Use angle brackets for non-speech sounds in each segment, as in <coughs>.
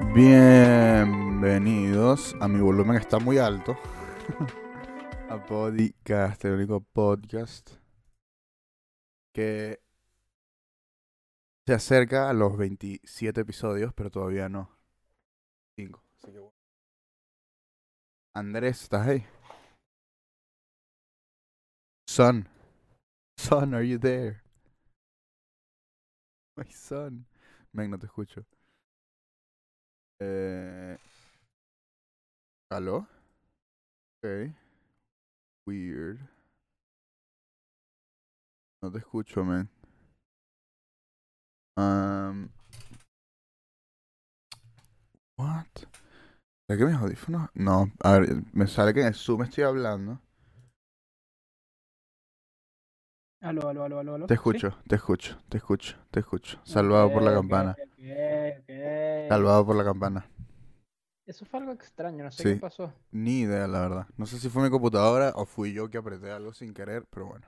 Bienvenidos a mi volumen está muy alto. <laughs> a Podcast, el único podcast que se acerca a los 27 episodios, pero todavía no. 5. Así que bueno. Andrés, ¿estás ahí? Son. Son, are you there? My son. Men, no te escucho. Eh... ¿Aló? Ok. Weird. No te escucho, man. Um... What? ¿De qué mis audífonos? No, a ver, me sale que en el Zoom estoy hablando. Aló, aló, aló, aló, aló. Te ¿Sí? escucho, te escucho, te escucho, te escucho. Salvado por la campana. ok, ok. Salvado por la campana. Eso fue algo extraño, no sé Sí. qué pasó. Ni idea, la verdad. No sé si fue mi computadora o fui yo que apreté algo sin querer, pero bueno.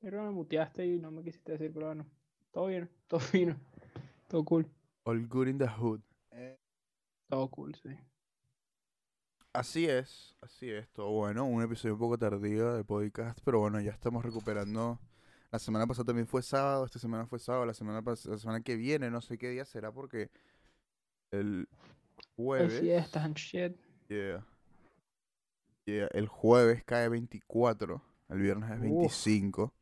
Pero me muteaste y no me quisiste decir, pero bueno. Todo bien, <laughs> todo fino. Todo cool. All good in the hood. Eh, Todo cool, sí. Así es, así es, todo bueno. Un episodio un poco tardío de podcast, pero bueno, ya estamos recuperando. La semana pasada también fue sábado, esta semana fue sábado, la semana pas- la semana que viene, no sé qué día será porque el jueves, fiestas and shit. yeah, yeah, el jueves cae 24, el viernes es Uf. 25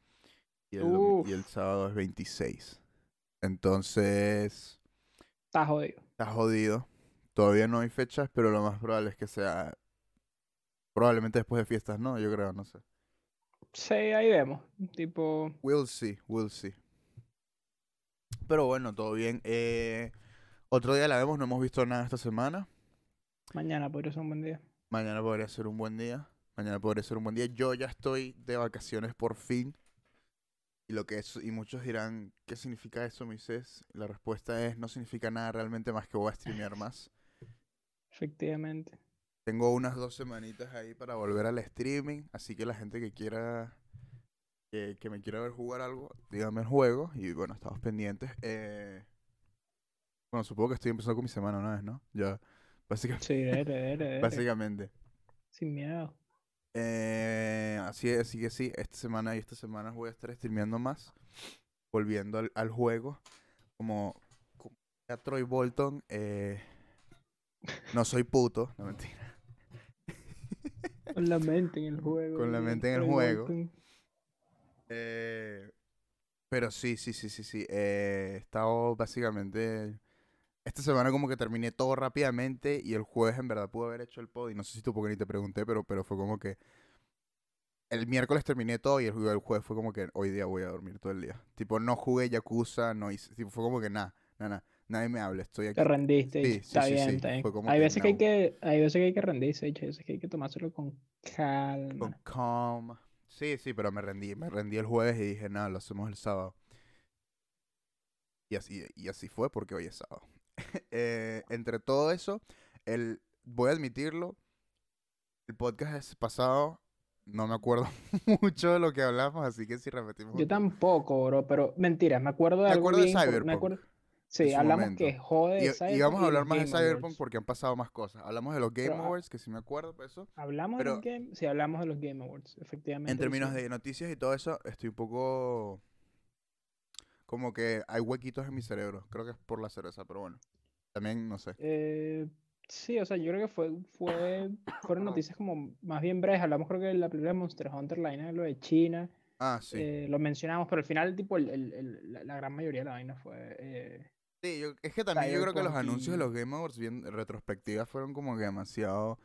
y el, y el sábado es 26. Entonces, Está jodido. está jodido. Todavía no hay fechas, pero lo más probable es que sea probablemente después de fiestas, ¿no? Yo creo, no sé. Sí, ahí vemos. Tipo, We'll see, we'll see. Pero bueno, todo bien. Eh, otro día la vemos, no hemos visto nada esta semana. mañana podría ser un buen día. Mañana podría ser un buen día. Mañana podría ser un buen día. Yo ya estoy de vacaciones por fin. Y lo que es, y muchos dirán, ¿qué significa eso, Moisés? La respuesta es, no significa nada realmente más que voy a streamear más. Efectivamente. Tengo unas dos semanitas ahí para volver al streaming, así que la gente que quiera, que, que me quiera ver jugar algo, dígame el juego. Y bueno, estamos pendientes. Eh, bueno, supongo que estoy empezando con mi semana una vez, ¿no? Ya, básicamente. Sí, dele, dele. <laughs> básicamente. Sin miedo. Eh, así es, así que sí, esta semana y estas semanas voy a estar streameando más, volviendo al, al juego. Como, como a Troy Bolton, eh, no soy puto, no mentira. <laughs> Con la mente en el juego. Con la mente en el juego. Eh, pero sí, sí, sí, sí, sí. eh, he estado básicamente. Esta semana como que terminé todo rápidamente y el jueves en verdad pude haber hecho el pod y no sé si tú porque ni te pregunté, pero, pero fue como que el miércoles terminé todo y el jueves fue como que hoy día voy a dormir todo el día. Tipo, no jugué Yakuza, no hice, tipo, fue como que nada, nada, nada, nadie me habla, estoy aquí. Te rendiste. Sí, sí, está sí, bien, está bien. Hay veces que hay no. que, hay veces que hay que rendirse, hay veces que hay que tomárselo con Con calma. calm. Sí, sí, pero me rendí, me rendí el jueves y dije, nada, lo hacemos el sábado. Y así, y así fue porque hoy es sábado. <laughs> Eh, entre todo eso, el, voy a admitirlo, el podcast es pasado, no me acuerdo <laughs> mucho de lo que hablamos, así que si repetimos... Yo tampoco, bro, pero mentira, me acuerdo de Me algo acuerdo de bien, me Cyberpunk, acuerdo- en Sí, hablamos momento. que jode de Y, y vamos a hablar más de Cyberpunk Awards. porque han pasado más cosas. Hablamos de los Game Pero, ah, Awards, que sí me acuerdo de eso. Hablamos de los Game, sí, hablamos de los Game Awards, efectivamente. En términos de noticias y todo eso, estoy un poco... Como que hay huequitos en mi cerebro. Creo que es por la cerveza, pero bueno. También, no sé. Eh, sí, o sea, yo creo que fue, fue, fueron <coughs> noticias como más bien breves. Hablamos creo que de la película de Monster Hunter, la vaina de lo de China, Ah, sí. eh, lo mencionamos, pero al final, tipo, el, el- la gran mayoría de la vaina fue... eh, Sí, yo- es que también yo creo que los anuncios de los Game Awards bien retrospectivas fueron como que demasiado...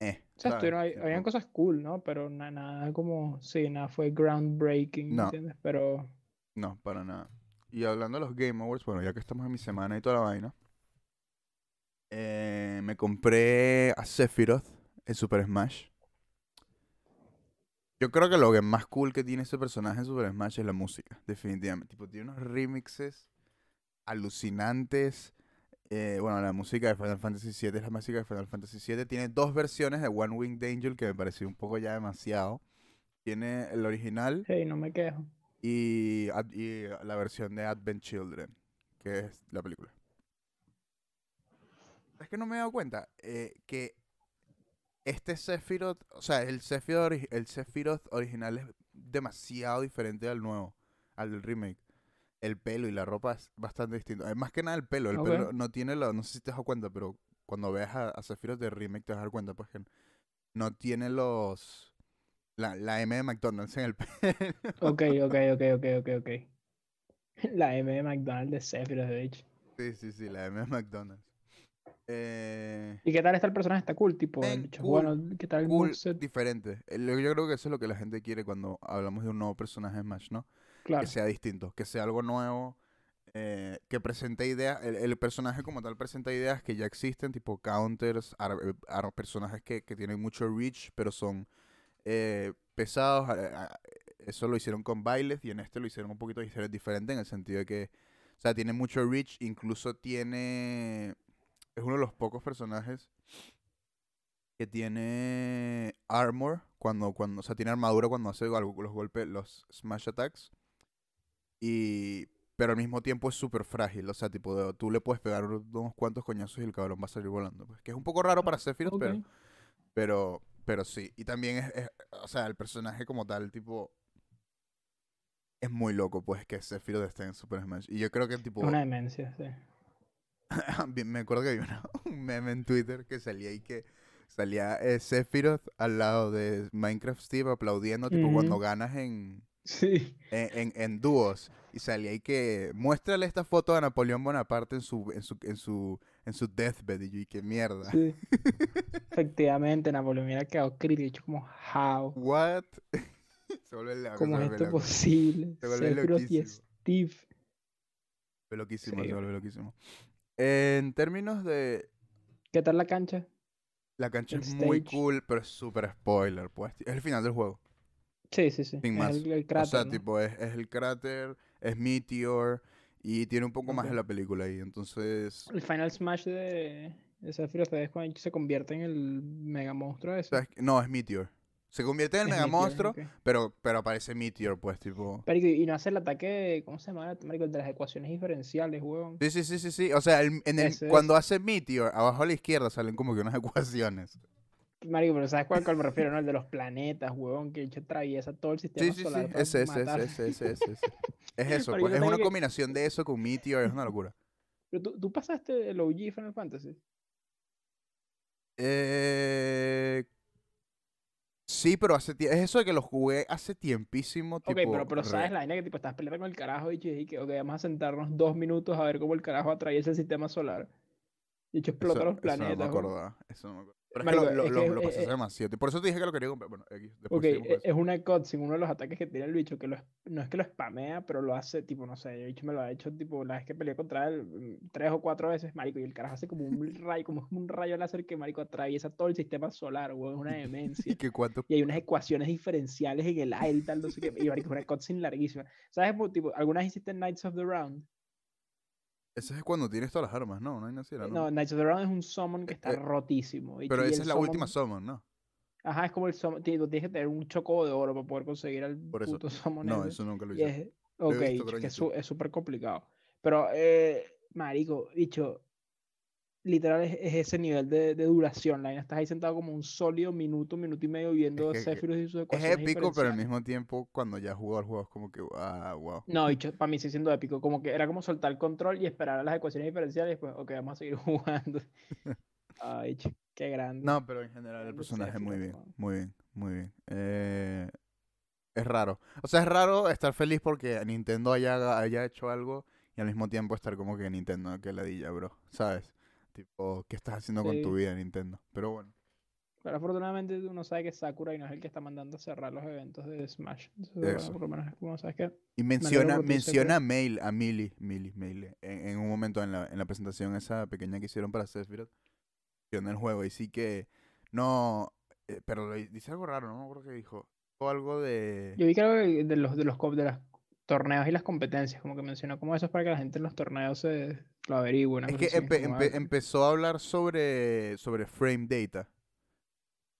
Eh, O sea, estuvieron, hay- habían cosas cool, ¿no? Pero na- nada como, sí, nada fue groundbreaking, ¿me No. entiendes? Pero No, para nada. Y hablando de los Game Awards, bueno, ya que estamos en mi semana y toda la vaina, eh, me compré a Sephiroth en Super Smash. Yo creo que lo que más cool que tiene ese personaje en Super Smash es la música, definitivamente. Tipo, tiene unos remixes alucinantes. Eh, bueno, la música de Final Fantasy VII es la música de Final Fantasy VII. Tiene dos versiones de One Winged Angel que me pareció un poco ya demasiado. Tiene el original no me quejo. y, y la versión de Advent Children, que es la película. Es que no me he dado cuenta eh, que este Sephiroth, o sea, el Sephiroth, el Sephiroth original es demasiado diferente al nuevo, al del remake. El pelo y la ropa es bastante distinto. Eh, Más que nada el pelo. El pelo no tiene lo, no sé si te has dado cuenta, pero cuando veas a, a Sephiroth de remake te vas a dar cuenta, pues que no tiene los la, la M de McDonald's en el <laughs> pelo. Ok, ok, ok, ok, ok, ok. <laughs> La M de McDonald's de Sephiroth, de hecho. Sí, sí, sí, la M de McDonald's. Eh, ¿Y qué tal está el personaje? Está cool, tipo, cool, bueno, ¿qué tal el cool, diferente. Eh, Yo creo que eso es lo que la gente quiere cuando hablamos de un nuevo personaje en Smash, ¿no? Claro. Que sea distinto, que sea algo nuevo, eh, que presente ideas. El, el personaje como tal presenta ideas que ya existen, tipo counters, ar- eh, ar- personajes que, que tienen mucho reach, pero son eh, pesados. Eso lo hicieron con bailes y en este lo hicieron un poquito difer- diferente en el sentido de que, o sea, tiene mucho reach, incluso tiene, es uno de los pocos personajes que tiene armor cuando, cuando, o sea, tiene armadura cuando hace algo- los golpes, los smash attacks. Y, pero al mismo tiempo es súper frágil, o sea, tipo, de- tú le puedes pegar unos cuantos coñazos y el cabrón va a salir volando. Pues, que es un poco raro para Sephiroth, pero, pero, pero sí. Y también es, es- o sea, el personaje como tal, tipo, es muy loco, pues, que Sephiroth esté en Super Smash. Y yo creo que, tipo, una demencia, sí. <laughs> Me acuerdo que había una- <laughs> un meme en Twitter que salía ahí que salía eh, Sephiroth al lado de Minecraft Steve aplaudiendo, tipo, cuando ganas en, <laughs> Sí. en, en, en dúos. Y salía ahí que muéstrale esta foto a Napoleón Bonaparte en su, en su, en su, en su deathbed. Y yo, y qué mierda. Sí. <laughs> Efectivamente, Napoleón hubiera quedado crítico, dicho como, how, What? <laughs> se vuelve loco, ¿cómo es esto loco. posible? Se vuelve y loquísimo. Steve. Se vuelve loquísimo, Sí, se vuelve loquísimo. En términos de... ¿Qué tal la cancha? La cancha El es muy cool, pero es súper spoiler, pues. Es el final del juego. Sí, sí, sí. Sin es más. el, el o cráter, sea, ¿no? tipo, es, es el cráter, es Meteor y tiene un poco más de la película ahí. Entonces, El Final Smash de, de Sephiroth es cuando se convierte en el mega monstruo ese. no, es Meteor. Se convierte en el mega monstruo, ok. pero, pero aparece Meteor, pues, tipo. Marico, y no hace el ataque, ¿cómo se llama? El de las ecuaciones diferenciales, huevón. Sí, sí, sí, sí, sí. O sea, el- en el- cuando hace Meteor, abajo a la izquierda salen como que unas <laughs> ecuaciones. Marico, pero ¿sabes cuál, cuál me refiero, no? El de los planetas, huevón, que hecho atraviesa todo el sistema Sí, sí, sí. solar Ese, ese, ese, ese, ese. Es <laughs> eso, pues. Es una que- combinación de eso con Meteor, es una locura. Pero tú, tú pasaste el OG Final Fantasy. Eh. Sí, pero hace Es eso de que lo jugué hace tiempísimo. Ok, Tipo, pero, pero sabes la vaina que tipo estás peleando con el carajo y que ok, vamos a sentarnos dos minutos a ver cómo el carajo atraviesa el sistema solar. Y de hecho explota Eso, los eso planetas. no me acordaba. Eso no me. Pero es que lo, lo, lo- lo hace demasiado. Por eso te dije que lo quería comprar. Bueno, X, después Ok, seguimos con e- eso. es una cutscene, uno de los ataques que tiene el bicho, que lo, no es que lo spamea, pero lo hace, tipo, no sé, el bicho me lo ha hecho, tipo, la vez que peleé contra él, mm, tres o cuatro veces, marico, y el carajo hace como un rayo, como un rayo láser que, marico, atraviesa todo el sistema solar, weón, es una <laughs> demencia. Y que cuánto. Y hay unas ecuaciones diferenciales en el aire y tal, no sé qué, y marico, es una cutscene larguísima. ¿Sabes, po- tipo, algunas hiciste Knights of the Round? Ese es cuando tienes todas las armas, ¿no? No hay nada así, Eh, ¿no? No, Knights of the Round es un summon que está Eh, rotísimo. y- Pero y esa es la summon- última summon, ¿no? Ajá, es como el summon, ti- tienes que tener un choco de oro para poder conseguir al Por eso. puto summon No, ese. eso nunca lo hice. es, ok, visto, es súper complicado. Pero, eh, marico, bicho, literal es, es ese nivel de, de duración. La vaina estás ahí sentado como un sólido minuto, minuto y medio viendo a que- Sephiroth y sus Es ecuaciones épico, pero al mismo tiempo, cuando ya jugó al juego, es como que, ah, wow. No, para mí sigue siendo épico. Como que era como soltar el control y esperar a las ecuaciones diferenciales y después, ok, vamos a seguir <laughs> jugando. Ay, qué grande. No, pero en general el personaje muy Sephiroth, bien, muy bien, muy bien. Eh, es raro. O sea, es raro estar feliz porque Nintendo haya, haya hecho algo y al mismo tiempo estar como que Nintendo, que ladilla, bro. ¿Sabes? Tipo, ¿qué estás haciendo con tu Sí. vida, Nintendo? Pero bueno. Pero afortunadamente uno sabe que Sakura y no es el que está mandando a cerrar los eventos de Smash. Entonces, bueno, Eso. por lo menos uno sabe que Y menciona, menciona a Mail, a Millie, Millie, Millie, en, en un momento en la, en la presentación esa pequeña que hicieron para Sephiroth, en el juego, y sí que no, eh, pero dice algo raro, no me acuerdo qué dijo, o algo de... Yo vi que algo de los de los de los torneos y las competencias, como que mencionó como eso es para que la gente en los torneos se lo Es que empe- empe- empezó a hablar sobre, sobre frame data.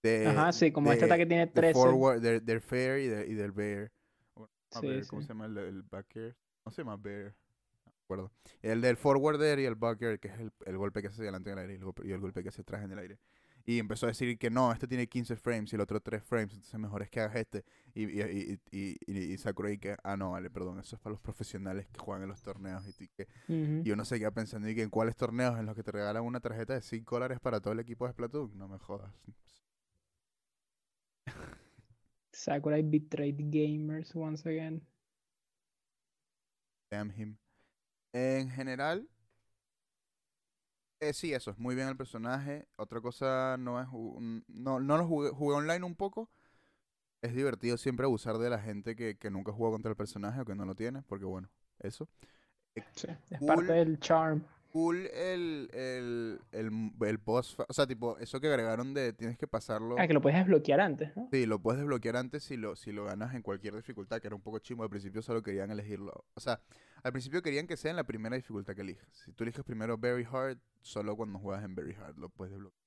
De, Ajá, sí, como este de- ataque tiene de 13. forward, del, del fair y, de- y del bear. Bueno, Sí, bear, ¿Cómo se llama el, el back air? No se llama bear. acuerdo. El del forwarder y el backer, que es el, el golpe que hace adelante en el aire y el, golpe, y el golpe que hace atrás en el aire. Y empezó a decir que no, este tiene 15 frames y el otro 3 frames, entonces mejor es que hagas este. Y, y, y, y, y, y Sakurai que, ah, no, vale, perdón, eso es para los profesionales que juegan en los torneos. Y, que, Ujú. y uno se queda pensando, ¿y que en cuáles torneos en los que te regalan una tarjeta de 5 dólares para todo el equipo de Splatoon? No me jodas. Sakurai betrayed gamers once again. Damn him. En general, eh, sí, eso, es muy bien el personaje. Otra cosa no es. No, no lo jugué, jugué online un poco. Es divertido siempre abusar de la gente que, que nunca jugó contra el personaje o que no lo tiene, porque bueno, eso. Sí, es Cool. parte del charm. Cool el, el, el, el boss. O sea, tipo, eso que agregaron de tienes que pasarlo. Ah, que lo puedes desbloquear antes, ¿no? Sí, lo puedes desbloquear antes si lo, si lo ganas en cualquier dificultad, que era un poco chimo. Al principio solo querían elegirlo. O sea, al principio querían que sea en la primera dificultad que elijas. Si tú eliges primero Very Hard, solo cuando juegas en Very Hard lo puedes desbloquear.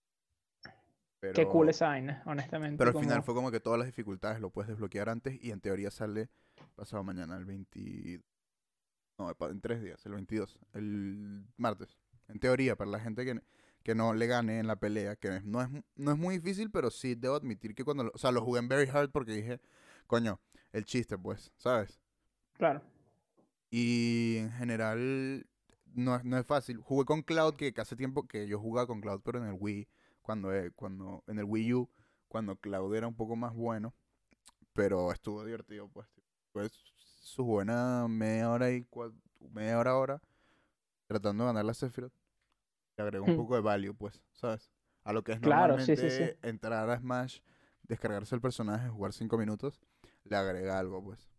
Pero, Qué cool esa vaina, honestamente. Pero al final fue como que todas las dificultades lo puedes desbloquear antes y en teoría sale pasado mañana, el 20... No, en tres días, el 22, el martes. En teoría, para la gente que, que no le gane en la pelea, que no es, no es muy difícil, pero sí debo admitir que cuando... lo- o sea, lo jugué en Very Hard porque dije, coño, el chiste, pues, ¿sabes? Claro. Y en general no, es- no es fácil. Jugué con Cloud, que hace tiempo que yo jugaba con Cloud, pero en el Wii, cuando, eh, cuando en el Wii U, cuando Cloud era un poco más bueno. Pero estuvo divertido, pues. Pues su buena media hora y cua- media hora ahora tratando de ganar la Sephiroth. Le agregó un Hmm. poco de value, pues, ¿sabes? A lo que es Claro, sí, normalmente sí, sí. entrar a Smash, descargarse el personaje, jugar cinco minutos, le agrega algo, pues.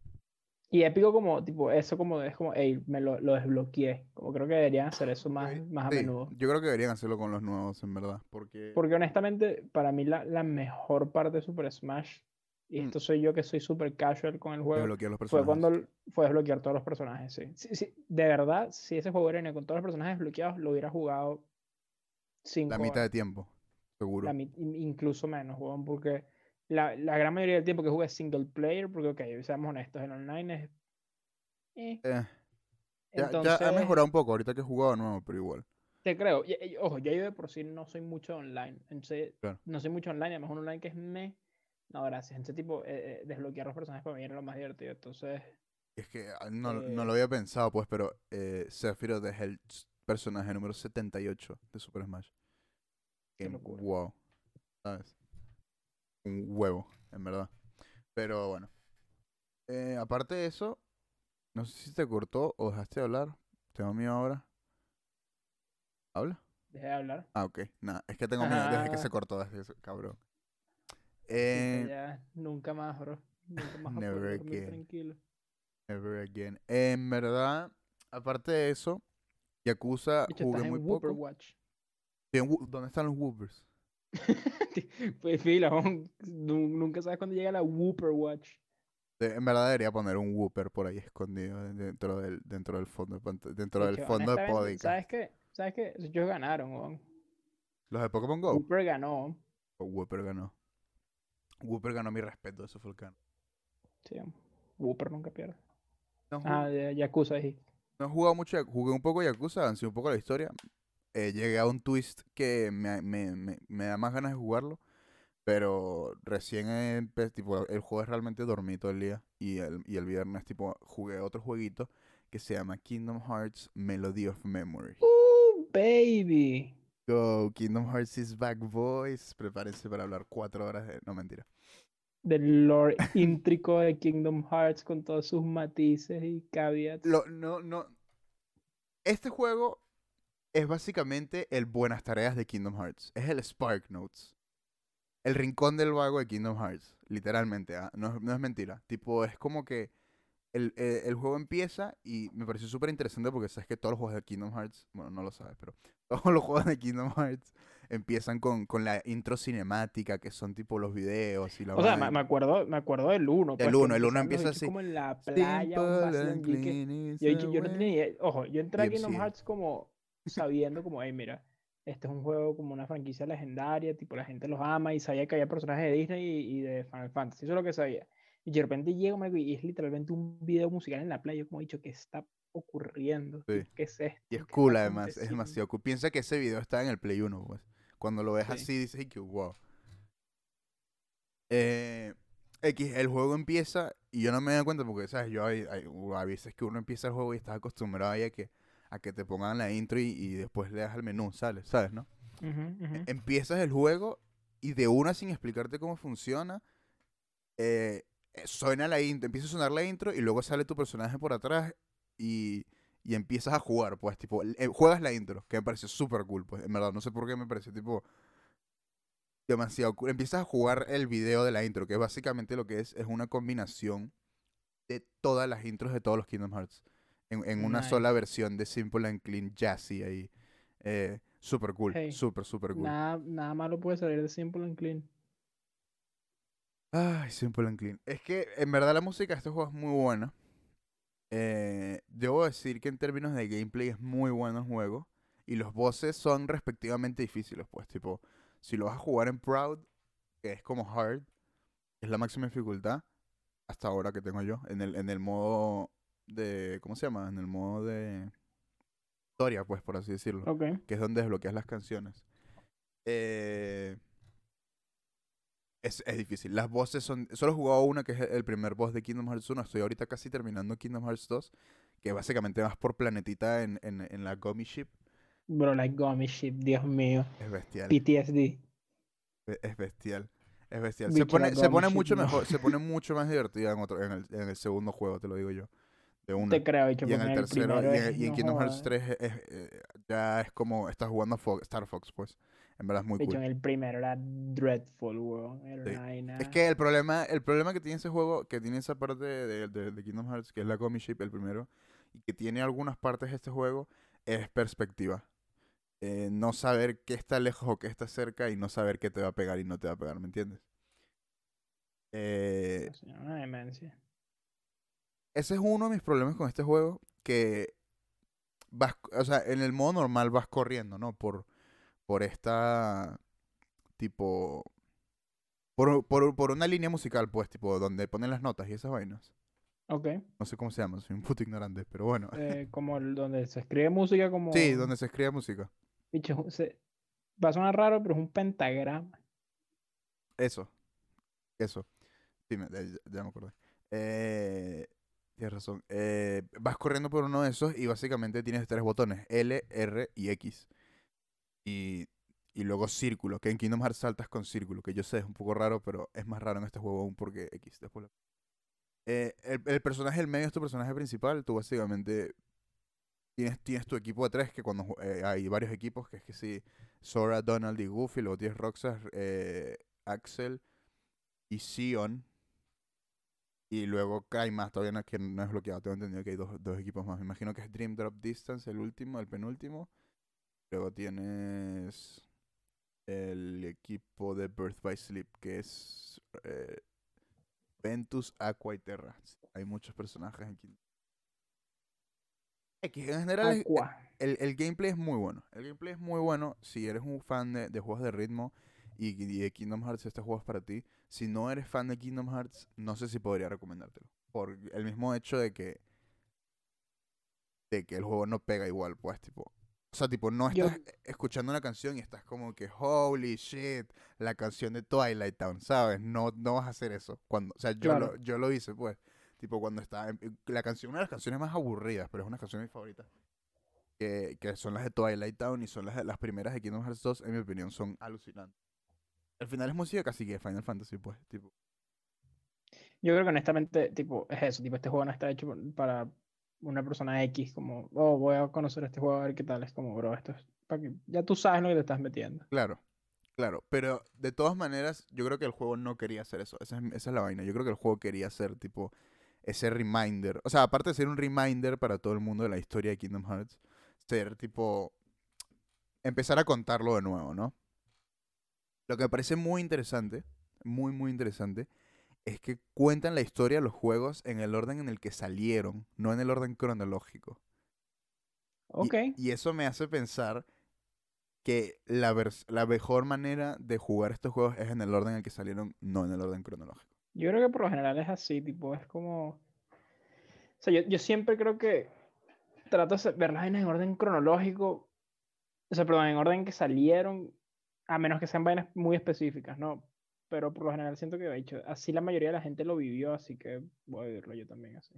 Y épico como, tipo, eso como es como, hey, me lo, lo desbloqueé. Como creo que deberían hacer eso más, Sí, más a sí, menudo. Yo creo que deberían hacerlo con los nuevos, en verdad. Porque. Porque honestamente, para mí la, la mejor parte de Super Smash, y Mm. esto soy yo que soy super casual con el juego, los fue cuando fue desbloquear todos los personajes, sí. Sí, De verdad, si ese juego era con todos los personajes desbloqueados, lo hubiera jugado cinco La mitad de tiempo, seguro. La incluso menos, weón, porque la, la gran mayoría del tiempo que jugué es single player, porque, ok, seamos honestos, el online es... eh, Eh, ya, ya ha entonces, mejorado un poco ahorita que he jugado de nuevo, pero igual. te creo. Y- y- ojo, ya yo de por sí no soy mucho online. Entonces, Claro. no soy mucho online, además un online que es me... No, gracias. Ese tipo, eh, eh, desbloquear los personajes para mí era lo más divertido. Entonces, Es que ah, no, no Eh, lo había pensado, pues, pero eh, Sephiroth es el personaje número 78 de Super Smash. Qué Que, locura. wow. ¿Sabes? Un huevo, en verdad. Pero bueno. Eh, aparte de eso, no sé si te cortó o dejaste de hablar. Tengo miedo ahora. ¿Habla? dejé de hablar. Ah, ok. Nada, es que tengo miedo desde que se Ah. cortó, desde eso, cabrón. Eh, ya, nunca más, bro. Nunca más Never again. tranquilo. Never again. En verdad, aparte de eso, Yakuza hecho, jugué muy en poco. Watch. ¿Dónde están los Whoopers? <laughs> pues fila, nunca sabes cuándo llega la Whooper Watch. En verdad debería poner un Whooper por ahí escondido de- dentro del, dentro del fondo dentro del fondo de podcast. ¿Sabes qué? ¿Sabes qué? Ellos ganaron, weón. Los de Pokémon Go. Whooper ganó. O Whooper ganó. Whooper ganó mi respeto, eso fue el can. Sí, Whooper nunca pierde. No, Ah, Yakuza dijiste. no he jugado mucho, jugué un poco Yakuza, avancé un poco la historia. Eh, llegué a un twist que me, me, me, me da más ganas de jugarlo. Pero recién empe- tipo, el juego es realmente dormí todo el día. Y el, y el viernes tipo jugué otro jueguito que se llama Kingdom Hearts Melody of Memory. ¡Uh, baby! Go, Kingdom Hearts is back, boys. Prepárense para hablar cuatro horas de... No, mentira. Del lore intrico de Kingdom Hearts con todos sus matices y caveats. Lo, no, no... Este juego es básicamente el buenas tareas de Kingdom Hearts. Es el Spark Notes. El rincón del vago de Kingdom Hearts. Literalmente, ¿ah? no, es- no es mentira. Tipo, es como que el, eh, el juego empieza y me pareció súper interesante porque sabes que todos los juegos de Kingdom Hearts, bueno, no lo sabes, pero <laughs> todos los juegos de Kingdom Hearts empiezan con, con la intro cinemática, que son tipo los videos y la O sea, me, me acuerdo, me acuerdo del 1. Del uno, el uno empieza así. como en la playa, un is Yo, yo, yo no tenía idea. Ojo, yo entré a. Kingdom Hearts como sabiendo como, hey, mira, este es un juego como una franquicia legendaria, tipo la gente los ama y sabía que había personajes de Disney y, y de Final Fantasy, eso es lo que sabía. Y de repente llego, y es literalmente un video musical en la playa. Yo como he dicho, ¿qué está ocurriendo? Sí. ¿Qué es esto? Y es ¿Qué cool además, es demasiado cool. Piensa que ese video está en el Play 1, pues. Cuando lo ves Sí. así dices "Ay, que wow. Eh, X, el juego empieza y yo no me doy cuenta porque, ¿sabes? Yo hay, hay- a veces que uno empieza el juego y estás acostumbrado a que, a que te pongan la intro y, y después le das al menú, ¿sabes? ¿Sabes, no? Ujú. Empiezas el juego y de una sin explicarte cómo funciona, eh, eh, suena la intro, empieza a sonar la intro y luego sale tu personaje por atrás y, y empiezas a jugar, pues, tipo, eh, juegas la intro, que me pareció súper cool, pues, en verdad, no sé por qué me pareció, tipo, demasiado cool. Empiezas a jugar el video de la intro, que básicamente lo que es, es una combinación de todas las intros de todos los Kingdom Hearts, en, en una sola versión de Simple and Clean Jazzy ahí. Eh, súper cool, Hey, súper, súper cool. Nada, nada malo puede salir de Simple and Clean. Ay, Simple and Clean. Es que en verdad la música de este juego es muy buena. Eh, debo decir que en términos de gameplay es muy bueno el juego. Y los bosses son respectivamente difíciles, pues. Tipo, si lo vas a jugar en Proud, que es como hard, es la máxima dificultad, hasta ahora que tengo yo, en el, en el modo de. ¿Cómo se llama? En el modo de. Historia, pues, por así decirlo Ok. que es donde desbloqueas las canciones. Eh, es, es difícil. Las voces son. Solo he jugado una que es el primer boss de Kingdom Hearts 1. Estoy ahorita casi terminando Kingdom Hearts 2. Que básicamente vas por planetita en, en, en la Gummy Ship. Bro, like Gummy Ship, Dios mío. Es bestial. PTSD. Es es bestial. Es bestial. Se pone, la se pone Ship, mucho no. mejor. Se pone <laughs> mucho más divertida en, otro, en, el, en el segundo juego, te lo digo yo. De una. Te creo, bicho, Y en el tercero, y en, es- y en no Kingdom Hearts jodas. 3 es- es, eh, ya es como estás jugando a Star Fox, pues. En verdad es muy Bicho, cool. en el primero era dreadful, weón. Sí. Es que el problema, el problema que tiene ese juego, que tiene esa parte de, de- de Kingdom Hearts, que es la Gummy Ship, el primero, y que tiene algunas partes de este juego, es perspectiva. Eh, no saber qué está lejos o qué está cerca y no saber qué te va a pegar y no te va a pegar, ¿me entiendes? Eh, Coño, Una demencia. Ese es uno de mis problemas con este juego, que vas, o sea, en el modo normal vas corriendo, ¿no? Por, por esta, tipo, por, por, por una línea musical, pues, tipo, donde ponen las notas y esas vainas. Ok. No sé cómo se llama, soy un puto ignorante, pero bueno. eh, como el- donde se escribe música como... Sí, donde se escribe música. Bicho, se... va a sonar raro, pero es un pentagrama. Eso. Eso. Sí, me- ya, ya me acordé. Eh, tienes razón. Eh, vas corriendo por uno de esos y básicamente tienes tres botones, L, R y X. Y, y luego círculo, que en Kingdom Hearts saltas con círculo, que yo sé es un poco raro, pero es más raro en este juego aún porque X. Después lo- Eh, el, personaje del medio es tu personaje principal, tú básicamente tienes, tienes tu equipo de tres, que cuando eh, hay varios equipos, que es que sí, Sora, Donald y Goofy, luego tienes Roxas, eh, Axel y Sion. Y luego hay más, todavía no, que no es bloqueado, tengo entendido que hay dos, dos equipos más. Me imagino que es Dream Drop Distance, el último, el penúltimo. Luego tienes el equipo de Birth by Sleep, que es eh, Ventus, Aqua y Terra. Hay muchos personajes aquí. X, en general, el, el gameplay es muy bueno. El gameplay es muy bueno si eres un fan de, de juegos de ritmo y, y de Kingdom Hearts, este juego es para ti. Si no eres fan de Kingdom Hearts, no sé si podría recomendártelo. Por el mismo hecho de que de que el juego no pega igual, pues, tipo. O sea, tipo, no Yo- estás escuchando una canción y estás como que, holy shit, la canción de Twilight Town, ¿sabes? No, no vas a hacer eso. Cuando, o sea, yo, Claro. lo, yo lo hice, pues. Tipo, cuando está. en- La canción, una de las canciones más aburridas, pero es una canción de mis favoritas. Que, que son las de Twilight Town y son las, las primeras de Kingdom Hearts 2, en mi opinión, son alucinantes. Al final es música casi que Final Fantasy, pues. Tipo, Yo creo que honestamente, tipo, es eso, tipo, este juego no está hecho para una persona X, como, oh, voy a conocer este juego a ver qué tal, es como, bro, esto es para que ya tú sabes lo que te estás metiendo. Claro, claro. Pero de todas maneras, yo creo que el juego no quería hacer eso. Esa es, esa es la vaina. Yo creo que el juego quería ser tipo ese reminder. O sea, aparte de ser un reminder para todo el mundo de la historia de Kingdom Hearts, ser tipo. empezar a contarlo de nuevo, ¿no? Lo que me parece muy interesante, muy, muy interesante, es que cuentan la historia de los juegos en el orden en el que salieron, no en el orden cronológico. Ok, Y, eso me hace pensar que la, la mejor manera de jugar estos juegos es en el orden en el que salieron, no en el orden cronológico. Yo creo que por lo general es así, tipo, es como... O sea, yo, yo siempre creo que trato de ver las vainas en orden cronológico, o sea, perdón, en orden que salieron, a menos que sean vainas muy específicas, ¿no? Pero por lo general siento que, de hecho, así la mayoría de la gente lo vivió, así que voy a vivirlo yo también así.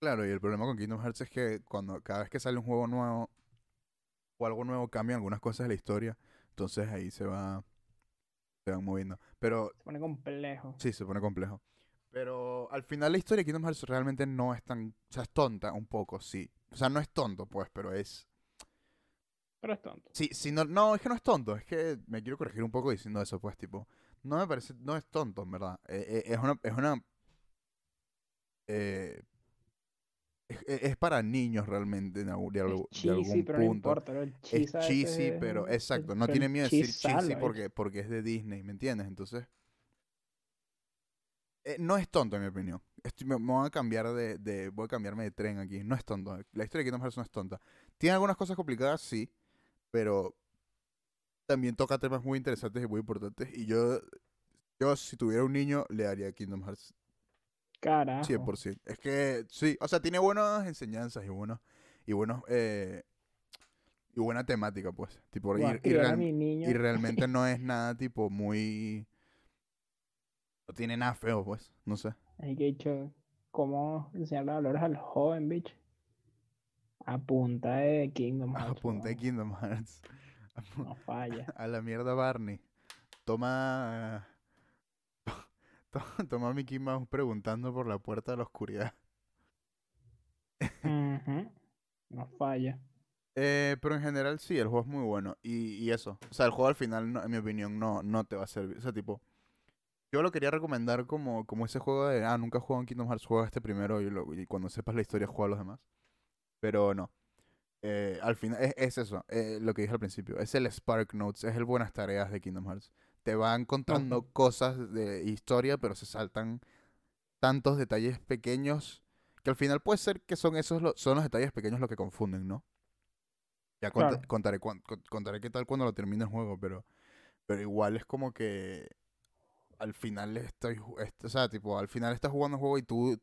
Claro, y el problema con Kingdom Hearts es que cuando cada vez que sale un juego nuevo o algo nuevo cambian algunas cosas de la historia, entonces ahí se va se van moviendo. Pero Se pone complejo. sí, se pone complejo. Pero al final la historia de Kingdom Hearts realmente no es tan, o sea, es tonta un poco, sí. O sea, no es tonto, pues, pero es Pero es tonto. Sí, sí, no, no, es que no es tonto, es que me quiero corregir un poco diciendo eso, pues, tipo, no me parece, no es tonto, en verdad. Eh, eh, es una, es una, eh, es, es- es para niños realmente, de, algún- Es de cheesy, algún pero no punto. importa, ¿no? El Es cheesy, es- pero exacto, no tiene miedo de decir cheesy porque, porque es de Disney, ¿me entiendes? Entonces, eh, no es tonto en mi opinión. Estoy- me, me voy a cambiar de, de, voy a cambiarme de tren aquí. No es tonto. La historia de Kingdom Hearts no es tonta. Tiene algunas cosas complicadas, sí, pero también toca temas muy interesantes y muy importantes. Y yo, yo si tuviera un niño, le daría Kingdom Hearts Carajo. 100%. Es que sí, o sea, tiene buenas enseñanzas y buenos y buenos eh, y buena temática, pues. Tipo, y, y real- realmente <laughs> no es nada tipo muy no tiene nada feo, pues, no sé. Hay que dicho, ¿cómo enseñarle valores al joven, bitch? A punta de Kingdom Hearts. Apunté weón. Kingdom Hearts. <laughs> No falla. <laughs> A la mierda Barney. Toma to- toma a Mickey Mouse preguntando por la puerta de la oscuridad. <laughs> No falla. Eh, pero en general sí, el juego es muy bueno. Y, y eso. O sea, el juego al final, no- en mi opinión, no, no te va a servir. O sea, tipo. Yo lo quería recomendar como, como ese juego de. Ah, nunca he jugado en Kingdom Hearts, juega este primero y, lo- y cuando sepas la historia, juega a los demás. Pero no. Eh, al final, es, es eso, eh, lo que dije al principio. Es el Spark Notes, es el buenas tareas de Kingdom Hearts. Te van contando cosas de historia, pero se saltan tantos detalles pequeños que al final puede ser que son esos lo- son los detalles pequeños los que confunden, ¿no? Ya conta- Claro. contaré con- contaré qué tal cuando lo termine el juego, pero pero igual es como que al final estoy, o sea, tipo, al final estás jugando un juego y tú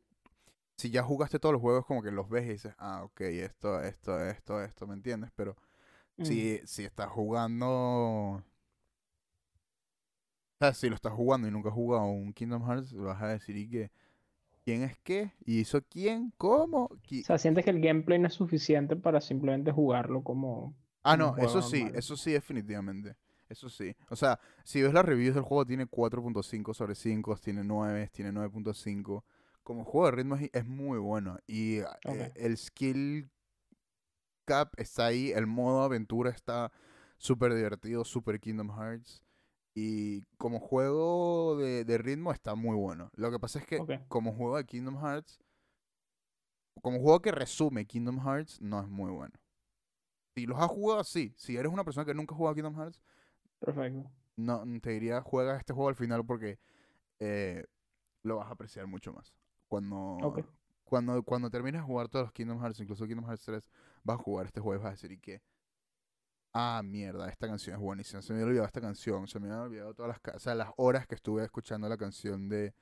si ya jugaste todos los juegos como que los ves y dices, "Ah, ok, esto, esto, esto, esto", ¿me entiendes? Pero Mm. si si estás jugando o sea, si lo estás jugando y nunca has jugado un Kingdom Hearts, vas a decir, ¿y qué? ¿Quién es qué? ¿Y hizo quién? ¿Cómo? Qui- O sea, sientes que el gameplay no es suficiente para simplemente jugarlo como. Ah, no, eso sí, normal. eso sí, definitivamente. Eso sí. O sea, si ves las reviews del juego, tiene 4.5 sobre 5, tiene 9, tiene 9.5. Como juego de ritmo es, es muy bueno. Y eh, Ok. el skill cap está ahí, el modo aventura está súper divertido, super Kingdom Hearts. Y como juego de, de ritmo está muy bueno. Lo que pasa es que como juego de Kingdom Hearts, como juego que resume Kingdom Hearts, no es muy bueno. Si los has jugado, sí. Si eres una persona que nunca ha jugado Kingdom Hearts, Perfecto. no, te diría juega este juego al final porque eh, lo vas a apreciar mucho más. Cuando, Ok. cuando, cuando termines de jugar todos los Kingdom Hearts, incluso Kingdom Hearts 3, vas a jugar este juego y vas a decir, ¿y qué? Ah, mierda, esta canción es buenísima. Se me había olvidado esta canción. Se me había olvidado todas las, o sea, las horas que estuve escuchando la canción de,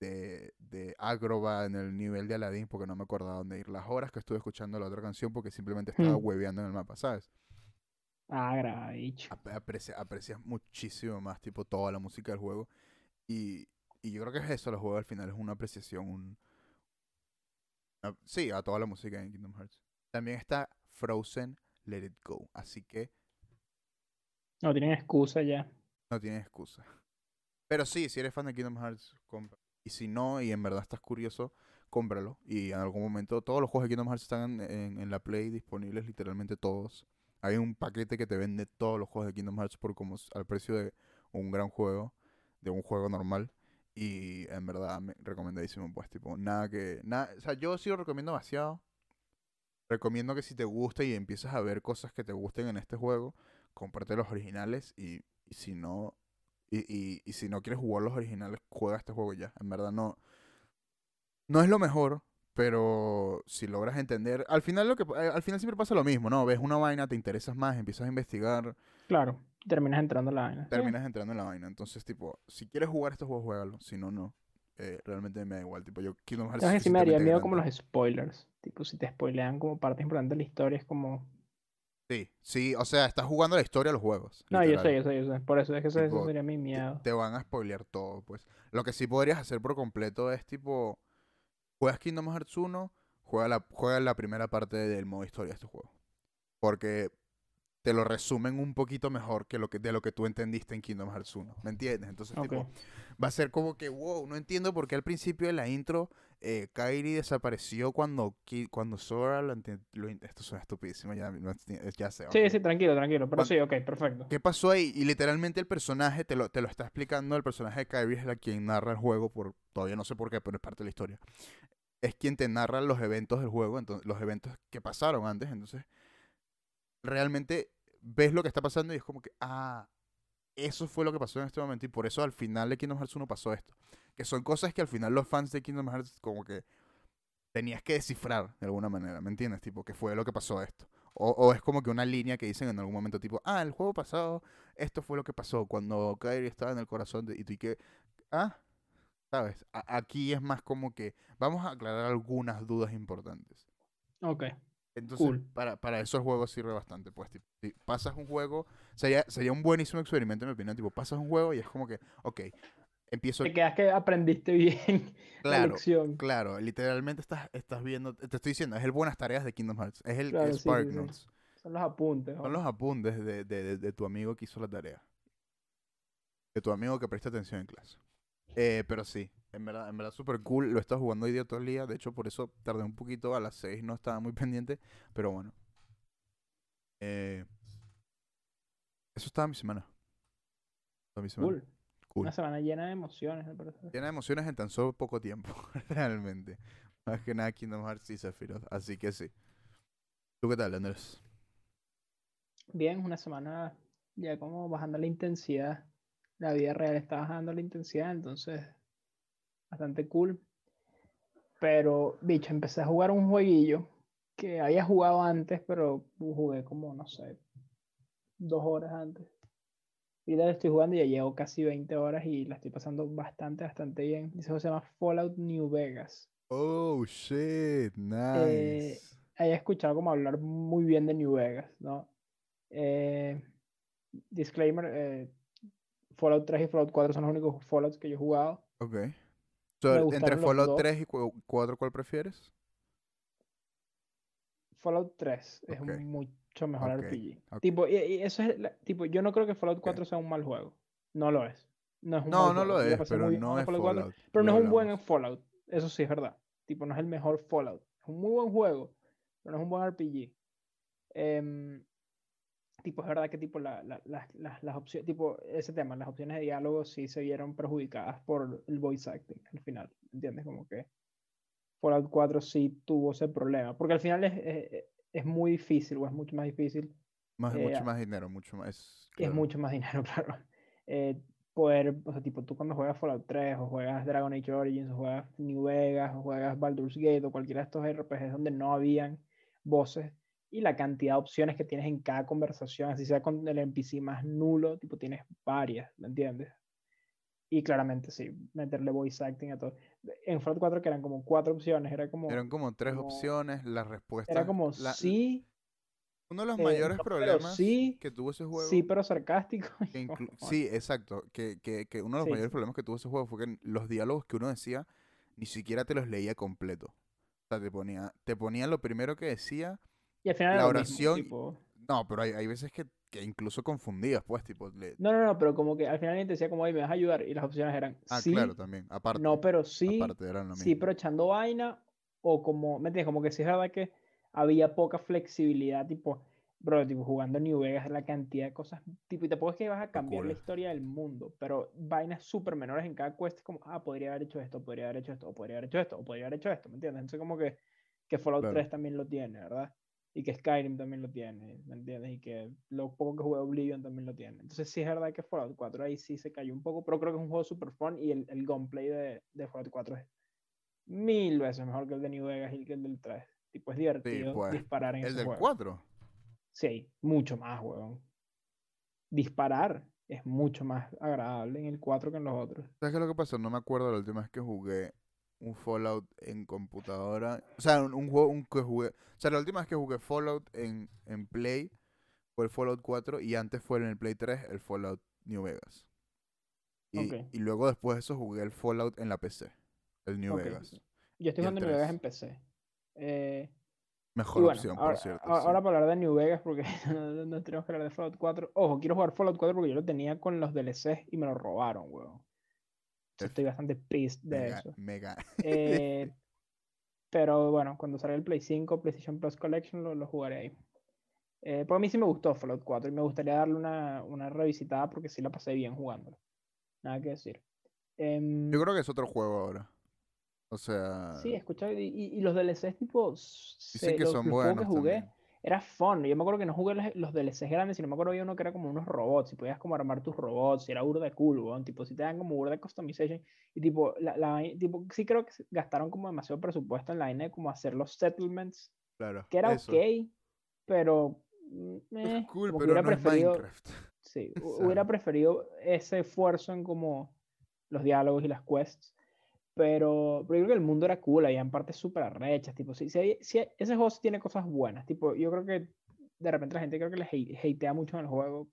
de, de Agroba en el nivel de Aladdin porque no me acordaba dónde ir. Las horas que estuve escuchando la otra canción porque simplemente estaba Hmm. hueveando en el mapa, ¿sabes? Ah, aprecia- aprecias muchísimo más tipo toda la música del juego y, y yo creo que es eso los juegos al final es una apreciación un una- sí a toda la música en Kingdom Hearts. También está Frozen Let It Go así que No tienen excusa ya. no tienes excusa. Pero sí si eres fan de Kingdom Hearts compra. Y si no y en verdad estás curioso cómpralo. Y en algún momento todos los juegos de Kingdom Hearts están en, en- en la Play disponibles literalmente todos. Hay un paquete que te vende todos los juegos de Kingdom Hearts por como al precio de un gran juego, de un juego normal. Y en verdad, me, recomendadísimo, pues, tipo, nada que. Nada, o sea, yo sí lo recomiendo demasiado. Recomiendo que si te gusta y empiezas a ver cosas que te gusten en este juego, cómprate los originales y, si no. Y, y si no quieres jugar los originales, juega este juego ya. En verdad no. No es lo mejor, pero si logras entender, al final lo que eh, al final siempre pasa lo mismo, ¿no? Ves una vaina, te interesas más, empiezas a investigar, Claro. Terminas entrando a la vaina. Sí. terminas entrando en la vaina. Entonces, tipo, si quieres jugar estos juegos, juégalo. Si no, no. eh, realmente me da igual. Tipo, yo Kingdom Hearts sí me daría suficientemente miedo como los spoilers. Tipo, si te spoilean como parte importante de la historia, es como. Sí, sí, o sea, estás jugando la historia de los juegos. No, yo sé, yo sé, yo sé. Por eso es que eso, eso Tipo, sería mi te- miedo. Te van a spoilear todo, pues. Lo que sí podrías hacer por completo es tipo, juegas Kingdom Hearts 1, juega la, juega la primera parte del modo historia de este juego. Porque te lo resumen un poquito mejor que lo que, de lo que tú entendiste en Kingdom Hearts 1. ¿Me entiendes? Entonces, Ok. tipo, va a ser como que, wow, no entiendo por qué al principio de la intro eh, Kairi desapareció cuando, cuando Sora lo, Esto suena estupidísimo, ya, ya sé. Sí, sí, tranquilo, tranquilo. Pero sí, ok, perfecto. ¿Qué pasó ahí? Y literalmente el personaje te lo, te lo está explicando, el personaje de Kyrie es la quien narra el juego, por todavía no sé por qué, pero es parte de la historia. Es quien te narra los eventos del juego, entonces, los eventos que pasaron antes, entonces realmente ves lo que está pasando y es como que, ah, eso fue lo que pasó en este momento y por eso al final de Kingdom Hearts 1 pasó esto. Que son cosas que al final los fans de Kingdom Hearts como que tenías que descifrar de alguna manera, ¿me entiendes? Tipo, que fue lo que pasó esto. O, o es como que una línea que dicen en algún momento, tipo, ah, el juego pasado, esto fue lo que pasó cuando Kyrie estaba en el corazón de... Y tú y que, ah, ¿sabes? Aquí es más como que vamos a aclarar algunas dudas importantes. Ok. Entonces, Cool. para, para eso el juego sirve bastante, pues, tipo, si pasas un juego, sería, sería un buenísimo experimento, en mi opinión, tipo, pasas un juego y es como que, ok, empiezo, Te quedas que aprendiste bien <laughs> la claro, lección. claro, literalmente estás, estás viendo, te estoy diciendo, es el buenas tareas de Kingdom Hearts, es el Claro, sí, sí, Spark sí. Notes. Son los apuntes. Son los apuntes de, de- de- de tu amigo que hizo la tarea. De tu amigo que presta atención en clase. Eh, pero sí, en verdad, en verdad súper cool. Lo he estado jugando hoy día todo el día. De hecho, por eso tardé un poquito. A las 6 no estaba muy <laughs> pendiente. Pero bueno. Eh, eso estaba mi semana. Toda mi semana. Cool. Cool. Una semana llena de emociones. Llena de emociones en tan solo poco tiempo. <laughs> realmente. Más que nada Kingdom Hearts y Sephiroth. Así que sí. ¿Tú qué tal, Andrés? Bien, una semana ya como bajando la intensidad. La vida real está bajando la intensidad, entonces bastante cool. Pero, bicho, empecé a jugar un jueguillo que había jugado antes, pero jugué como, no sé, dos horas antes. Y la estoy jugando y ya llevo casi 20 horas y la estoy pasando bastante, bastante bien. Ese juego se llama Fallout New Vegas. Oh, shit. Eh, Nice. Haya escuchado como hablar muy bien de New Vegas, ¿no? Eh, disclaimer, eh, Fallout 3 y Fallout 4 son los únicos Fallouts que yo he jugado. Ok. Entre Fallout dos. 3 y 4, ¿cuál prefieres? Fallout 3 es Ok, un mucho mejor ok, RPG. ok. Tipo, y, y eso es, la- tipo, yo no creo que Fallout 4 sea un mal juego. No lo es. No es un No, no lo es, pero no es Fallout 4, Fallout. Pero no es un buen. Fallout. Eso sí es verdad. Tipo, no es el mejor Fallout. Es un muy buen juego, pero no es un buen RPG. Em, tipo, es verdad que tipo la- la- las- las- las opciones, tipo, ese tema, las opciones de diálogo sí se vieron perjudicadas por el voice acting al final. ¿Entiendes? Como que Fallout 4 sí tuvo ese problema. Porque al final es, es, es muy difícil, o es mucho más difícil Más, eh, mucho más dinero, mucho más. es claro. mucho más dinero, <laughs> claro. Eh, poder, o sea, tipo, tú cuando juegas Fallout 3 o juegas Dragon Age Origins o juegas New Vegas o juegas Baldur's Gate o cualquiera de estos RPGs donde no habían voces y la cantidad de opciones que tienes en cada conversación, así sea con el NPC más nulo, tipo, tienes varias, ¿me entiendes? Y claramente, sí, meterle voice acting a todo. En Fallout 4 que eran como cuatro opciones, era como, Eran como tres como- opciones, las respuestas. era como la- sí, Uno de los eh, mayores no, problemas sí, que tuvo ese juego. sí, pero sarcástico. <laughs> sí, exacto. Que, que, que uno de los Sí, mayores sí. problemas que tuvo ese juego fue que los diálogos que uno decía ni siquiera te los leía completo. O sea, te ponía, te ponía lo primero que decía. Y al final La lo mismo, oración- tipo, No, pero hay, hay veces que, que incluso confundías, pues, tipo. le- No, no, no, pero como que al final alguien te decía como, "Oye, me vas a ayudar. Y las opciones eran Ah, sí, claro, también. Aparte. no, pero sí, aparte eran lo sí, mismo. pero echando vaina. O como, ¿me entiendes? Como que sí es verdad que había poca flexibilidad, tipo, bro, tipo, jugando New Vegas, la cantidad de cosas, tipo, y te puedes que vas a cambiar la Locura. historia del mundo, pero vainas súper menores en cada quest, como, ah, podría haber hecho esto, podría haber hecho esto, o podría haber hecho esto, o podría haber hecho esto, ¿me entiendes? Entonces como que, que Fallout Claro. 3 también lo tiene, ¿verdad? Y que Skyrim también lo tiene, ¿me entiendes? Y que lo poco que jugué Oblivion también lo tiene. Entonces sí es verdad que Fallout 4 ahí sí se cayó un poco, pero creo que es un juego super fun y el, el gunplay de, de Fallout 4 es mil veces mejor que el de New Vegas y que el del 3. Tipo, es divertido pues, disparar en El ese del juego. 4. Sí, mucho más, weón. Disparar. es mucho más agradable en el 4 que en los otros. ¿Sabes qué es lo que pasó? No me acuerdo la última vez que jugué un Fallout en computadora. O sea, un, un juego un que jugué. O sea, la última vez que jugué Fallout en, en Play fue el Fallout 4 y antes fue en el Play 3 el Fallout New Vegas. Y, y luego después de eso jugué el Fallout en la PC, el New. Vegas. Yo estoy jugando New Vegas 3. en PC. Eh, Mejor bueno, opción, ahora, por cierto. sí. ahora para hablar de New Vegas, porque <laughs> no, no tenemos que hablar de Fallout 4. Ojo, quiero jugar Fallout 4 porque yo lo tenía con los DLCs y me lo robaron, weón. Entonces Estoy bastante pissed de mega, eso. mega. <laughs> Eh, pero bueno, cuando salga el Play 5, PlayStation Plus Collection, lo, lo jugaré ahí. Eh, porque a mí sí me gustó Fallout 4 y me gustaría darle una, una revisitada porque sí la pasé bien jugándolo. Nada que decir. Em, Yo creo que es otro juego ahora. O sea, Sí, he escuchado. Y, y- los DLCs, tipo. dicen se- que los, son los juegos que buenos jugué también. Era fun. Yo me acuerdo que no jugué los, los DLCs grandes, sino me acuerdo había uno que era como unos robots. Y podías como armar tus robots. Y era burda cool, weón. Tipo, si te dan como burda customization. Y tipo, la, la tipo, sí creo que gastaron como demasiado presupuesto en la vaina de como hacer los settlements. Claro. Que era eso. ok, pero. mm, eh, cool, pero hubiera no es preferido. Minecraft. Sí, <laughs> hubiera preferido ese esfuerzo en como los diálogos y las quests. Pero, pero yo creo que el mundo era cool, había partes súper arrechas. Tipo, si, si ese juego sí tiene cosas buenas. Tipo, yo creo que de repente la gente creo que le hate- hatea mucho en el juego.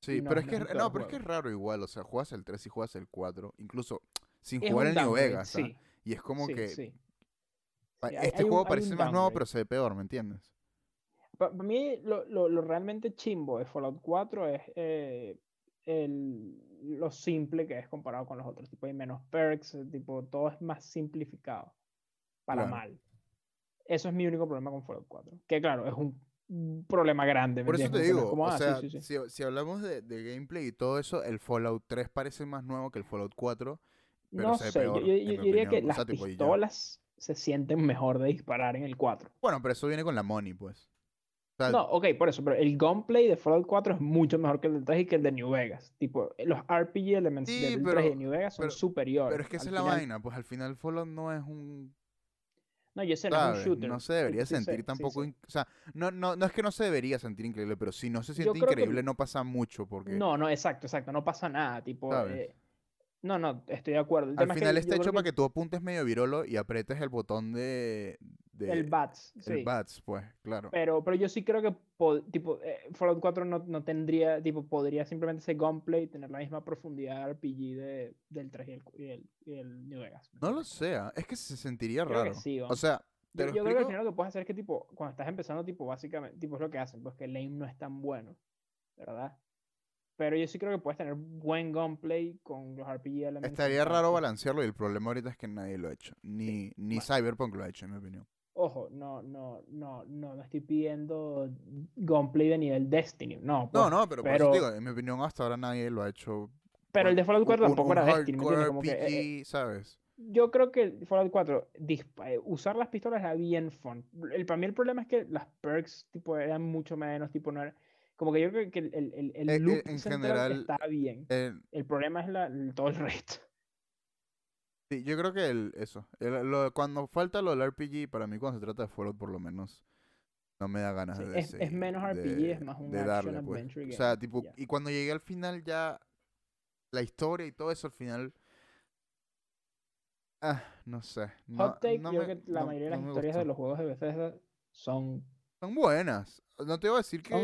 Sí, no, pero es que no, pero es que es raro igual, o sea, juegas el 3 y juegas el 4, incluso sin Es jugar un el New Vegas, ¿ah? sí. Y es como sí, que sí. este hay un- juego hay parece un más nuevo, pero se ve peor, ¿me entiendes? Para mí, lo, lo- lo realmente chimbo de Fallout 4 es eh, el, lo simple que es comparado con los otros. Tipo, hay menos perks, eh, tipo, todo es más simplificado. Para mal. Eso es mi único problema con Fallout 4. Que claro, es un problema grande. ¿me Por eso te digo, como, o "Ah, sea, sí, sí". Si, si hablamos de, de gameplay y todo eso, el Fallout 3 parece más nuevo que el Fallout 4. pero No sé, yo, peor, yo- en yo mi diría que. O las sea, pistolas se sienten mejor de disparar en el 4. Bueno, pero eso viene con la money, pues. O sea, No, ok, por eso, pero el gunplay de Fallout 4 es mucho mejor que el del 3 y que el de New Vegas. Tipo, los RPG elements Sí, del 3 y pero- de New Vegas son pero- superiores. pero es que esa es la vaina, pues al final Fallout no es un No, yo sé, no un shooter. No se debería Sí sentir sí tampoco. in- O sea, no, no, no es que no se debería sentir increíble, pero si no se siente que- increíble, no pasa mucho. Porque No, no, exacto, exacto, no pasa nada. Tipo, eh, no, no, estoy de acuerdo. El al es que final está hecho para que tú apuntes medio virolo y apretes el botón de. de El BATS, el sí. bats, pues, claro. Pero, pero yo sí creo que po- tipo, eh, Fallout 4 no, no tendría, tipo, podría simplemente ese gunplay tener la misma profundidad RPG de, del 3 y el, y el, y el New Vegas. ¿me No lo sé, ah, es que se sentiría Creo que raro. sí, o sea, Yo, creo que al final lo que puedes hacer es que, tipo, cuando estás empezando, tipo, básicamente, tipo, es lo que hacen, pues que el aim no es tan bueno, ¿verdad? Pero yo sí creo que puedes tener buen gunplay con los RPG elements. Estaría raro balancearlo y el problema ahorita es que nadie lo ha hecho. Ni, ni bueno. Cyberpunk lo ha hecho, en mi opinión. Ojo, no, no, no, no, no estoy pidiendo gunplay de nivel Destiny, no. No, pues, no, pero, por pero, eso te digo, en mi opinión hasta ahora nadie lo ha hecho. pero el de Fallout 4 un- tampoco un era Destiny. Como que, eh, eh, RPG, ¿sabes? yo creo que el Fallout 4, dispa- eh, usar las pistolas era bien fun. El, para mí el problema es que las perks tipo, eran mucho menos, tipo, no era... Como que yo creo que el, el, el, el loop en general, estaba bien. Eh, El problema es la, todo el resto. sí, yo creo que el, eso. lo- cuando falta lo del RPG, para mí cuando se trata de Fallout, por lo menos, no me da ganas Sí, de es, es menos RPG, de- es más un de action darle, pues. adventure O game. sea, tipo, y cuando llegué al final ya, la historia y todo eso al final... Ah, no sé. No, Hot take, no yo me- creo que la no- mayoría de las historias de los juegos de Bethesda son, Son buenas. No te voy a decir Son-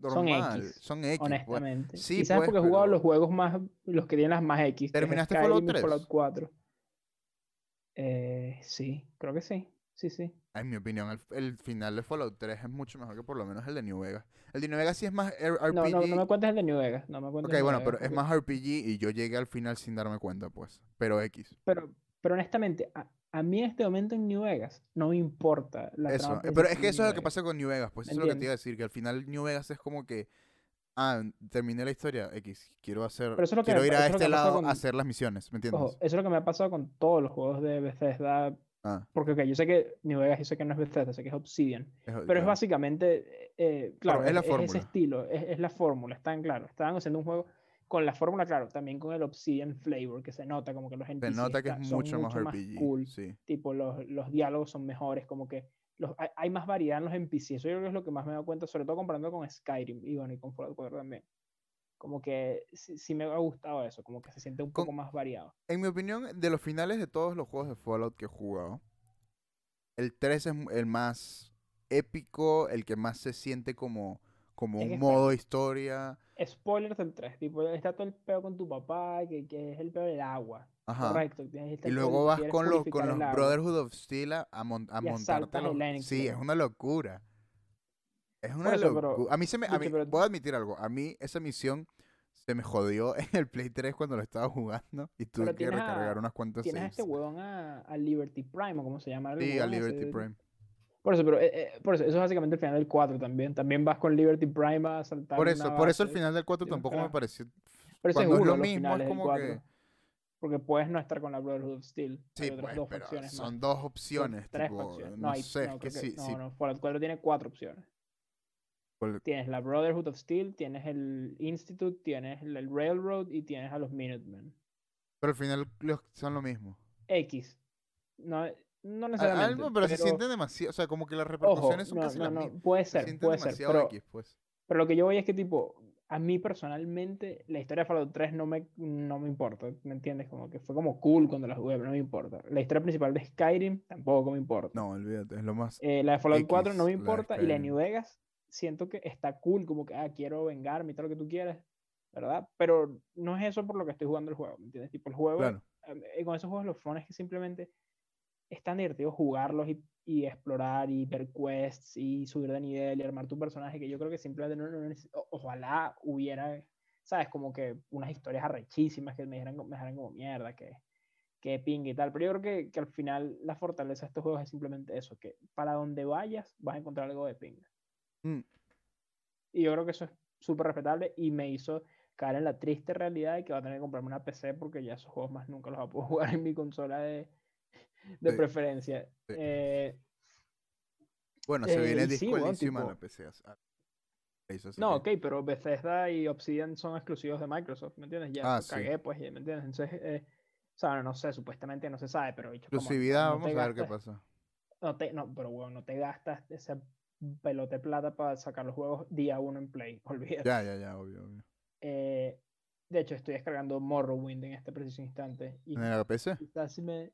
que son normal. X, Son X. pues. honestamente. Sí, Quizás pues, porque he jugado pero- los juegos más, los que tienen las más X. ¿Terminaste Skyrim Fallout y 3? Fallout 4. Eh, sí, creo que sí. Sí, sí. En mi opinión, el, el final de Fallout 3 es mucho mejor que por lo menos el de New Vegas. El de New Vegas sí es más RPG. No, no, no me cuentes el de New Vegas. No me cuentes ok, bueno, pero es más RPG y yo llegué al final sin darme cuenta, pues. Pero X. Pero, pero honestamente, a, mí en este momento en New Vegas no me importa la Eso. trama eh, Pero es que eso New es lo que pasa con New Vegas, pues ¿Me eso es lo que te iba a decir, que al final New Vegas es como que, ah, terminé la historia, X, quiero hacer, Pero eso es lo que quiero me- ir a es este lado con- a hacer las misiones, ¿me entiendes? Ojo, eso es lo que me ha pasado con todos los juegos de Bethesda. Ah, Porque, ok, yo sé que New Vegas, yo sé que no es Bethesda, sé que es Obsidian. es- Pero es básicamente, eh, claro, es la ese fórmula. estilo, es, es la fórmula, están claro. Estaban haciendo un juego con la fórmula, claro, también con el Obsidian flavor, que se nota como que los Se NPCs nota que es son mucho más RPG. cool, Sí. tipo los, los diálogos son mejores, como que los, hay, hay más variedad en los NPCs. Eso yo creo que es lo que más me dado cuenta, sobre todo comparando con Skyrim y, bueno, y con Fallout 4 también. Como que sí, sí me ha gustado eso, como que se siente un Con- poco más variado. En mi opinión, de los finales de todos los juegos de Fallout que he jugado, el 3 es el más épico, el que más se siente como, como Es un modo historia. Spoilers del 3, tipo, está todo el peo con tu papá, que, que es el peo del agua. Ajá. Correcto. tienes- Y luego vas con los, con los. Brotherhood of Steel a, a, mon- a montarte los... Sí, es una locura. Es una eso, pero, locura. A mí se me... A mí, pero- voy a admitir algo. A mí esa misión se me jodió <laughs> en el Play 3 cuando lo estaba jugando y tuve que a- recargar unas cuantas Tienes a este huevón a, a Liberty Prime, o como se llama Sí, a ese Liberty Prime. Por eso, pero eh, eh, por eso, eso es básicamente el final del 4 también. También vas con Liberty Prime a saltar Por eso, por eso el final del 4 de los tampoco me pareció... Pero cuando es lo mismo, es como 4, que... Porque puedes no estar con la Brotherhood of Steel. Sí, hay otras pues, dos pero son más. dos Son opciones, tres tipo, facciones. no, hay- sé, no, es que sí, no, sí, no, Fallout 4 tiene cuatro opciones. Tienes la Brotherhood of Steel, tienes el Institute, tienes el, el Railroad y tienes a los Minutemen. pero al final los- son lo mismo. X. No, no necesariamente. algo, pero, se sienten demasiado, o sea, como que las Ojo, repercusiones son no, casi no, las no, mismas. puede Se ser, puede ser. Pero, X, pues. pero lo que yo voy es que, tipo, a mí personalmente, la historia de Fallout 3 no me, no me importa, ¿me entiendes? Como que fue como cool cuando la jugué, pero no me importa. La historia principal de Skyrim tampoco me importa. No, olvídate, es lo más... Eh, la de Fallout 4 no me la importa y la de. New Vegas siento que está cool, como que, ah, quiero vengarme y todo lo que tú quieras, ¿verdad? Pero no es eso por lo que estoy jugando el juego, ¿me entiendes? Tipo, el juego, Claro. eh, con esos juegos lo fun es que simplemente es tan divertido jugarlos y, y explorar y ver quests y subir de nivel y armar tu personaje que yo creo que simplemente no, no ojalá hubiera, ¿sabes? Como que unas historias arrechísimas que me dejaran, me dejaran como mierda, que, que ping y tal. Pero yo creo que, que al final la fortaleza de estos juegos es simplemente eso, que para donde vayas vas a encontrar algo de ping. Mm, Y yo creo que eso es súper respetable y me hizo caer en la triste realidad de que va a tener que comprarme una PC porque ya esos juegos más nunca los voy a poder jugar en mi consola de, <laughs> de Sí, preferencia. sí. Eh, Bueno, se Eh, viene disco weón, encima tipo- la PC. no, ok, pero Bethesda y Obsidian son exclusivos de Microsoft, ¿me entiendes? Ya Ah, sí. cagué, pues, ¿me entiendes? Entonces, eh, o sea, no sé, supuestamente no se sabe, pero como Exclusividad, no vamos a ver qué pasa. No, te, no, pero bueno, no te gastas ese pelote de plata para sacar los juegos día uno en Play, <laughs> olvídate. Ya, ya, ya, obvio, obvio. Eh, de hecho, estoy descargando Morrowind en este preciso instante. Y ¿En la PC? quizás me...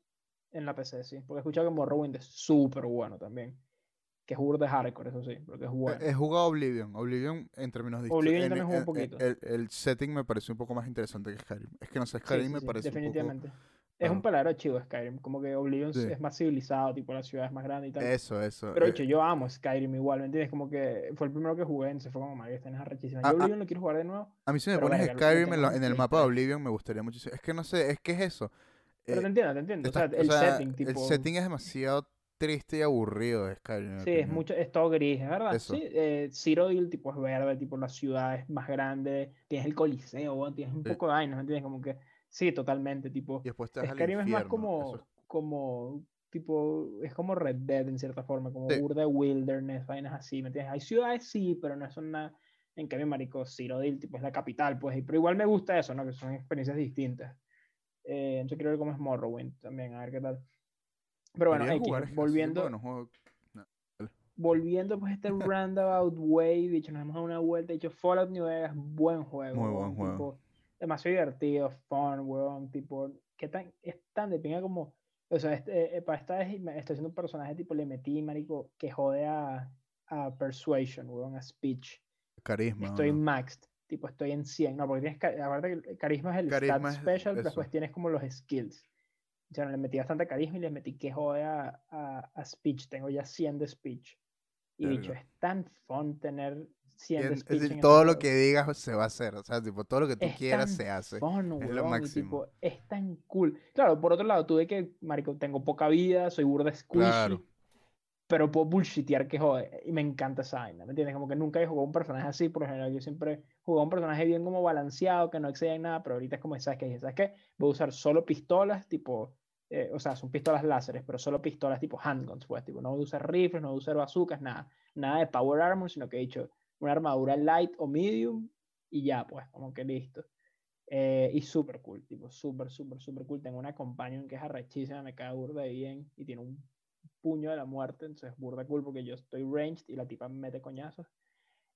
En la PC, sí. Porque he escuchado que Morrowind es súper bueno también. Que es burda de hardcore, eso sí, porque es bueno. He jugado Oblivion. Oblivion en términos de Oblivion en- también jugué un en- poquito. El, el setting me pareció un poco más interesante que Skyrim. Es que no sé, Skyrim sí, me sí, parece un poco... definitivamente. Es un Ajá. peladero chido Skyrim. Como que Oblivion Sí. es más civilizado, tipo la ciudad es más grande y tal. Eso, eso. Pero eh, de hecho, yo amo Skyrim igual, ¿me entiendes? Como que fue el primero que jugué, entonces fue como, madre, esta es arrechísima. Ah, Yo ah. Oblivion lo quiero jugar de nuevo, A mí si me pones Skyrim en, en en el mapa de 3. Oblivion me gustaría muchísimo. Es que no sé, es que es eso. Pero eh, te entiendo, te entiendo. O sea, el o sea, setting, tipo... El setting es demasiado triste y aburrido de Skyrim. Sí, es mucho, es todo gris, es verdad. Eso. Sí, eh, Cyrodiil, tipo, es verde, tipo, la ciudad es más grande, tienes el coliseo, tienes un Sí. poco de vainas, ¿me entiendes? Como que, sí, totalmente, tipo, Y después Skyrim es más infierno, como, es- como, tipo, es como Red Dead en cierta forma, como Sí. burda de wilderness, vainas así, ¿me entiendes? Hay ciudades, sí, pero no son nada, en cambio, marico, Cyrodiil, tipo, es la capital, pues, pero igual me gusta eso, ¿no? Que son experiencias distintas. Eh, entonces quiero ver cómo es Morrowind también, a ver qué tal. Pero bueno, X, volviendo que no juego- volviendo pues este <laughs> roundabout way, dicho, nos hemos dado una vuelta, dicho, Fallout New Vegas, buen juego, Muy buen juego. tipo, demasiado divertido, fun, weón, tipo, que tan, es tan de pinga como, o sea, este, eh, para esta vez estoy haciendo un personaje, tipo, le metí, marico, que jode a, a Persuasion, weón, a Speech, Carisma. ¿o estoy no? maxed, tipo, estoy en 100, no, porque tienes, aparte carisma es el Carisma stat special, pero después tienes como los skills. O sea, le metí bastante carisma y le metí que jode a, a, Speech. Tengo ya 100 de Speech. Y dicho, es tan fun tener 100 de Bien, es Speech. decir, todo lo que digas se va a hacer. O sea, tipo, todo lo que tú Es quieras tan se hace. fun, es lo y máximo. tipo, es tan cool. Claro, por otro lado, tuve que, marico, tengo poca vida, soy burda squishy, Claro. Pero puedo bullshitear que jode. Y me encanta esa vaina, ¿me entiendes? Como que nunca he jugado un personaje así, por lo general. Yo siempre jugaba un personaje bien como balanceado, que no excedía en nada, pero ahorita es como, ¿sabes qué? ¿Sabes qué? Voy a usar solo pistolas, tipo, eh, o sea, son pistolas láseres, pero solo pistolas tipo handguns, pues, tipo, no voy a usar rifles, no voy a usar bazookas, nada. Nada de power armor, sino que he dicho una armadura light o medium y ya, pues, como que listo. Eh, y súper cool, tipo, súper, súper, súper cool. Tengo una companion que es arrechísima, me cae burda de bien y tiene un puño de la muerte, entonces es burda cool porque yo estoy ranged y la tipa me mete coñazos.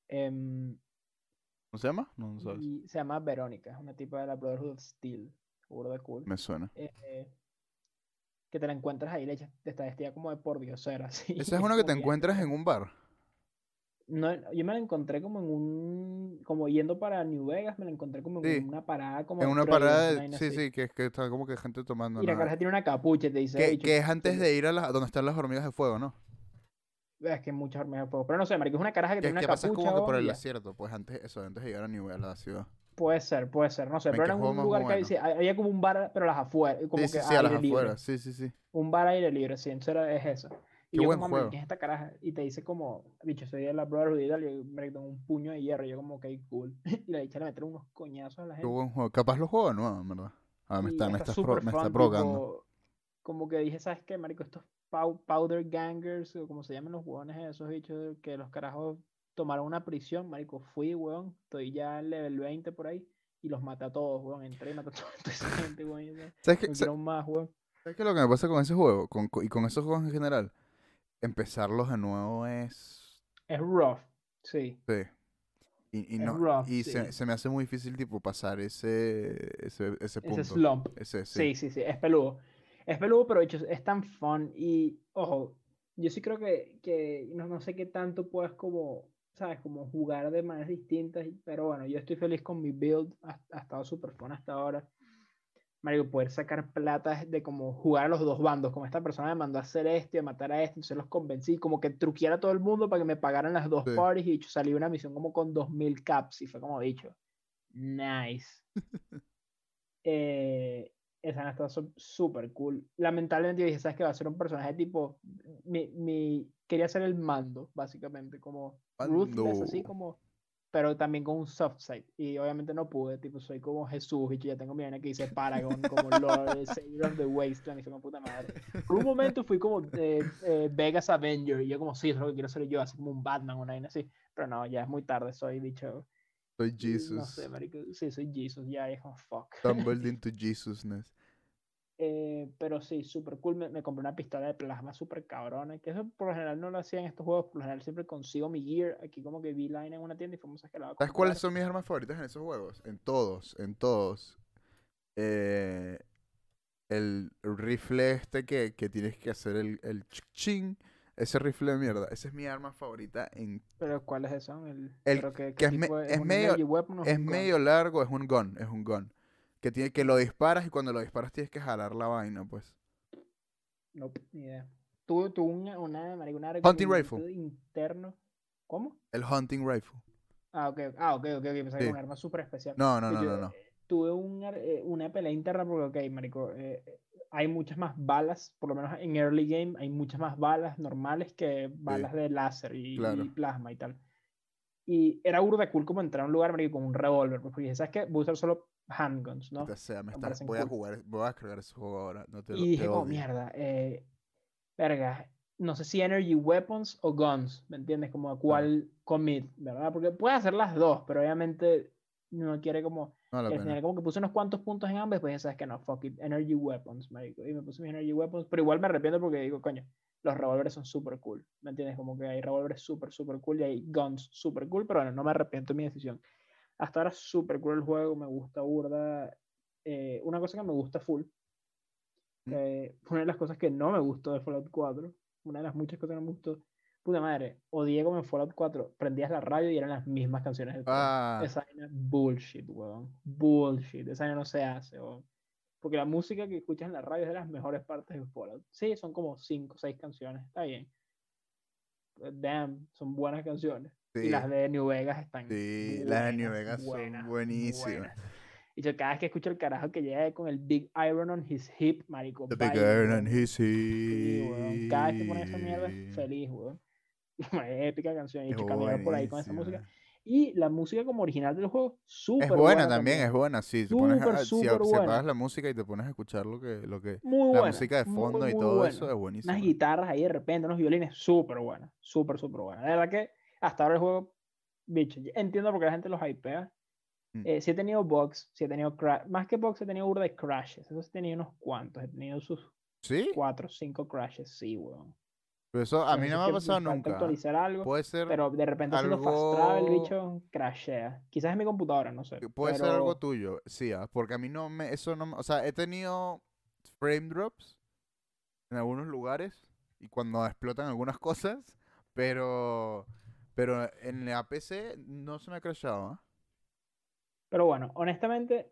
¿No se llama? No, no sabes. Y se llama Verónica, es una tipa de la Brotherhood of Steel. De cool. Me suena. Eh, que te la encuentras ahí, le echas- te está vestida como de pordiosera, <laughs> así. Esa es una que te encuentras en un bar. No, yo me la encontré como en un. Como yendo para New Vegas, me la encontré como en Sí, una parada como En una parada, de- sí, así. sí, que, que está como que gente tomando. Y la ¿no? caraja tiene una capucha te dice. Que, "Bicho, que es antes de ir a la, donde están las hormigas de fuego, ¿no? Es que muchas hormigas de fuego. Pero no sé, marico, es una caraja que Que, tiene que una es capucha. como que por el desierto, pues antes, eso, antes de llegar a New a la ciudad. Puede ser, puede ser, no sé. Pero era un lugar que bueno. sí, había como un bar, pero las afueras. Como Sí, sí, que sí, a las libre. afueras, sí, sí, sí. Un bar aire libre, sí, entonces era, es eso. Y Qué yo buen como, juego. ¿qué es esta caraja? Y te dice como, bicho, soy de la Brotherhood y tal, y me tengo un puño de hierro, y yo como, ok, cool. <laughs> Y la dicha le meter unos coñazos a la Qué gente. buen juego. Capaz lo juego nuevo, en verdad. Ah, me y está, me está pro- me está como que dije, ¿sabes qué, marico? Estos pow- powder gangers, o como se llaman los huevones esos bichos, que los carajos tomaron una prisión, marico, fui, weón, estoy ya en level 20 por ahí, y los maté a todos, weón, entré y maté a <laughs> toda esa gente, no ¿Sabes qué, no sabes qué lo que me pasa con ese juego? Con, y con esos juegos en general. Empezarlos de nuevo es... Es rough, sí. Sí. Y, y no, rough, y se, sí. se me hace muy difícil, tipo, pasar ese, ese, ese punto. Ese slump. Ese, Sí, sí, sí, es peludo. Es peludo, pero hecho, es tan fun. Y, ojo, yo sí creo que, que no, no sé qué tanto puedes como, ¿sabes? Como jugar de maneras distintas. Pero bueno, yo estoy feliz con mi build. Ha, ha estado súper fun hasta ahora. Mario, poder sacar plata de como jugar a los dos bandos. Como esta persona me mandó a hacer esto y a matar a este, entonces los convencí. Como que truqueara a todo el mundo para que me pagaran las dos Sí. parties. Y dicho, salí una misión como con 2000 caps. Y fue como dicho, nice. <laughs> eh, esa está súper cool. Lamentablemente yo dije, ¿sabes qué? Va a ser un personaje tipo. Mi, mi, quería ser el mando, básicamente, como ruthless, así como. Pero también con un soft side. Y obviamente no pude, tipo, soy como Jesús, y ya tengo mi vaina que dice Paragon, como Lord, el Savior of the Wasteland, y fue como puta madre. Por un momento fui como eh, eh, Vegas Avenger, y yo como, sí, es lo que quiero ser yo, así como un Batman, una vaina así. Pero no, ya es muy tarde, soy bicho. Soy No Jesus. sé, marico. Sí, soy Jesus, ya es como fuck. Stumbled <laughs> into Jesusness. Eh, pero sí, súper cool. Me, me compré una pistola de plasma súper cabrona. Que eso por lo general no lo hacía en estos juegos. Por lo general siempre consigo mi gear. Aquí como que vi line en una tienda y fuimos a que la ¿Sabes cuáles son mis armas favoritas en esos juegos? En todos, en todos. Eh, el rifle este que, que tienes que hacer el, el ching. Ese rifle de mierda. Esa es mi arma favorita en Pero ¿cuáles son? El, El ¿qué- que es me- es medio- weapon Es medio largo, es un gun, es un gun. Que tiene que lo disparas y cuando lo disparas tienes que jalar la vaina, pues. Nope, ni idea. Tuve, tuve una, una, marico, una Hunting rifle. interno. ¿Cómo? El hunting rifle. Ah, ok, ah, ok, ok, ok. Pensaba que Sí. era un arma súper especial. No, no, Pues no, yo, no, no. eh, Tuve un ar- eh, una pelea interna porque, ok, marico, eh, hay muchas más balas, por lo menos en early game, hay muchas más balas normales que balas de láser y, Claro. y plasma y tal. Y era burda cool como entrar a un lugar, marico, con un revólver, porque dije, ¿sabes qué? Voy a usar solo handguns, ¿no? Maldita sea, me parecen voy a jugar, voy a descargar ese juego ahora. No te, lo- Y te dije, como, odio. mierda, eh, verga, no sé si energy weapons o guns, ¿me entiendes? Como a cuál commit, ¿verdad? Porque puede hacer las dos, pero obviamente no quiere como... No al final pena. como que puse unos cuantos puntos en ambas, pues ya sabes que no, fuck it, energy weapons, marico. Y me puse mis energy weapons, pero igual me arrepiento porque digo, coño, los revólveres son súper cool, ¿me entiendes? Como que hay revólveres súper, súper cool y hay guns súper cool, pero bueno, no me arrepiento de mi decisión. Hasta ahora súper cool el juego, me gusta burda. Eh, una cosa que me gusta full, ¿Mm? fue una de las cosas que no me gustó de Fallout 4, una de las muchas cosas que no me gustó, puta madre, odié como en Fallout 4, prendías la radio y eran las mismas canciones del. Ah, Esa vaina bullshit, weón. Bullshit. Esa vaina no se hace, weón. Porque la música que escuchas en la radio es de las mejores partes de Fallout. Sí, son como 5 o 6 canciones. Está bien. Damn, son buenas canciones. Y sí, las de New Vegas están. sí, las de New buenas, Vegas buenas, son buenísimas. buenas. Y yo cada vez que escucho el carajo que llega con el Big Iron on his hip, marico. The Big Iron and his Sí, weón. Cada vez que ponen esa mierda, feliz, weón. <laughs> Épica canción. Y caminaba por ahí con esa música. Y la música como original del juego, súper Es buena también, es buena, sí. Te pones a- si, buena. apagas la música y te pones a escuchar lo que, lo que, Muy la buena. música de muy, fondo y muy todo buena. eso es buenísimo. Unas guitarras ahí de repente, unos violines, súper buenas. Súper, súper buenas. De verdad que hasta ahora el juego, bicho, entiendo por qué la gente los hypea. Mm. Eh, sí he tenido bugs, sí he tenido más que bugs he tenido burda de crashes. Eso sí he tenido unos cuantos. He tenido sus ¿Sí? cuatro cinco crashes, sí, weón. Pero eso a mí no me ha pasado nunca. actualizar algo, Puede ser, pero de repente haciendo fast travel, el algo- bicho crashea. Quizás es mi computadora, no sé. puede ser algo pero- tuyo, sí, ah, porque a mí no me, eso no, o sea, he tenido frame drops en algunos lugares y cuando explotan algunas <laughs> cosas, pero, pero en la PC no se me ha crashado, ¿ah? Pero bueno, honestamente,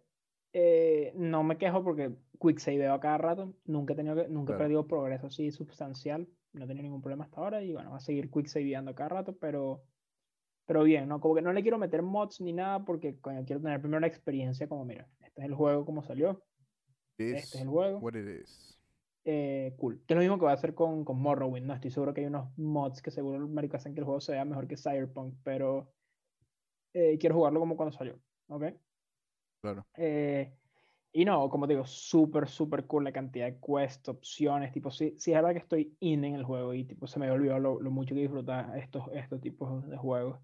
eh, no me quejo porque quick saveo a cada rato. Nunca he tenido que- nunca he perdido progreso así sustancial. No he tenido ningún problema hasta ahora. Y bueno, va a seguir quick saveando a cada rato, pero, pero bien, ¿no? Como que no le quiero meter mods ni nada porque coño, quiero tener primero la experiencia como, mira, este es el juego como salió. Este es el juego. what it is. Eh, cool. Que es lo mismo que va a hacer con, con Morrowind, ¿no? Estoy seguro que hay unos mods que seguro marico hacen que el juego sea mejor que Cyberpunk, pero eh, quiero jugarlo como cuando salió, ¿ok? Claro. Eh, y no, como te digo, súper, súper cool la cantidad de quests, opciones, tipo, sí, sí es verdad que estoy in en el juego y tipo, se me olvidó lo, lo mucho que disfrutar estos, estos tipos de juegos.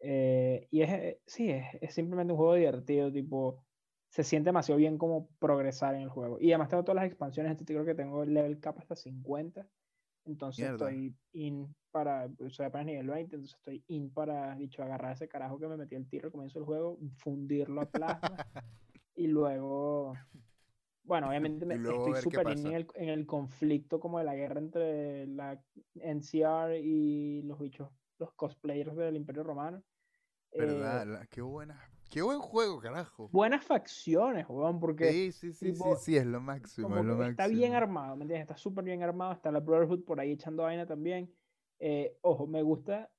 Y es, sí, es, es simplemente un juego divertido, tipo, se siente demasiado bien como progresar en el juego. Y además tengo todas las expansiones, entonces creo que tengo el level cap hasta 50. Entonces Mierda. estoy in para, soy apenas nivel 20, entonces estoy in para, dicho, agarrar ese carajo que me metí el tiro al comienzo del juego, fundirlo a plasma <laughs> y luego, bueno, obviamente me, estoy súper in en el, en el conflicto como de la guerra entre la NCR y los bichos, los cosplayers del Imperio Romano. Eh, ¿Verdad? La- qué buena, qué buen juego, carajo. buenas facciones, weón, porque Sí, sí, sí, tipo, sí, sí, es lo máximo, es lo está bien armado, ¿me entiendes? Está súper bien armado, está la Brotherhood por ahí echando vaina también. Eh, ojo, me gusta,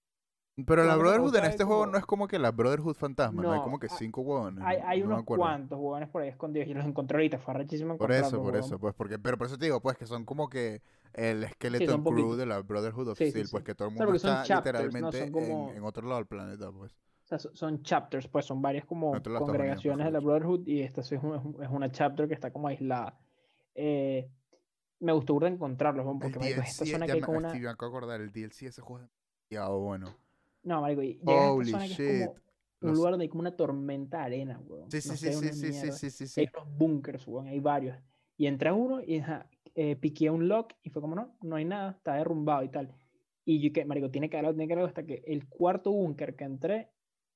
Pero la Brotherhood en es este juego no es como que la Brotherhood fantasma, no, hay No, como que hay- cinco huevones. hay, hay no unos cuantos huevones por ahí escondidos, yo los encontré ahorita, fue arrechísimo Por eso, por eso, pues, porque, pero por eso te digo, pues, que son como que el skeleton son crew de la Brotherhood of Sí, sí, Steel, pues sí. que todo el mundo está literalmente Son como- en, en otro lado del planeta, pues. Sea, so- son chapters, pues son varias como En otro lado de congregaciones de la Brotherhood y esta es una, es una chapter que está como aislada. Eh, me gustó burda encontrarlos, porque DLC, esta zona que me, una... me acabo de acordar, el DLC de ese juego es demasiado bueno. No, marico, y a esta Holy zona que es shit. como un Los- lugar donde hay como una tormenta de arena, weón. Sí, sí, No sé, sí, sí, sí, sí, sí, sí. Hay unos bunkers, weón, hay varios. Y entré a uno y ajá, eh, piqué un lock y fue como, no, no hay nada, está derrumbado y tal. Y yo que, marico, tiene que haber tiene que haber algo hasta que el cuarto búnker que entré,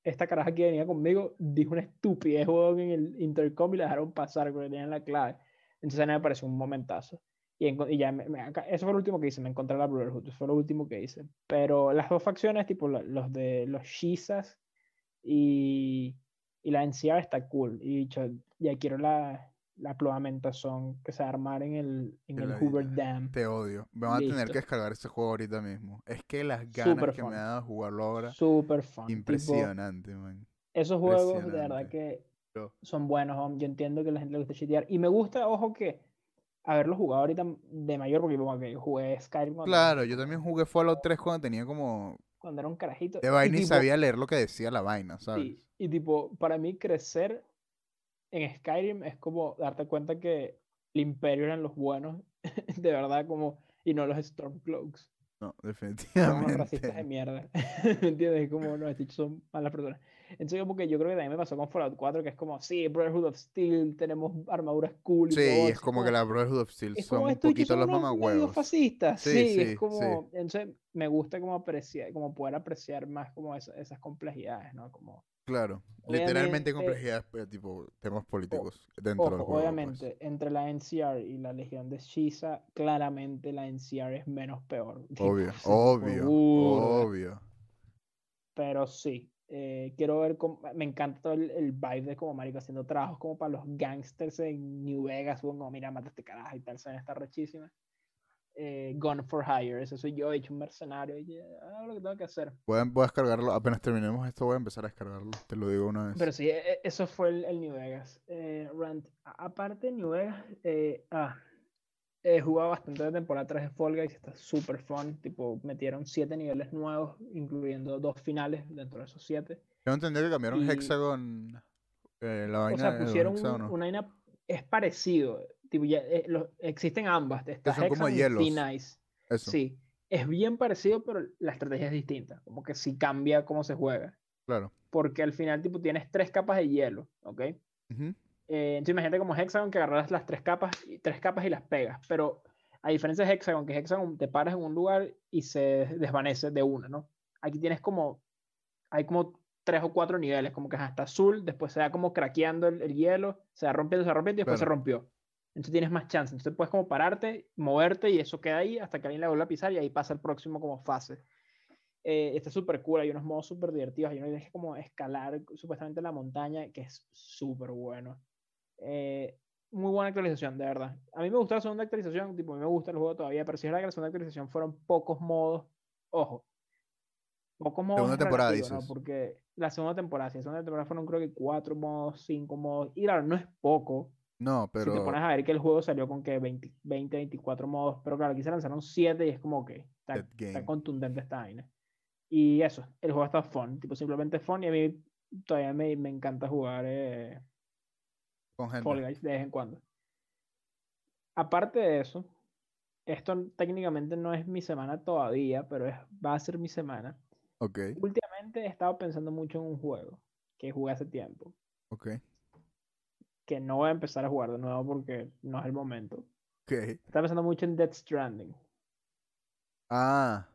esta caraja que venía conmigo dijo una estupidez, weón, en el intercom y la dejaron pasar porque tenían la clave. Entonces a mí me pareció un momentazo. Y, enco- y ya, me- me- eso fue lo último que hice, me encontré la Brotherhood, eso fue lo último que hice. Pero las dos facciones, tipo la- los de los Shizas y, y la NCR está cool. Y dicho, ya quiero la, la plavamentación que se va a armar en el, en el. Hoover Dam. Te odio. Me van a tener Listo. que descargar ese juego ahorita mismo. Es que las ganas Súper que fun. me da de jugarlo ahora, Super fun. tipo, impresionante, man. esos juegos, de verdad que Pero- son buenos. Yo entiendo que la gente le gusta chitear. Y me gusta, ojo, que haberlo jugado ahorita de mayor, porque como que jugué Skyrim Claro, yo también jugué Fallout 3 cuando tenía como cuando era un carajito. de vaina y tipo, sabía leer lo que decía la vaina, ¿sabes? Sí, y tipo, para mí crecer en Skyrim es como darte cuenta que el Imperio eran los buenos, <laughs> de verdad, como, y no los Stormcloaks. No, Son unos racistas de definitivamente. mierda. <laughs> ¿Me entiendes? Como, no, estos son malas personas. Entonces, como que yo creo que también me pasó con Fallout 4, que es como, sí, Brotherhood of Steel, tenemos armaduras cool. y Sí, robots", es como que la Brotherhood of Steel es son un poquito son los mamahuevos. fascistas. Sí, Sí, sí, es sí. como, entonces me gusta como apreciar, como poder apreciar más como esa- esas complejidades, ¿no? Como, Claro, literalmente complejidades, eh, tipo temas políticos dentro del Ojo, juego. pues. obviamente, entre la NCR y la Legión de Shiza, claramente la NCR es menos peor. <laughs> Obvio, obvio, obvio. Pero sí, eh, quiero ver cómo, me encanta todo el, el vibe de como marico haciendo trabajos como para los gangsters en New Vegas, como mira, mata este carajo y tal, suena está rechísima. Eh, Gone for Hire, ese soy yo, he hecho un mercenario, y ya, hago lo que tengo que hacer. Voy a, voy a descargarlo, apenas terminemos esto voy a empezar a descargarlo, te lo digo una vez. Pero sí, e- e- eso fue el, el New Vegas. Eh, Rant. Aparte, New Vegas, eh, ah, he jugado bastante de temporada 3 de Fall Guys, está súper fun. Tipo, metieron 7 niveles nuevos, incluyendo dos finales dentro de esos 7. Yo entendí que cambiaron y- Hexagon, eh, la O vaina sea, de los pusieron un- una vaina, es parecido. Tipo, ya, eh, lo- existen ambas, está son como y hielos. Thin Ice. Eso, Sí, es bien parecido, pero la estrategia es distinta. Como que sí cambia cómo se juega. claro. Porque al final, tipo, tienes tres capas de hielo, ¿ok? Ujú. Eh, entonces imagínate como Hexagon que agarras las tres capas, y, tres capas y las pegas, pero A diferencia de Hexagon, que Hexagon te paras en un lugar y se desvanece de una, ¿no? Aquí tienes como, hay como tres o cuatro niveles, como que hasta azul, después se va como craqueando el, el hielo, se va rompiendo, se va rompiendo y después se Claro. rompió. Entonces tienes más chance. Entonces puedes como pararte, moverte y eso queda ahí hasta que alguien la vuelva a pisar y ahí pasa el próximo como fase. Eh, está súper cool, hay unos modos súper divertidos, hay uno que que como escalar supuestamente la montaña, que es súper bueno. Eh, muy buena actualización, de verdad. A mí me gustó la segunda actualización, tipo, a mí me gusta el juego todavía, pero si es verdad que la segunda actualización fueron pocos modos, ojo, pocos modos Segunda temporada, relativo, ¿no? dices. Porque la segunda temporada, sí, la segunda temporada fueron creo que cuatro modos, cinco modos, y claro, no es poco, No, si te pero. pones a ver que el juego salió con que 20, 20 24 modos, pero claro, aquí se lanzaron 7 y es como que está, está contundente esta vaina. Y eso, el juego está fun, tipo simplemente fun y a mí todavía me, me encanta jugar eh, Con gente. Fall Guys de vez en cuando. Aparte de eso, esto técnicamente no es mi semana todavía, pero es, va a ser mi semana. Ok, Últimamente he estado pensando mucho en un juego que jugué hace tiempo, ok, que no voy a empezar a jugar de nuevo porque no es el momento. ok. Estaba pensando mucho en Death Stranding. Ah.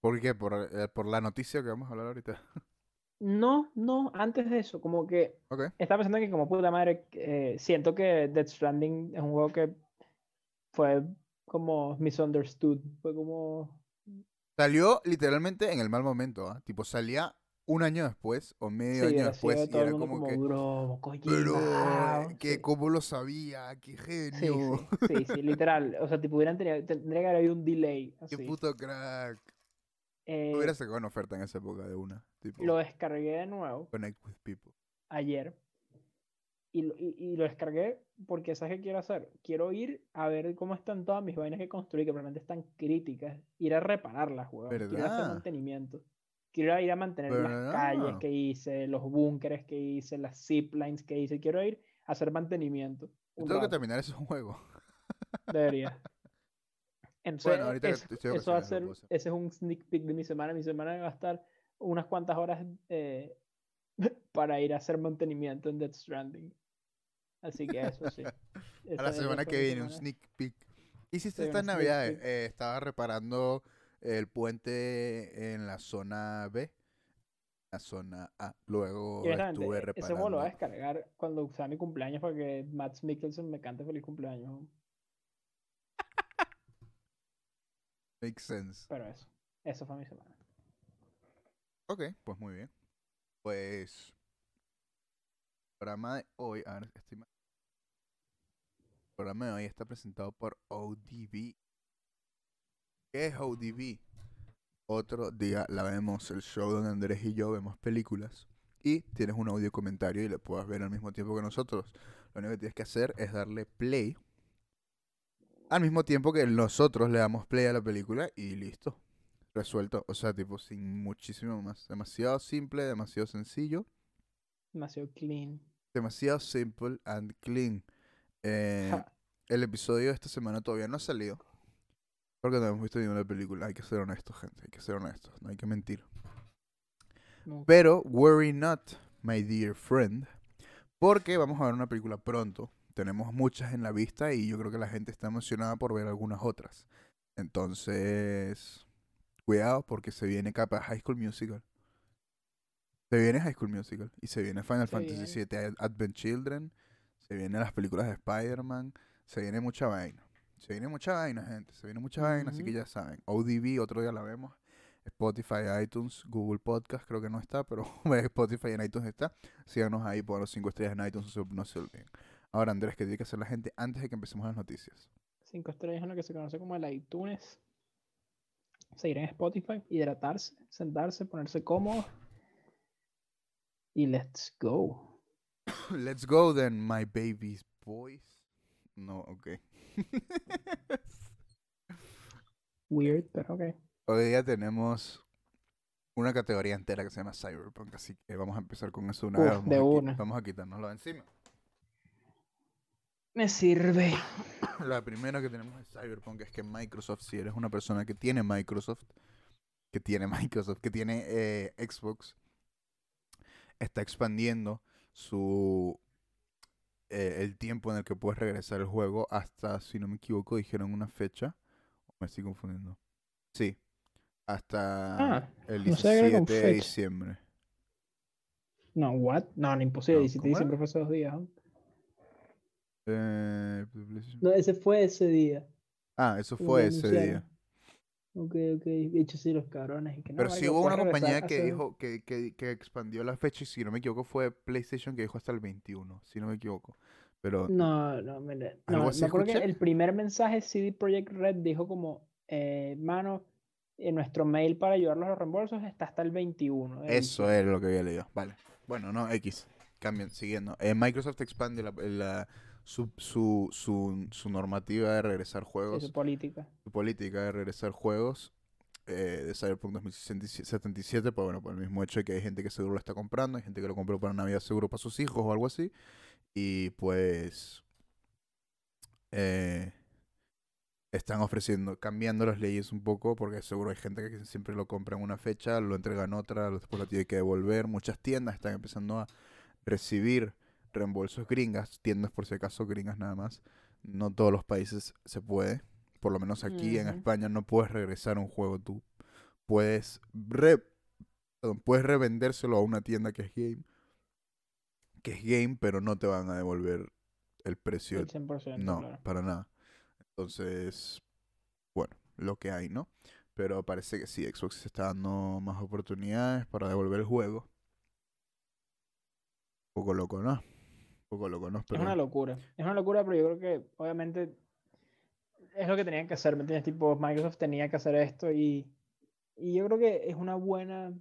¿Por qué? Por, eh, por la noticia que vamos a hablar ahorita. <laughs> No, no, antes de eso, como que Ok. estaba pensando que como puta madre, eh, siento que Death Stranding es un juego que fue como misunderstood, fue como... Salió literalmente en el mal momento, ¿ah? Tipo, salía un año después o medio Sí, año después y era como como, que. bro, Pero, que cómo lo sabía, qué genio. sí, <laughs> sí, sí, literal. O sea, tipo, hubieran tenido, tendría que haber habido un delay. Qué puto crack. Eh, Hubiera sacado una oferta en esa época de una. Tipo, lo descargué de nuevo connect with people. ayer. Y lo, y, y lo descargué porque, ¿sabes qué quiero hacer? Quiero ir a ver cómo están todas mis vainas que construí, que probablemente están críticas. Ir a repararlas, weón. Quiero ir a hacer ¿Verdad? mantenimiento. Quiero ir a mantener las calles que hice, los búnkeres que hice, las ziplines que hice. Quiero ir a hacer mantenimiento. Tengo que terminar ese <laughs> juego. Debería. Entonces, ahorita que eso, va a ser, ese es un sneak peek de mi semana. Mi semana va a estar unas cuantas horas eh, <laughs> para ir a hacer mantenimiento en Death Stranding. Así que eso sí. <laughs> A la semana que viene, un sneak peek. ¿Qué hiciste Sí, estas navidades? Eh, estaba reparando el puente en la zona B, la zona A. Luego estuve e- ese juego lo voy a reparando. descargar cuando sea mi cumpleaños para que Matt Mikkelsen me cante feliz cumpleaños. <laughs> Makes sense. Pero eso. Eso fue mi semana. Ok, pues muy bien. Pues. El programa de hoy. A ver, estoy mal. El programa de hoy está presentado por ODB. ¿Qué es ODB? Otro día la vemos, el show donde Andrés y yo vemos películas. Y tienes un audio comentario y lo puedas ver al mismo tiempo que nosotros. Lo único que tienes que hacer es darle play. Al mismo tiempo que nosotros le damos play a la película y listo resuelto. O sea, tipo, sin muchísimo más. Demasiado simple, demasiado sencillo. Demasiado clean. Demasiado simple and clean. Eh, <laughs> el episodio de esta semana todavía no ha salido. Porque no hemos visto ninguna película. Hay que ser honestos, gente. Hay que ser honestos. No hay que mentir. No, Pero, worry not, my dear friend. Porque vamos a ver una película pronto. Tenemos muchas en la vista y yo creo que la gente está emocionada por ver algunas otras. Entonces, cuidado porque se viene capa High School Musical. Se viene High School Musical y se viene Final Se Fantasy VII Ad- Advent Children. Se vienen las películas de Spider-Man. Se viene mucha vaina. Se viene mucha vaina, gente. Se viene mucha vaina, así que ya saben. ODB, otro día la vemos. Spotify, iTunes, Google Podcast, creo que no está, pero <laughs> Spotify y en iTunes está. Síganos ahí, por los 5 estrellas en iTunes, no se, olviden. Ahora, Andrés, ¿qué tiene que hacer la gente antes de que empecemos las noticias? Cinco estrellas en lo que se conoce como el iTunes. Seguir en Spotify, hidratarse, sentarse, ponerse cómodo. Y let's go. <coughs> Let's go then, my babies boys. No, ok. Weird, pero ok. Hoy día tenemos una categoría entera que se llama Cyberpunk, así que vamos a empezar con eso una Uf, vez. Vamos de a una. Vamos a quitárnoslo de encima. Me sirve. La primera que tenemos es Cyberpunk, es que Microsoft, si eres una persona que tiene Microsoft, que tiene <laughs> Microsoft, que tiene eh, Xbox, está expandiendo su eh, el tiempo en el que puedes regresar el juego hasta, si no me equivoco, dijeron una fecha. ¿O me estoy confundiendo? Sí, hasta Ah, el no sabía que era 17 con de diciembre. No, what? No, no, imposible. No, 17 de diciembre fue hace dos días. ¿no? Eh, No, ese fue ese día. Ah, eso fue ese día. Ok, ok. De hecho, sí, los cabrones. que no, Pero sí hubo una compañía que dijo que, que, que expandió la fecha y si no me equivoco fue PlayStation que dijo hasta el 21, si no me equivoco. Pero No, no, ¿Algo no, me acuerdo que el primer mensaje CD Projekt Red dijo como, eh, mano, en nuestro mail para ayudarlos a los reembolsos está hasta el 21. de eso diciembre". era lo que había leído. Vale. Bueno, no, X. Cambien, siguiendo. Eh, Microsoft expande la, la- su, su, su, su normativa de regresar Sí, juegos, su política. su política de regresar juegos eh, de Cyberpunk 2077, pues bueno, por el mismo hecho de que hay gente que seguro lo está comprando, hay gente que lo compró para Navidad seguro para sus hijos o algo así. Y pues eh, están ofreciendo, cambiando las leyes un poco, porque seguro hay gente que siempre lo compra en una fecha, lo entrega en otra, después lo tiene que devolver. Muchas tiendas están empezando a recibir reembolsos gringas, tiendas por si acaso gringas nada más. No todos los países se puede. Por lo menos aquí en. España no puedes regresar un juego tú. Puedes re- perdón, puedes revendérselo a una tienda que es game. Que es game, pero no te van a devolver el precio El 100%, no, claro. para nada. Entonces, bueno, lo que hay, ¿no? Pero parece que sí, Xbox se está dando más oportunidades para devolver el juego. Un poco loco, ¿no? Un poco loco, ¿no? Es una locura. Es una locura, pero yo creo que obviamente es lo que tenían que hacer, ¿me entiendes? Tipo, Microsoft tenía que hacer esto y, y yo creo que es una buena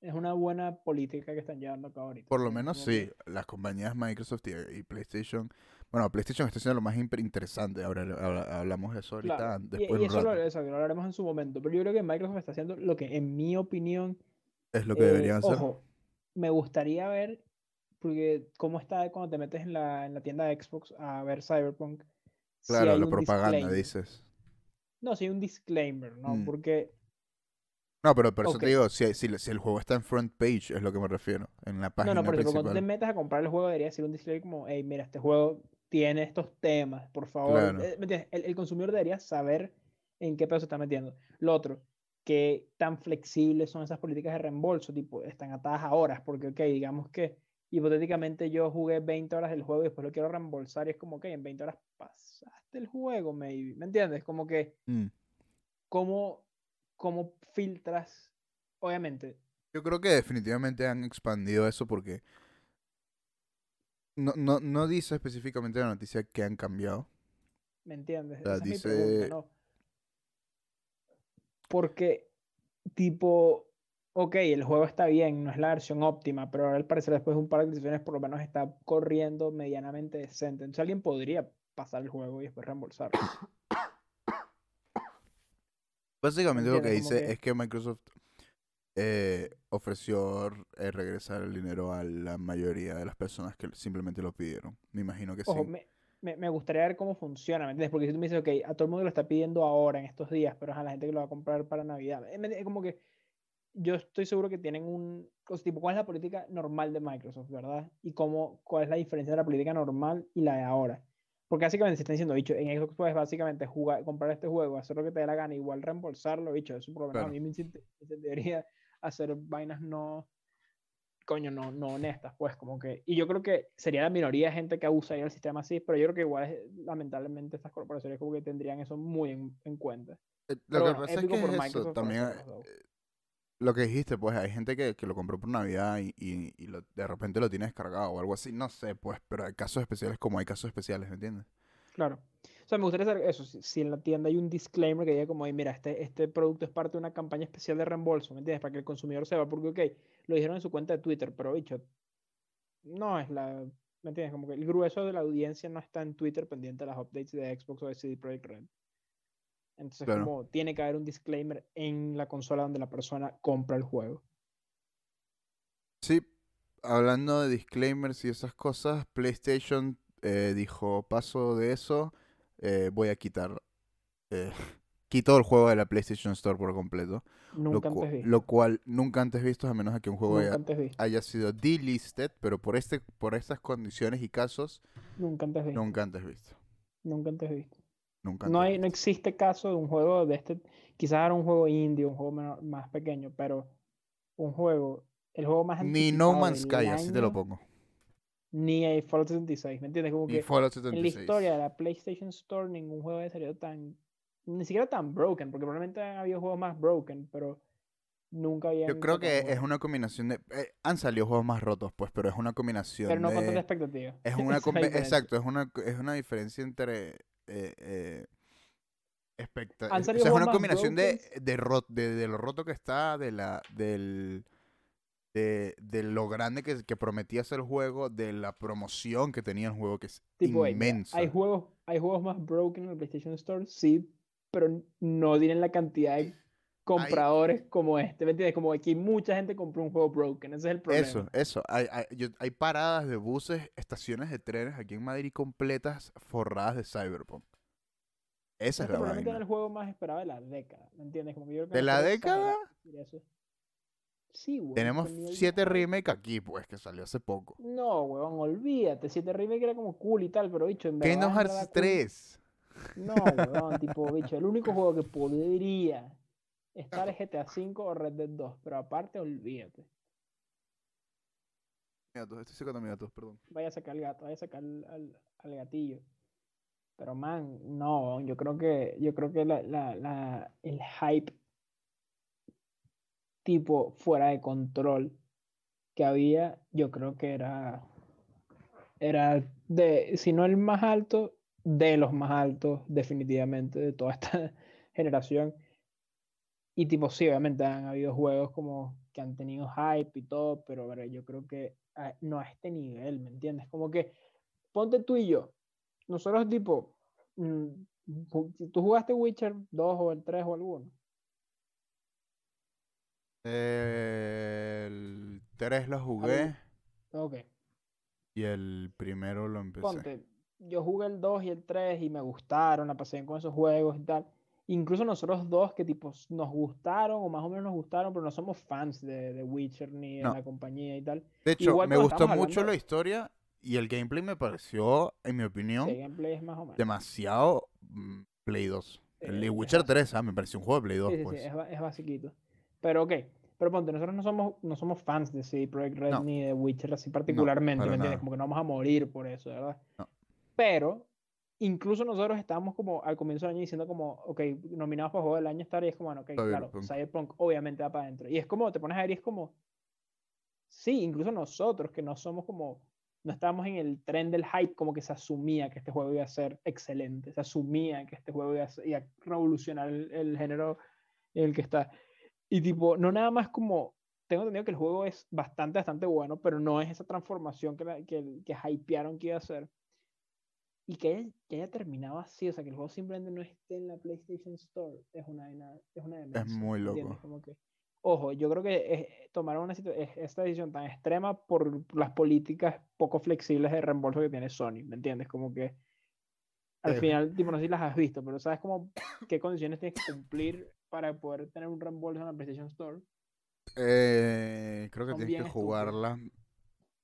es una buena política que están llevando a cabo ahorita. por lo menos sí, las compañías Microsoft y, y PlayStation. Bueno, PlayStation está siendo lo más interesante. Ahora habla- hablamos de eso ahorita, Claro, y- después y, un eso lo, eso lo hablaremos en su momento, pero yo creo que Microsoft está haciendo lo que, en mi opinión, Es lo que eh, deberían hacer. ojo, me gustaría ver, porque cómo está cuando te metes en la, en la tienda de Xbox a ver Cyberpunk. si Claro, hay la propaganda, disclaimer. dices. No, si hay un disclaimer, ¿no? Mm. Porque No, pero por eso te digo, si, si, si el juego está en front page, es lo que me refiero. En la No, página no, por ejemplo, cuando te metas a comprar el juego debería decir un disclaimer como, hey, mira, este juego tiene estos temas, por favor. Claro. Eh. El, el consumidor debería saber en qué pedo se está metiendo. Lo otro, qué tan flexibles son esas políticas de reembolso, tipo, están atadas a horas, porque, ok, digamos que hipotéticamente yo jugué 20 horas del juego y después lo quiero reembolsar y es como, ok, en 20 horas pasaste el juego, maybe, ¿me entiendes? Como que, Mm. ¿cómo, cómo filtras? Obviamente, Yo creo que definitivamente han expandido eso porque no, no, no dice específicamente en la noticia que han cambiado. ¿Me entiendes? O sea, Esa es mi dice- pregunta, ¿no? Porque, tipo, ok, el juego está bien, no es la versión óptima, pero ahora al parecer después de un par de actualizaciones por lo menos está corriendo medianamente decente. Entonces alguien podría pasar el juego y después reembolsarlo. <coughs> Básicamente lo que dice que- es que Microsoft eh, ofreció eh, regresar el dinero a la mayoría de las personas que simplemente lo pidieron. Me imagino que Ojo, sí. me, me, me gustaría ver cómo funciona, ¿me entiendes? Porque si tú me dices, ok, a todo el mundo lo está pidiendo ahora, en estos días, pero a la gente que lo va a comprar para Navidad. Es como que yo estoy seguro que tienen un... o sea, tipo, ¿cuál es la política normal de Microsoft, verdad? Y cómo, cuál es la diferencia de la política normal y la de ahora. Porque básicamente se están diciendo, bicho, en Xbox puedes básicamente jugar, comprar este juego, hacer lo que te dé la gana, igual reembolsarlo, bicho, eso por lo menos Claro. a mí me incent- me incentivaría hacer vainas no, coño, no, no honestas, pues, como que, y yo creo que sería la minoría de gente que abusaría del sistema así, pero yo creo que igual, es- lamentablemente, estas corporaciones como que tendrían eso muy en, en cuenta. Eh, Lo Pero que bueno, pasa es que por es eso, también hacer los eh, dos. Lo que dijiste, pues hay gente que, que lo compró por Navidad y, y, y lo- de repente lo tiene descargado o algo así, no sé, pues, pero hay casos especiales como hay casos especiales, ¿me entiendes? Claro. O sea, me gustaría saber eso, si, en la tienda hay un disclaimer que diga como, "Ey, mira, este, este producto es parte de una campaña especial de reembolso, ¿me entiendes? Para que el consumidor sepa, porque, ok, lo dijeron en su cuenta de Twitter, pero, bicho, no es la, ¿me entiendes? Como que el grueso de la audiencia no está en Twitter pendiente de las updates de Xbox o de CD Projekt Red. Entonces, Claro. como tiene que haber un disclaimer en la consola donde la persona compra el juego. Sí, hablando de disclaimers y esas cosas, PlayStation eh, dijo, paso de eso, eh, voy a quitar eh, <laughs> quitó el juego de la PlayStation Store por completo. Lo, Nunca cu- antes visto. lo cual nunca antes visto, a menos que un juego haya, haya sido delisted, pero por, este, por estas condiciones y casos, Nunca antes visto. nunca antes visto. Nunca antes visto. Nunca No, hay, no existe caso de un juego de este. Quizás era un juego indie, un juego menor- más pequeño, pero un juego, el juego más Ni No Man's Sky, así te lo pongo. Ni el Fallout 76, ¿me entiendes? Como Ni que Fallout en la 76. historia de la PlayStation Store ningún juego había salido tan. Ni siquiera tan broken, porque probablemente han habido juegos más broken, pero nunca había. Yo creo que es una combinación de... eh, han salido juegos más rotos, pues, pero es una combinación Pero no con tanta expectativa. Es <laughs> una exacto, es una, es una diferencia entre eh, eh, expecta- Han es- o sea, es una combinación de, de, de, de lo roto que está, de la, del, de, de lo grande que, que prometía ser el juego, de la promoción que tenía el juego, que es Tipo, inmensa. hay juegos, hay juegos más broken en el PlayStation Store, sí, pero no tienen la cantidad de compradores como este. ¿Me entiendes? Como aquí mucha gente compró un juego broken. Ese es el problema. Eso, eso. Hay, hay, yo- hay paradas de buses, estaciones de trenes aquí en Madrid completas forradas de Cyberpunk. Esa es Este la probablemente era vaina. el juego más esperado de la década. ¿Me entiendes? Como que yo creo que ¿De la década? eso. Sí, güey. Tenemos siete remake aquí, pues, que salió hace poco. No, weón, olvídate. Siete remake era como cool y tal, pero bicho, en verdad. Kingdom Hearts verdad, cool- 3. No, weón, tipo, bicho, el único juego que podría estar es GTA V o Red Dead 2, pero aparte, olvídate. Estoy secando mi gato, perdón. Vaya a sacar el gato, vaya a sacar al, al- al gatillo. Pero man, no, yo creo que, yo creo que la, la, la, el hype tipo fuera de control que había, yo creo que era, era de, si no el más alto, de los más altos, definitivamente, de toda esta <laughs> generación. Y tipo, sí, obviamente han habido juegos como que han tenido hype y todo, pero ver, yo creo que a- no a este nivel, ¿me entiendes? Como que, ponte tú y yo, nosotros tipo, mm, ¿tú jugaste Witcher 2 o el 3 o alguno? El 3 lo jugué Ok, y el primero lo empecé. ponte, yo jugué el 2 y el 3 y me gustaron, la pasé bien con esos juegos y tal. Incluso nosotros dos que tipo nos gustaron o más o menos nos gustaron, pero no somos fans de, de Witcher ni de la compañía y tal. De hecho, igual me gustó mucho hablando- la historia y el gameplay me pareció, en mi opinión, más demasiado mm, Play 2. El Eh, Witcher básico. 3, ah, me pareció un juego de Play 2, Sí, pues. es, es basiquito. Pero ok, pero ponte, nosotros no somos, no somos fans de CD Projekt Red No. ni de Witcher así particularmente, ¿me entiendes? nada. Como que no vamos a morir por eso, ¿verdad? No. Pero incluso nosotros estábamos como al comienzo del año diciendo como, ok, nominados para Juego del Año estar y es como, bueno, ok, claro, Cyberpunk. Cyberpunk obviamente va para adentro. Y es como, te pones a ver y es como, sí, incluso nosotros que no somos como, no estábamos en el tren del hype, como que se asumía que este juego iba a ser excelente, se asumía que este juego iba a, ser- iba a revolucionar el, el género en el que está. Y tipo, no nada más como, tengo entendido que el juego es bastante, bastante bueno, pero no es esa transformación que, que, que hypearon que iba a ser. Y que haya, que haya terminado así, o sea, que el juego simplemente no esté en la PlayStation Store, es una, es una demencia, muy ¿entiendes? loco. Como que, ojo, yo creo que es- tomaron una es- esta decisión tan extrema por las políticas poco flexibles de reembolso que tiene Sony, ¿me entiendes? Como que al Sí. final, tipo, no sé si las has visto, pero sabes como qué condiciones tienes que cumplir para poder tener un reembolso en la PlayStation Store. Eh, creo que Son tienes que jugarla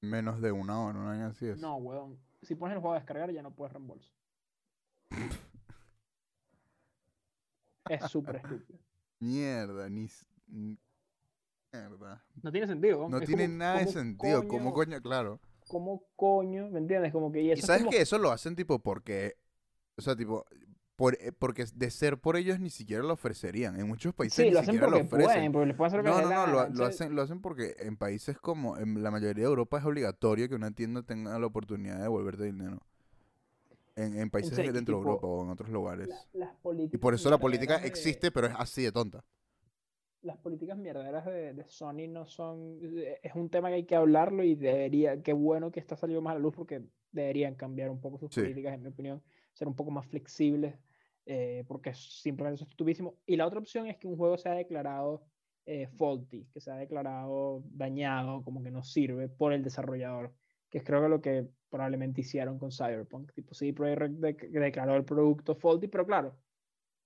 menos de una hora, ¿no? Algo así es. No, weón. Si pones el juego a descargar ya no puedes reembolso. Es súper estúpido. Mierda, ni... Mierda. No tiene sentido. No Es tiene como, nada de ¿cómo sentido. ¿Cómo coño? Claro. ¿Cómo coño? ¿Me entiendes? Como que y Y eso es sabes como- que eso lo hacen tipo porque... O sea, tipo... Por, eh, porque de ser por ellos ni siquiera lo ofrecerían. En muchos países Sí, ni lo hacen siquiera lo porque ofrecen. pueden, porque les pueden hacer lo No, no, no, lo, lo hacen, lo hacen porque en países como en la mayoría de Europa es obligatorio que una tienda tenga la oportunidad de devolverte dinero. En, en países dentro de Europa o en otros lugares. la- Y por eso la política de- existe, pero es así de tonta. las políticas mierderas de, de Sony no son. eh, Es un tema que hay que hablarlo y debería. Qué bueno que está saliendo más a la luz porque deberían cambiar un poco sus Sí. políticas, en mi opinión. Ser un poco más flexibles eh, porque simplemente eso es estupidísimo. Y la otra opción es que un juego sea declarado eh, faulty, que sea declarado dañado, como que no sirve por el desarrollador. Que es creo que lo que probablemente hicieron con Cyberpunk. Tipo, sí, Projekt Red dec- declaró el producto faulty, pero claro,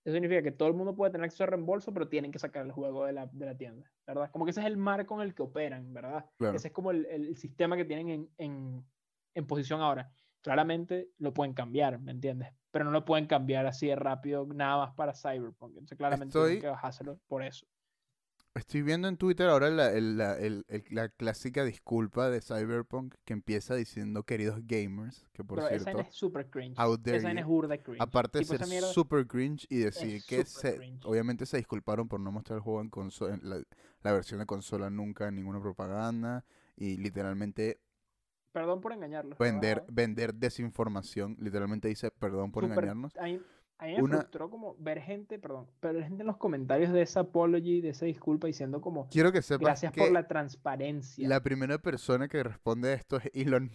Eso significa que todo el mundo puede tener acceso a reembolso, pero tienen que sacar el juego de la, de la tienda, ¿verdad? Como que ese es el marco en el que operan, ¿verdad? Claro. Ese es como el, el sistema que tienen en, en, en posición ahora. Claramente lo pueden cambiar, ¿me entiendes? Pero no lo pueden cambiar así de rápido, nada más para Cyberpunk. Entonces, claramente Estoy- tienen que bajárselo por eso. Estoy viendo en Twitter ahora la, la- la clásica disculpa de Cyberpunk que empieza diciendo queridos gamers, que por Pero esa cierto, vaina es super cringe. Esa es burda cringe. aparte de esa ser mierda- super cringe y decir que se, obviamente se disculparon por no mostrar el juego en consola, en la, la versión de consola nunca en ninguna propaganda y literalmente Perdón por engañarlos. vender vender desinformación, literalmente dice perdón por engañarnos. A mí, a mí me Una- frustró como ver gente, perdón, pero gente en los comentarios de esa apology, de esa disculpa, diciendo como, Quiero que sepas gracias que por la transparencia. La primera persona que responde a esto es Elon.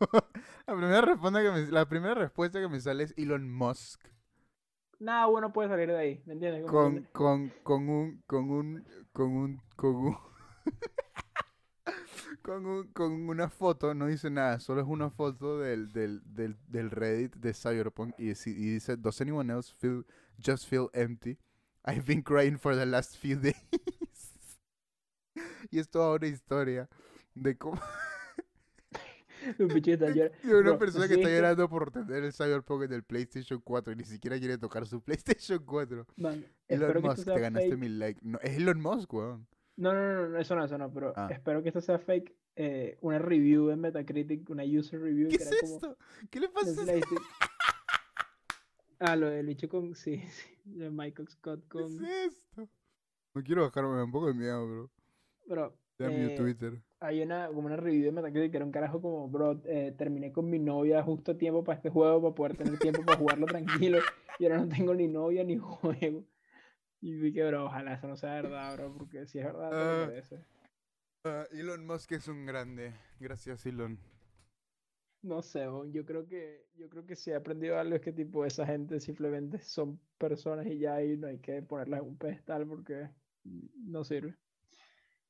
<laughs> la, primera responde que me- la primera respuesta que me sale es Elon Musk. Nada bueno puede salir de ahí, ¿me entiendes? Con, con, con un. Con un. Con un. Con un. Con, un- con una foto, no dice nada, solo es una foto del, del, del, del Reddit de Cyberpunk y, dice- y dice: Does anyone else feel just feel empty? I've been crying for the last few <laughs> days. y es toda una historia de cómo. <laughs> un está llorando. <laughs> Una persona ¿sí que está llorando por tener el Cyberpunk del PlayStation 4 y ni siquiera quiere tocar su PlayStation 4. Man, Elon Musk, te ganaste fake. mi like. No, es Elon Musk, weón. No, no, no, no, eso no, eso no, pero Ah. espero que esto sea fake. eh, una review en Metacritic, una user review ¿Qué que es era como. esto? ¿Qué le pasa? a viste. Ah, lo del bicho con. Sí, <laughs> sí, de Michael Scott ¿Qué con. es esto? No quiero bajarme, me da un poco de miedo, bro. Bro, Ya mi eh, Twitter. hay una, como una review de Metacritic que era un carajo como, bro, eh, terminé con mi novia justo a tiempo para este juego, para poder tener tiempo para jugarlo tranquilo, y ahora no tengo ni novia ni <laughs> juego. Y vi que, bro, ojalá eso no sea verdad, bro, porque si es verdad, te Ah. lo mereces. Ah, Elon Musk es un grande. Gracias, Elon. No sé, yo creo que, yo creo que si he aprendido algo es que tipo esa gente simplemente son personas y ya ahí no hay que ponerlas en un pedestal porque no sirve.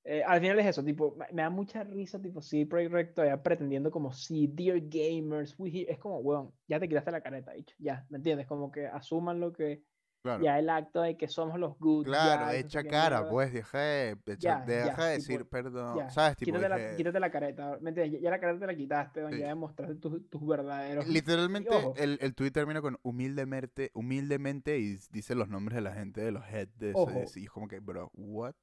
Eh, al final es eso, tipo, me me da mucha risa, tipo, sí, Project Red todavía pretendiendo como, sí, dear gamers, we here", es como, weón, ya te quitaste la careta, dicho, ya, ¿me entiendes? Como que asuman lo que, Claro. ya el acto de que somos los good Claro, echa cara, mierda. pues, deja de, echa- Ya, deja ya, de tipo, decir perdón. ¿Sabes? Tipo, quítate, la, dije- quítate la careta, ¿me entiendes? Ya, la careta te la quitaste, Sí. ya demostraste tus, tus verdaderos... Literalmente, ojo. el, el tweet termina con humildemente, humildemente y dice los nombres de la gente de los heads de ese. Y es como que, bro, what?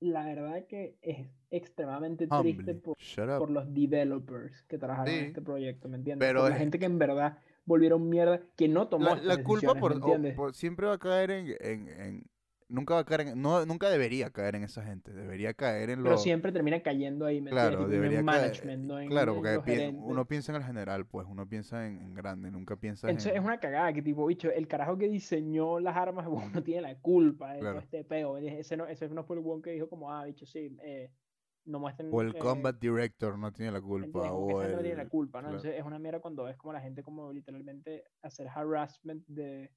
la verdad que es extremadamente triste por, por los developers que trabajaron en Sí. este proyecto, ¿me entiendes? Pero por la es- gente que en verdad volvieron mierda, que no tomó La, la culpa por, siempre va a caer en, en, en- nunca va a caer en, no, nunca debería caer en esa gente, debería caer en Pero los siempre termina cayendo ahí, claro, en debería caer, management, no en, claro, en porque pi- uno piensa en el general, pues, uno piensa en, en grande, nunca piensa Entonces en es una cagada que tipo, bicho, el carajo que diseñó las armas, <laughs> no tiene la culpa de Claro. todo este peo. Ese no, ese no fue el one que dijo como, ah, bicho, sí, eh, no muestren... o el eh, combat director no tiene la ¿Me culpa que o esa no tiene la el culpa, ¿no? claro. Entonces es una mierda cuando ves como la gente como literalmente hacer harassment de...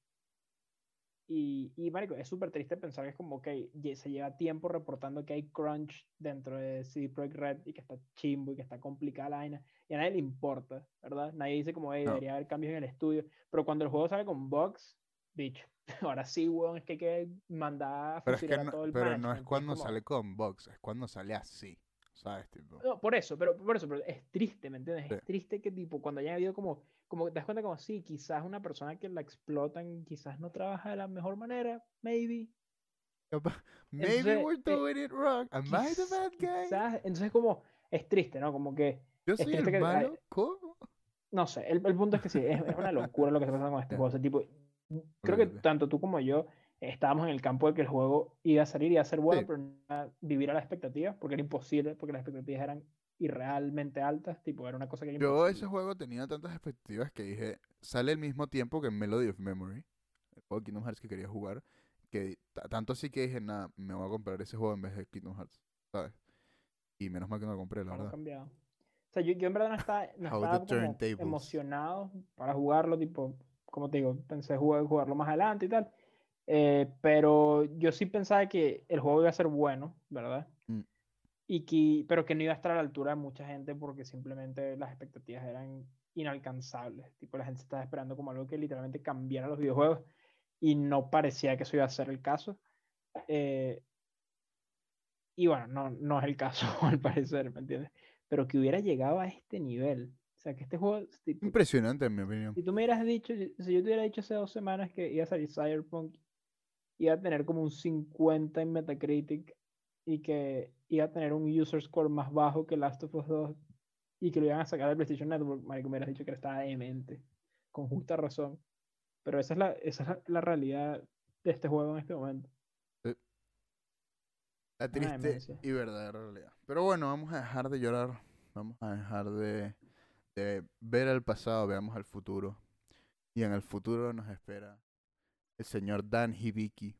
Y, y marico, es súper triste pensar que es como, ye- se lleva tiempo reportando que hay crunch dentro de CD Projekt Red y que está chimbo y que está complicada la vaina y a nadie le importa, ¿verdad? Nadie dice como, hey, No. debería haber cambios en el estudio, pero cuando el juego sale con bugs, bicho, <laughs> ahora sí, weón, es que hay que mandar a pero es que a no, todo el pero no es cuando como- sale con box es cuando sale así sabes tipo No, por eso, pero por eso, pero es triste, ¿me entiendes? Sí. Es triste que tipo, cuando haya habido como, como te das cuenta como sí, quizás una persona que la explotan, quizás no trabaja de la mejor manera, maybe. Maybe Entonces, we're eh, doing it wrong am I the bad guy Quizás, entonces como, es triste, ¿no? Como que, yo es soy el que- malo cómo no sé, el, el punto es que sí, es, es una locura lo que está pasando con este <laughs> juego. O sea, tipo, creo que tanto tú como yo estábamos en el campo de que el juego iba a salir y iba a ser bueno, Sí. pero no vivir a las expectativas, porque era imposible, porque las expectativas eran irrealmente altas, tipo, era una cosa que era Yo imposible. ese juego tenía tantas expectativas que dije, sale al mismo tiempo que Melody of Memory, el de Kingdom Hearts que quería jugar, que ta- tanto así que dije, nada, me voy a comprar ese juego en vez de Kingdom Hearts, ¿sabes? Y menos mal que no lo compré, la Hemos verdad. cambiado. O sea, yo, yo en verdad no estaba, no estaba como emocionado para jugarlo, tipo, como te digo, pensé jugar, jugarlo más adelante y tal. eh, pero yo sí pensaba que el juego iba a ser bueno, ¿verdad? Mm. Y que, pero que no iba a estar a la altura de mucha gente porque simplemente las expectativas eran inalcanzables. Tipo, la gente estaba esperando como algo que literalmente cambiara los videojuegos. y no parecía que eso iba a ser el caso. Eh, y bueno, no, no es el caso <laughs> al parecer, ¿me entiendes? Pero que hubiera llegado a este nivel. Sea, que este juego... tipo, Impresionante, en mi opinión. si tú me hubieras dicho, si si yo te hubiera dicho hace dos semanas que iba a salir Cyberpunk, iba a tener como un 50 en Metacritic y que iba a tener un user score más bajo que Last of Us 2 y que lo iban a sacar del PlayStation Network, marico, me hubieras dicho que estaba demente, con justa razón. Pero esa es la, esa es la, la realidad de este juego en este momento. La triste y verdadera realidad. Pero bueno, vamos a dejar de llorar. Vamos a dejar de, de ver el pasado, veamos al futuro. Y en el futuro nos espera el señor Dan Hibiki.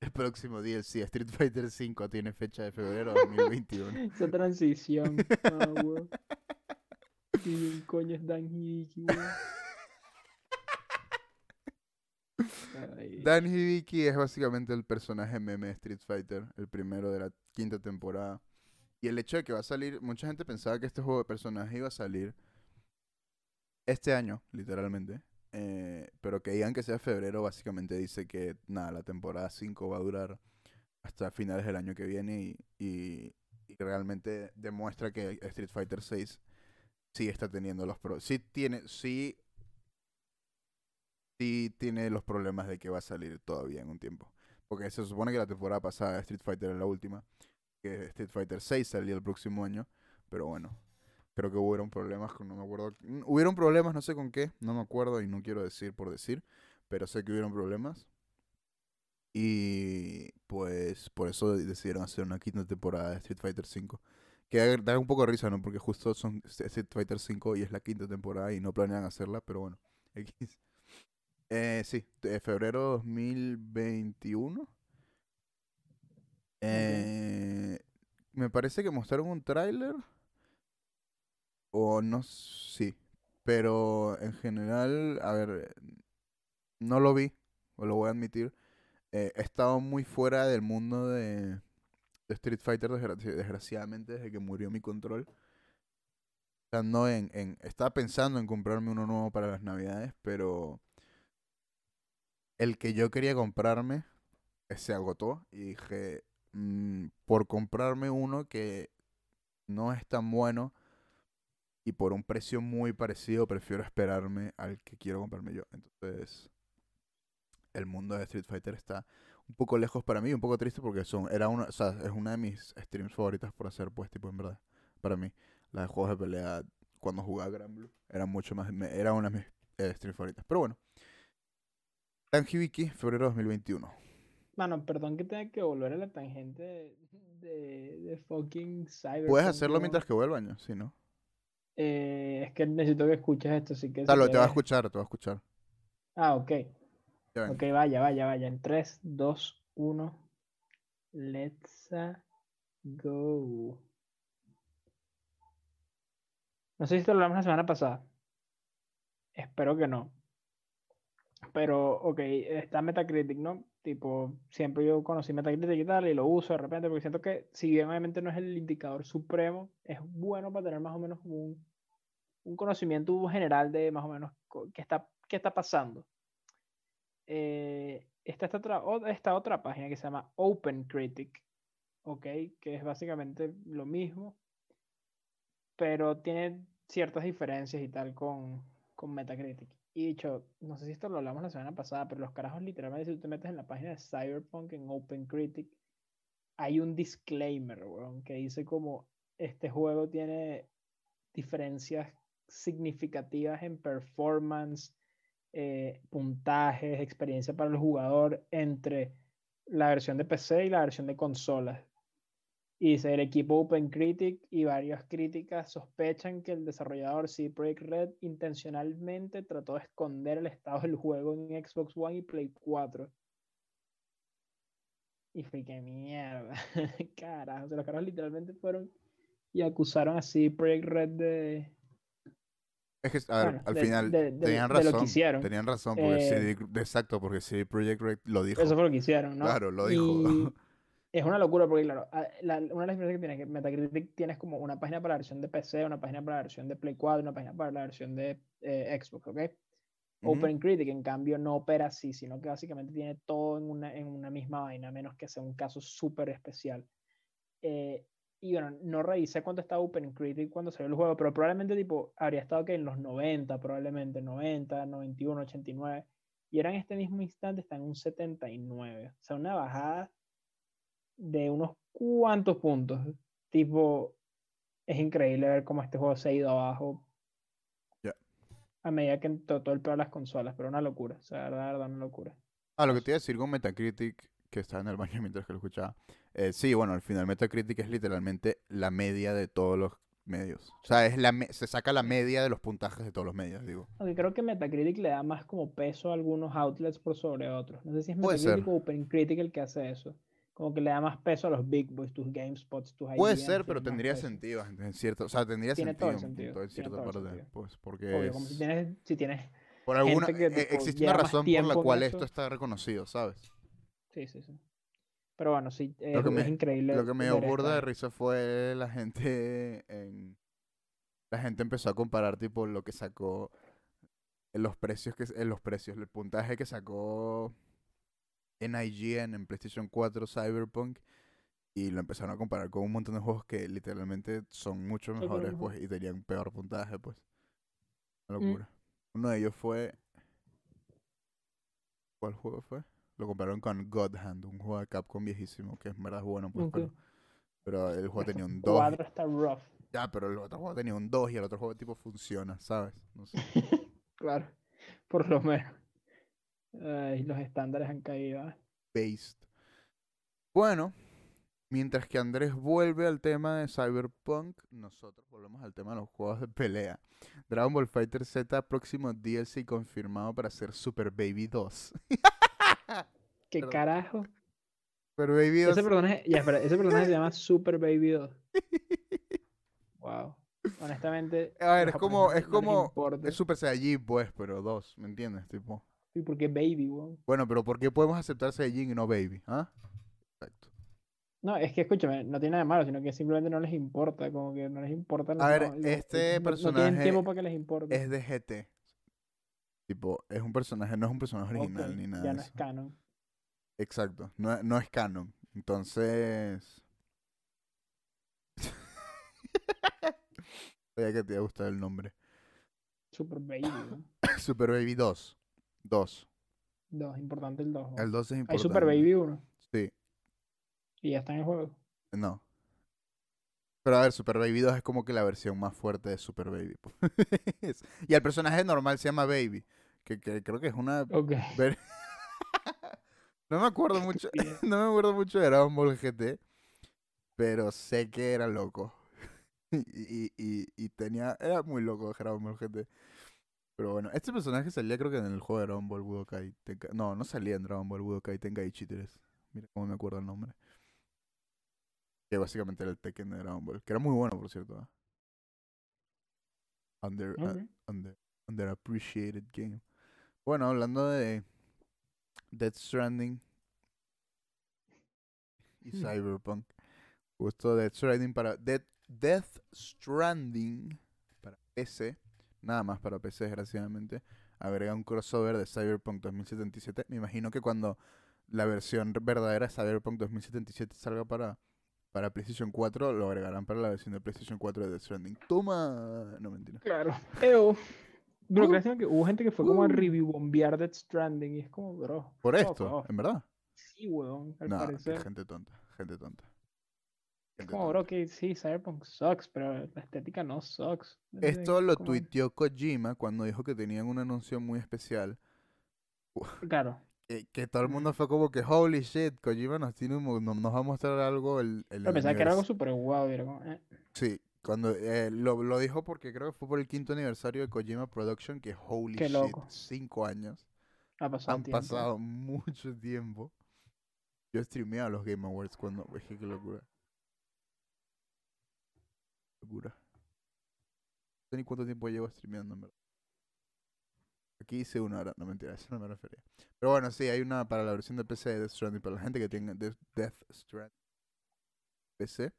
El próximo DLC Street Fighter V tiene fecha de febrero de <laughs> 2021. Esa transición. <laughs> ah, weón. ¿Quién coño es Dan Hibiki, Dan Hibiki es básicamente el personaje meme de Street Fighter, el primero de la quinta temporada. Y el hecho de que va a salir, mucha gente pensaba que este juego de personaje iba a salir este año, literalmente. eh, pero que digan que sea febrero, básicamente dice que nada, la temporada 5 va a durar hasta finales del año que viene y, y- realmente demuestra que Street Fighter 6 sí está teniendo los problemas. Sí tiene, sí sí tiene los problemas de que va a salir todavía en un tiempo. Porque se supone que la temporada pasada Street Fighter era la última. Que Street Fighter 6 salía el próximo año. Pero bueno, creo que hubieron problemas con, no me acuerdo. mm, Hubieron problemas, no sé con qué, no me acuerdo y no quiero decir por decir. Pero sé que hubieron problemas. Y pues por eso decidieron hacer una quinta temporada de Street Fighter 5. Que da- un poco de risa, ¿no? Porque justo son Street Fighter 5 y es la quinta temporada y no planean hacerla, pero bueno. <laughs> X. Eh, sí, de febrero 2021. Eh, me parece que mostraron un tráiler. O no, sí. Pero en general, a ver, no lo vi, lo voy a admitir. Eh, he estado muy fuera del mundo de, de Street Fighter, desgra- desgraciadamente, desde que murió mi control. O sea, no en, en... Estaba pensando en comprarme uno nuevo para las navidades, pero el que yo quería comprarme eh, se agotó y dije, "Mm, por comprarme uno que no es tan bueno y por un precio muy parecido, prefiero esperarme al que quiero comprarme yo. Entonces, el mundo de Street Fighter está un poco lejos para mí, un poco triste porque son, era una, o sea, es una de mis streams favoritas por hacer, pues, tipo, en verdad, para mí. Las de juegos de pelea cuando jugaba Gran Blue era mucho más, me- era una de mis eh, streams favoritas. Pero bueno. Dan Hibiki, febrero 2021. Mano, perdón que tenga que volver a la tangente de, de, de fucking Cyberpunk. Puedes hacerlo mientras que vuelva año, sí, ¿no? Eh, es que necesito que escuches esto, así que... Dalo, te va a escuchar, te va a escuchar. Ah, ok. Ok, vaya, vaya, vaya. En 3, 2, 1. Let's go. No sé si te lo hablamos la semana pasada. Espero que no. Pero, ok, está Metacritic, ¿no? Tipo, siempre yo conocí Metacritic y tal, y lo uso de repente, porque siento que, si bien obviamente no es el indicador supremo, es bueno para tener más o menos un, un conocimiento general de más o menos qué está, qué está pasando. Eh, está esta otra, esta otra página que se llama OpenCritic, ¿ok? Que es básicamente lo mismo, pero tiene ciertas diferencias y tal con, con Metacritic. Y dicho, no sé si esto lo hablamos la semana pasada, pero los carajos literalmente si tú te metes en la página de Cyberpunk en OpenCritic, hay un disclaimer, weón, que dice como este juego tiene diferencias significativas en performance, eh, puntajes, experiencia para el jugador entre la versión de PC y la versión de consolas. Y dice, el equipo OpenCritic y varias críticas sospechan que el desarrollador CD Projekt Red intencionalmente trató de esconder el estado del juego en Xbox One y Play 4. Y fue que mierda. <laughs> Carajo, o sea, los caras literalmente fueron y acusaron a CD Projekt Red de, Es que, a ver, al de- final de- de- tenían de lo que razón. hicieron. Tenían razón, porque Eh, CD exacto, porque CD Projekt Red lo dijo. Eso fue lo que hicieron, ¿no? Claro, lo dijo. Y <laughs> es una locura porque, claro, a- la- una de las diferencias que tiene es que Metacritic tienes como una página para la versión de PC, una página para la versión de Play 4, una página para la versión de eh, Xbox, ¿ok? Ujú. OpenCritic, en cambio, no opera así, sino que básicamente tiene todo en una, en una misma vaina, a menos que sea un caso súper especial. Eh, y bueno, no revisé cuánto estaba OpenCritic cuando salió el juego, pero probablemente tipo habría estado que en los 90, probablemente 90, 91, 89. Y ahora en este mismo instante está en un 79. O sea, una bajada de unos cuantos puntos. Tipo, es increíble ver cómo este juego se ha ido abajo. Ya. A medida que entró todo el peor de las consolas, pero una locura. O sea, la verdad, verdad, una locura. Ah, lo que te iba a decir con Metacritic, que estaba en el baño mientras que lo escuchaba. eh, sí, bueno, al final Metacritic es literalmente la media de todos los medios. O sea, es la se saca la media de los puntajes de todos los medios, digo. Aunque creo que Metacritic le da más como peso a algunos outlets por sobre otros. No sé si es Metacritic o OpenCritic el que hace eso. Como que le da más peso a los big boys, tus GameSpots, tus Puede ser, pero tendría sentido, en cierto, o sea, tendría Tiene sentido, todo el en punto- en tiene cierta todo parte, sentido. pues, porque Obvio, como si es- tienes, si tienes por alguna, que, eh, tipo, existe una razón por la cual esto está reconocido, ¿sabes? Sí, sí, sí. Pero bueno, sí, es, Lo que me- es increíble. Lo que me dio burda de risa fue la gente en... La gente empezó a comparar tipo lo que sacó en los precios que en los precios, el puntaje que sacó en IGN en PlayStation 4 Cyberpunk y lo empezaron a comparar con un montón de juegos que literalmente son mucho mejores mejor. pues y tenían peor puntaje pues. Una Mm. locura. Uno de ellos fue ¿Cuál juego fue? Lo compararon con God Hand, un juego de Capcom viejísimo que en verdad es bueno pues, Ok. pero, pero el juego tenía un 2 Cuadro está rough. ya, pero el otro juego tenía un 2 y el otro juego tipo funciona, ¿sabes? No sé. <laughs> Claro, por lo menos. Ay, los estándares han caído. ¿eh? Based. Bueno, mientras que Andrés vuelve al tema de Cyberpunk, nosotros volvemos al tema de los juegos de pelea. Dragon Ball Fighter Z, próximo DLC confirmado para ser Super Baby 2. <laughs> ¿Qué Perdón. carajo? Super Baby 2. Ese personaje, ya, espera, ese personaje se llama <laughs> Super Baby 2. Wow. <laughs> Honestamente. A ver, es como- es no como-. Es Super Saiyajin, pues, pero 2, ¿me entiendes? Tipo. Sí, porque Baby, weón. Bueno, pero ¿por qué podemos aceptar Saiyajin y no Baby? ¿Ah? Exacto. No, es que escúchame, no tiene nada de malo, sino que simplemente no les importa, como que no les importa. A ver, no, no- este no- No personaje tienen tiempo para que les importe. Es de GT. Tipo, es un personaje, no es un personaje original ni nada Ya no eso. es canon. Exacto, no, es- no es canon. Entonces. <laughs> Sabía que te iba a gustar el nombre. Super Baby. <coughs> Super Baby 2. 2. Dos, importante el 2. El 2 es Hay importante. Super Baby 1 Sí, y ya está en el juego. no. Pero a ver, Super Baby 2 es como que la versión más fuerte de Super Baby. pues. <laughs> y el personaje normal se llama Baby. Que, que creo que es una. <laughs> No me acuerdo mucho. <laughs> No me acuerdo mucho de Dragon Ball GT. Pero sé que era loco. y, y, y, y tenía. Era muy loco Dragon Ball GT. Pero bueno, este personaje salía creo que en el juego de Dragon Ball Budokai Tenka- No, no salía en Dragon Ball Budokai Tenkaichi 3. Mira cómo me acuerdo el nombre. Que básicamente era el Tekken de Dragon Ball. Que era muy bueno, por cierto. ¿ah? Under, uh, Ok. under, underappreciated game. Bueno, hablando de Death Stranding y Hmm. Cyberpunk. Justo Death Stranding para Death, Death Stranding para PC, nada más para PC desgraciadamente, agrega un crossover de Cyberpunk 2077. Me imagino que cuando la versión verdadera de Cyberpunk 2077 salga para para PlayStation 4, lo agregarán para la versión de PlayStation 4 de Death Stranding. Toma, no mentira. Claro. Eo. Pero Uh. que hubo gente que fue como a Uh. review bombear Death Stranding y es como, bro. Por esto, en verdad. Sí, weón, al No, parecer. gente tonta, gente tonta. Es como, bro, que sí, Cyberpunk sucks, pero la estética no sucks. Esto lo como- tuiteó Kojima cuando dijo que tenían un anuncio muy especial. Claro. Que, que todo el mundo fue como que, holy shit, Kojima nos, tiene un nos va a mostrar algo. El, el Pero pensaba que era algo súper guau. como, eh, Sí, cuando eh, lo, lo dijo porque creo que fue por el quinto aniversario de Kojima Production, que holy Qué shit, cinco años. ha pasado Han tiempo. pasado <laughs> mucho tiempo. Yo streameaba los Game Awards cuando. <laughs> Qué locura. Locura. No sé ni cuánto tiempo llevo streameando, en verdad. Aquí hice una hora. No mentira, eso no me refería. Pero bueno, sí, hay una para la versión de PC de Death Stranding. Para la gente que tenga Death, Stranding PC,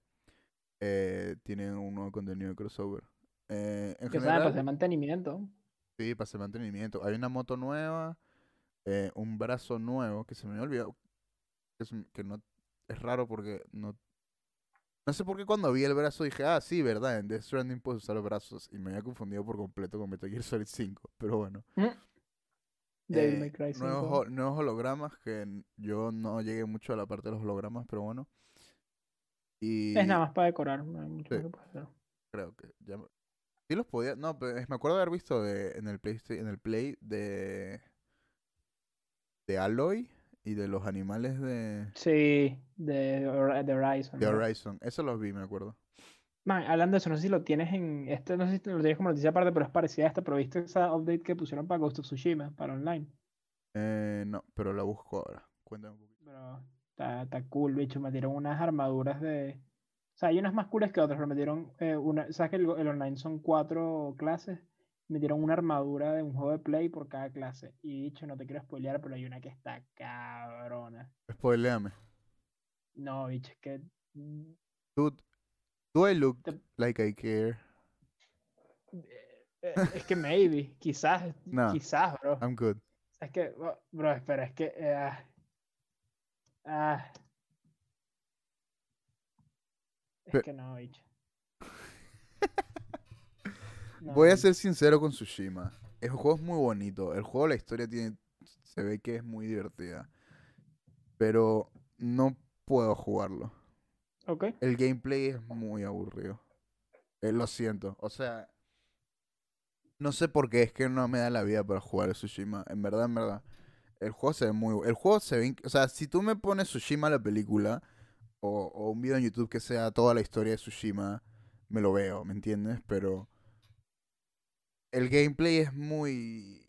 eh, tienen un nuevo contenido de crossover. Eh, en de general, mantenimiento. Sí, para hacer mantenimiento. Hay una moto nueva, eh, un brazo nuevo que se me había olvidado. Que, es que no es raro porque no. No sé por qué cuando vi el brazo dije, ah, sí, verdad, en Death Stranding puedes usar los brazos. Y me había confundido por completo con Metal Gear Solid 5. Pero bueno. Devil Eh, May Cry nuevos, 5. ho- nuevos hologramas que yo no llegué mucho a la parte de los hologramas, pero bueno. Y Es nada más para decorar, no hay mucho Sí. que hacer. creo que ya sí los podía, no, pero me acuerdo de haber visto de, en el Playsta- en el Play de de Aloy y de los animales de, Sí, de, de Horizon. de ¿no? Horizon. Eso los vi, me acuerdo. Man, hablando de eso, no sé si lo tienes en. Este, no sé si lo tienes como noticia aparte, pero es parecida a esta. Pero viste esa update que pusieron para Ghost of Tsushima, para online. Eh, no, pero la busco ahora. Cuéntame un poquito. Pero está, está cool, bicho. Metieron unas armaduras de. O sea, hay unas más cooles que otras, pero metieron eh, una. ¿Sabes que el, el online son cuatro clases? Metieron una armadura de un juego de play por cada clase. Y dicho, no te quiero spoilear, pero hay una que está cabrona. Spoileame. No, bicho, es que. mm, Dude, do I look Te- like I care? eh, eh, es que maybe, quizás, <laughs> No. quizás, bro. I'm good. Es que, bro, bro, espera, es que. eh, ah, ah. es que no, bicho. Voy a ser sincero con Tsushima. El juego es muy bonito. El juego, la historia tiene. Se ve que es muy divertida. Pero no puedo jugarlo. Ok. El gameplay es muy aburrido. Eh, lo siento. O sea. No sé por qué es que no me da la vida para jugar a Tsushima. En verdad, en verdad. El juego se ve muy. El juego se ve. O sea, si tú me pones Tsushima la película. O, o un video en YouTube que sea toda la historia de Tsushima. Me lo veo, ¿me entiendes? Pero. El gameplay es muy.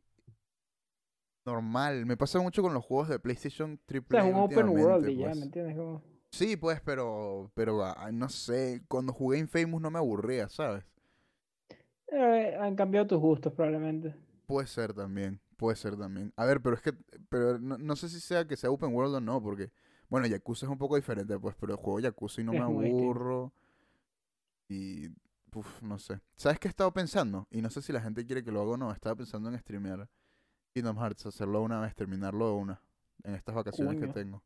Normal. Me pasa mucho con los juegos de PlayStation O sea, es un open world y ya, pues. ¿me entiendes? Como... Sí, pues, pero, pero, ah, no sé, cuando jugué Infamous no me aburría, ¿sabes? Eh, han cambiado tus gustos, probablemente. Puede ser también, puede ser también. A ver, pero es que, pero no, no sé si sea que sea open world o no, porque, bueno, Yakuza es un poco diferente, pues, pero juego Yakuza y no Es me distinto. aburro. Y, uf, no sé. ¿Sabes qué he estado pensando? Y no sé si la gente quiere que lo haga o no, estaba pensando en streamear Kingdom Hearts, hacerlo una vez, terminarlo de una, en estas vacaciones que tengo.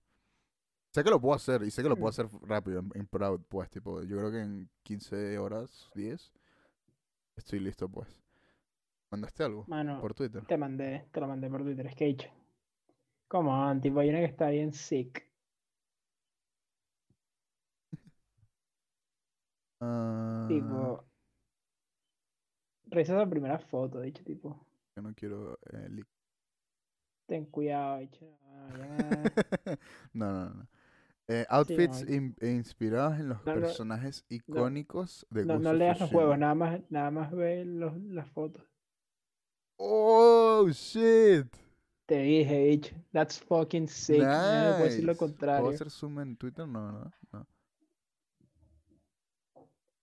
Sé que lo puedo hacer, y sé que lo puedo Mm. hacer rápido, en, en Proud, pues, tipo, yo creo que en 15 horas, 10, estoy listo, pues. ¿Mandaste algo? Mano, Por Twitter. te mandé, te lo mandé por Twitter, dicho. Come on, tipo, hay una que está bien sick. Ah, Tipo. Revisa la primera foto, dicho, tipo. yo no quiero eh, leak. Ten cuidado, dicho. ah, <laughs> no, no, no. Eh, outfits hay- in- e inspirados en los No, no, personajes icónicos de No, no leas los juegos, nada más, nada más ve los, las fotos. Oh, shit. Te dije, bicho. That's fucking sick. No puedo decir lo Nice. ¿Puedo contrario. hacer zoom en Twitter? No, ¿verdad? No.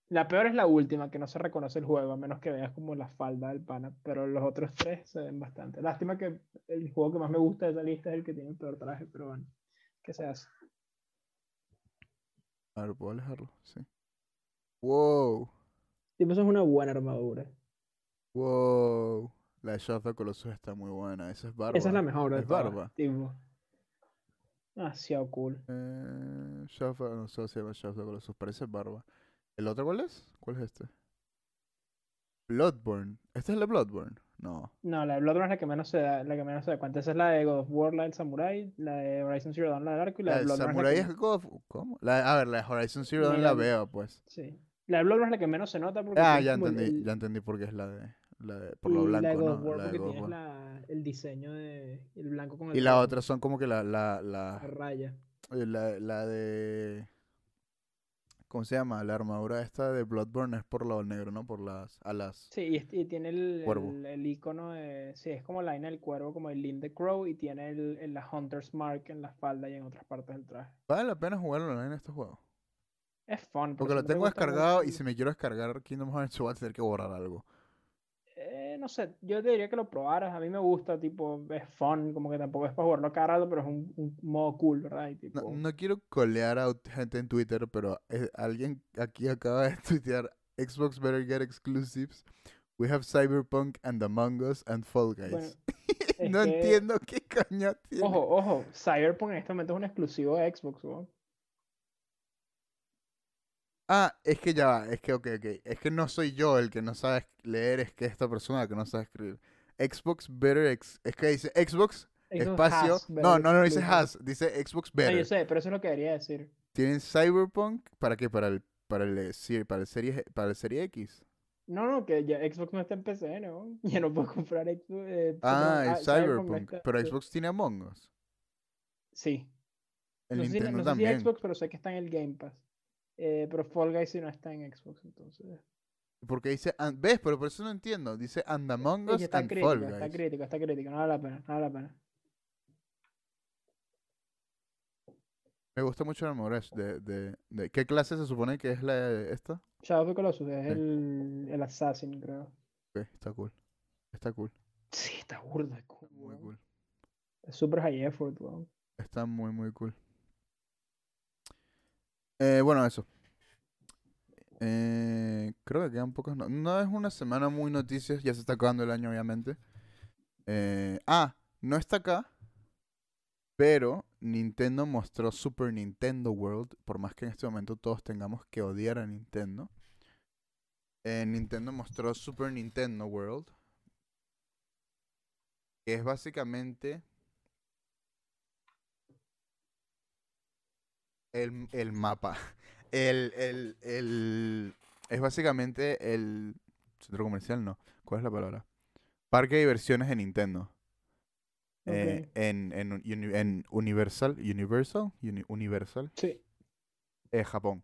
La peor es la última, que no se reconoce el juego, a menos que veas como la falda del pana. Pero los otros tres se ven bastante. Lástima que el juego que más me gusta de esa lista es el que tiene el peor traje, pero bueno. ¿Qué se hace? A ver, ¿puedo alejarlo? Sí. Wow. Tipo, eso es una buena armadura. Wow. La de Shadow of Colossus está muy buena. Esa es barba. Esa es la mejor de Es todas, barba. Tipo. Demasiado cool. Eh, no sé si se llama Shadow of Colossus. Parece barba. ¿El otro cuál es? ¿Cuál es este? Bloodborne. ¿Esta es la Bloodborne? No. No, la de Bloodborne es la que menos se da, la que menos se da cuenta. Esa es la de God of War, la del Samurai, la de Horizon Zero Dawn, la del arco, y la, La de de Bloodborne Samurai es la es God of- ¿Cómo? La, a ver, la de Horizon Zero Dawn la Mira, veo, pues. que, sí. La de Bloodborne es la que menos se nota porque Ah, ya el- entendí. el- Ya entendí por qué es la de... La de por lo y la de blanco, God of. War La de porque God tienes la, el diseño de el blanco con el Y la rojo, otra son como que la... La, la, la raya. eh, la, la de... ¿Cómo se llama? La armadura esta de Bloodborne es por lo negro, ¿no? Por las alas. Sí, y, y tiene el, el, el icono de. Sí, es como la vaina del cuervo, como el Link the Crow, y tiene el, el- la Hunter's Mark en la espalda y en otras partes del traje. ¿Vale la pena jugarlo online en este juego? Es fun. Porque lo tengo descargado y si me quiero descargar Kingdom Hearts voy a tener que borrar algo. No sé, yo te diría que lo probaras. A mí me gusta, tipo, es fun, como que tampoco es para jugarlo rato, pero es un, un modo cool, ¿verdad? Y tipo, No, no quiero colear a gente en Twitter, pero eh, alguien aquí acaba de <laughs> tuitear Xbox better get exclusives We have Cyberpunk and Among Us and Fall Guys. Bueno, <laughs> no que- entiendo qué coño tiene. Ojo, ojo, Cyberpunk en este momento es un exclusivo de Xbox, weón. Ah, es que ya va, es que, ok, ok. Es que no soy yo el que no sabe leer, es que esta persona que no sabe escribir. Xbox Better, ex- es que dice Xbox, Xbox espacio. has No, better no, no dice has, dice Xbox No, yo Better. sé, pero eso es lo que debería decir. Tienen Cyberpunk, ¿para qué? Para el, para el, eh, para el serie, para el serie X. No, no, que ya Xbox no está en PC, ¿no? <laughs> Ya no puedo comprar Xbox. eh, Ah, el no Cyberpunk. está- Pero sí. Xbox tiene Among Us. Sí. El no sé, si, Nintendo no sé si también. Xbox, pero sé que está en el Game Pass. Eh, pero Fall Guys sí no está en Xbox, entonces. Porque dice, and- ¿ves? Pero por eso no entiendo. Dice And Among Us está and crítico, Fall está Guys. crítico, está crítico. No vale la pena, no vale la pena. Me gusta mucho el Amores de, de, de... ¿Qué clase se supone que es la esta? Shadow of the Colossus es Sí. el, el Assassin, creo. Ok, está cool. Está cool. Sí, está burda. cool, Muy weón. cool. Es super high effort, weón. Está muy, muy cool. Eh, bueno, eso. Eh, creo que quedan pocas. No, es una semana muy noticias. Ya se está acabando el año, obviamente. Eh, ah, no está acá. Pero Nintendo mostró Super Nintendo World. Por más que en este momento todos tengamos que odiar a Nintendo. Eh, Nintendo mostró Super Nintendo World. Que es básicamente el, el mapa. <laughs> El, el, el, es básicamente el centro comercial, no. ¿Cuál es la palabra? Parque de diversiones de Nintendo. Eh, en, en, en Universal, Universal, Uni- Universal, Sí. eh, Japón.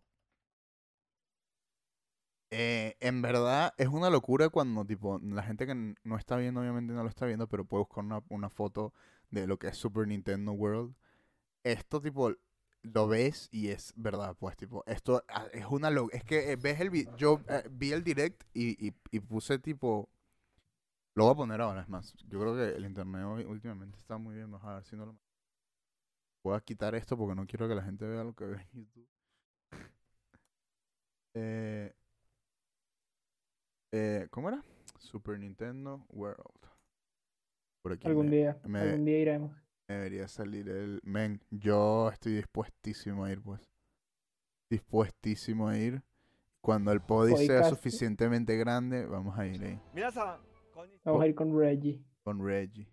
Eh, en verdad es una locura cuando tipo la gente que no está viendo obviamente no lo está viendo, pero puede buscar una, una foto de lo que es Super Nintendo World. Esto tipo lo ves y es verdad, pues tipo esto ah, es una lo es que eh, ves el vi- yo eh, vi el direct y, y, y puse tipo lo voy a poner ahora es más. Yo creo que el internet hoy últimamente está muy bien, vamos a ver si no lo voy a quitar esto porque no quiero que la gente vea lo que ve en YouTube. <laughs> Eh, eh, ¿Cómo era? Super Nintendo World. Por aquí Algún me, día, me- algún día iremos debería salir el... Men, yo estoy dispuestísimo a ir, pues. Dispuestísimo a ir. Cuando el podi sea suficientemente grande, vamos a ir ahí. Vamos a ir con Reggie. Con Reggie.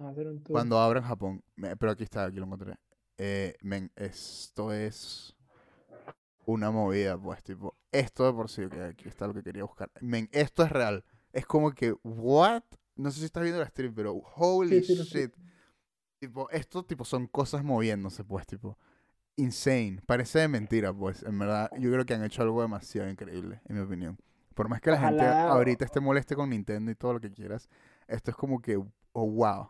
A hacer un tour. Cuando abran Japón. Pero aquí está, aquí lo encontré. Eh, men, esto es una movida, pues, tipo, esto de por sí, que aquí está lo que quería buscar. Men, esto es real. Es como que, what? No sé si estás viendo la stream, pero holy shit. Tipo, esto, tipo, son cosas moviéndose, pues, tipo. Insane. Parece de mentira, pues. En verdad, yo creo que han hecho algo demasiado increíble, en mi opinión. Por más que la gente Ojalá- ahorita esté moleste con Nintendo y todo lo que quieras, esto es como que, oh, wow.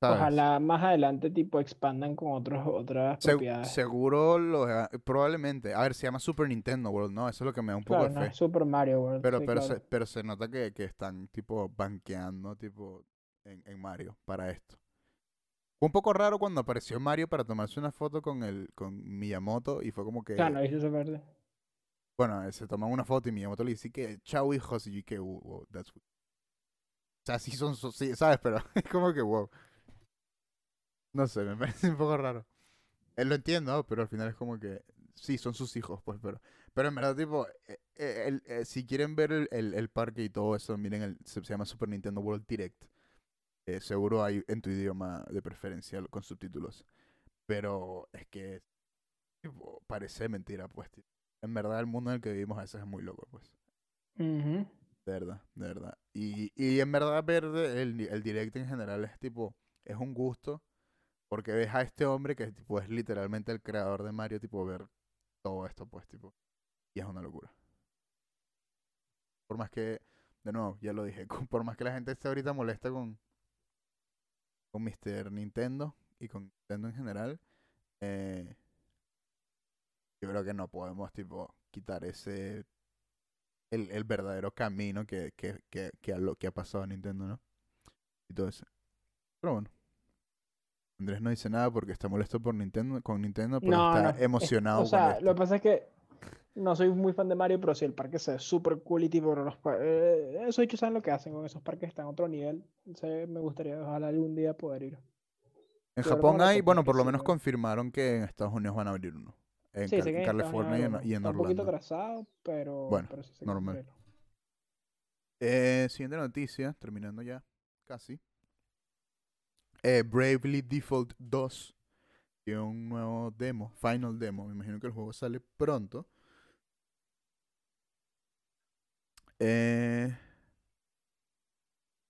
¿sabes? Ojalá más adelante tipo expandan con otros, otras Se- propiedades. seguro lo probablemente. A ver, se llama Super Nintendo World, ¿no? Eso es lo que me da un poco Claro, de no fe. es Super Mario World. Pero, sí, pero, claro. se, pero se nota que, que están tipo banqueando tipo en, en Mario para esto. Fue un poco raro cuando apareció Mario para tomarse una foto con el con Miyamoto y fue como que Claro, eso es verde. bueno, eh, se toman una foto y Miyamoto le dice que chao hijos y yo que wow, wow, that's weird". O sea, sí son so- sí, sabes, pero <laughs> es como que wow. No sé, me <laughs> parece un poco raro. Él lo entiendo, pero al final es como que sí, son sus hijos, pues, pero pero en verdad, tipo, eh, eh, el- eh, si quieren ver el, el, el parque y todo eso, miren, el, se llama Super Nintendo World Direct. Eh, seguro hay en tu idioma de preferencia con subtítulos. Pero es que tipo, parece mentira, pues. tipo. En verdad, el mundo en el que vivimos a veces es muy loco, pues. De verdad, de verdad. Y, y en verdad ver el, el direct en general es tipo, es un gusto. Porque ves a este hombre que tipo, es literalmente el creador de Mario, tipo, ver todo esto, pues, tipo. Y es una locura. Por más que, de nuevo, ya lo dije, <laughs> por más que la gente esté ahorita molesta con, con Mr. Nintendo y con Nintendo en general, eh, yo creo que no podemos, tipo, quitar ese el, el verdadero camino que, que, que, que, a lo que ha pasado a Nintendo, ¿no? Y todo eso. Pero bueno. Andrés no dice nada porque está molesto por Nintendo, con Nintendo, pero No, está no, es- emocionado O sea, con lo que pasa es que No soy muy fan de Mario, pero sí, el parque se ve súper cool y tipo, los eh, esos hechos saben lo que hacen con esos parques, están a otro nivel. Entonces, me gustaría, ojalá algún día poder ir. En Japón hay, bueno, por lo menos ¿no? confirmaron que en Estados Unidos van a abrir uno. En, Sí, Cal- en California y en, y en está un poquito Orlando. atrasado, pero, Bueno, pero sí normal. Eh, siguiente noticia, terminando ya, casi. Eh, Bravely Default 2 tiene un nuevo demo, final demo. Me imagino que el juego sale pronto. Eh,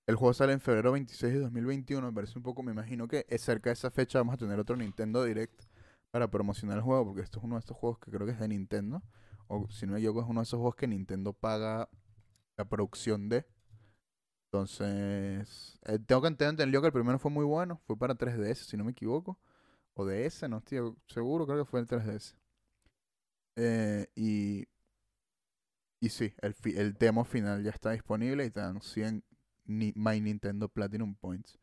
el juego sale en febrero 26 de 2021. Me parece un poco, me imagino que cerca de esa fecha vamos a tener otro Nintendo Direct para promocionar el juego, porque esto es uno de estos juegos que creo que es de Nintendo. O si no me equivoco, es uno de esos juegos que Nintendo paga la producción de. Entonces, eh, tengo que entender, entendido que el primero fue muy bueno, fue para 3DS, si no me equivoco, o DS, no estoy seguro, creo que fue el 3DS. Eh, y, y sí, el, fi- el demo final ya está disponible y te dan 100 ni My Nintendo Platinum Points.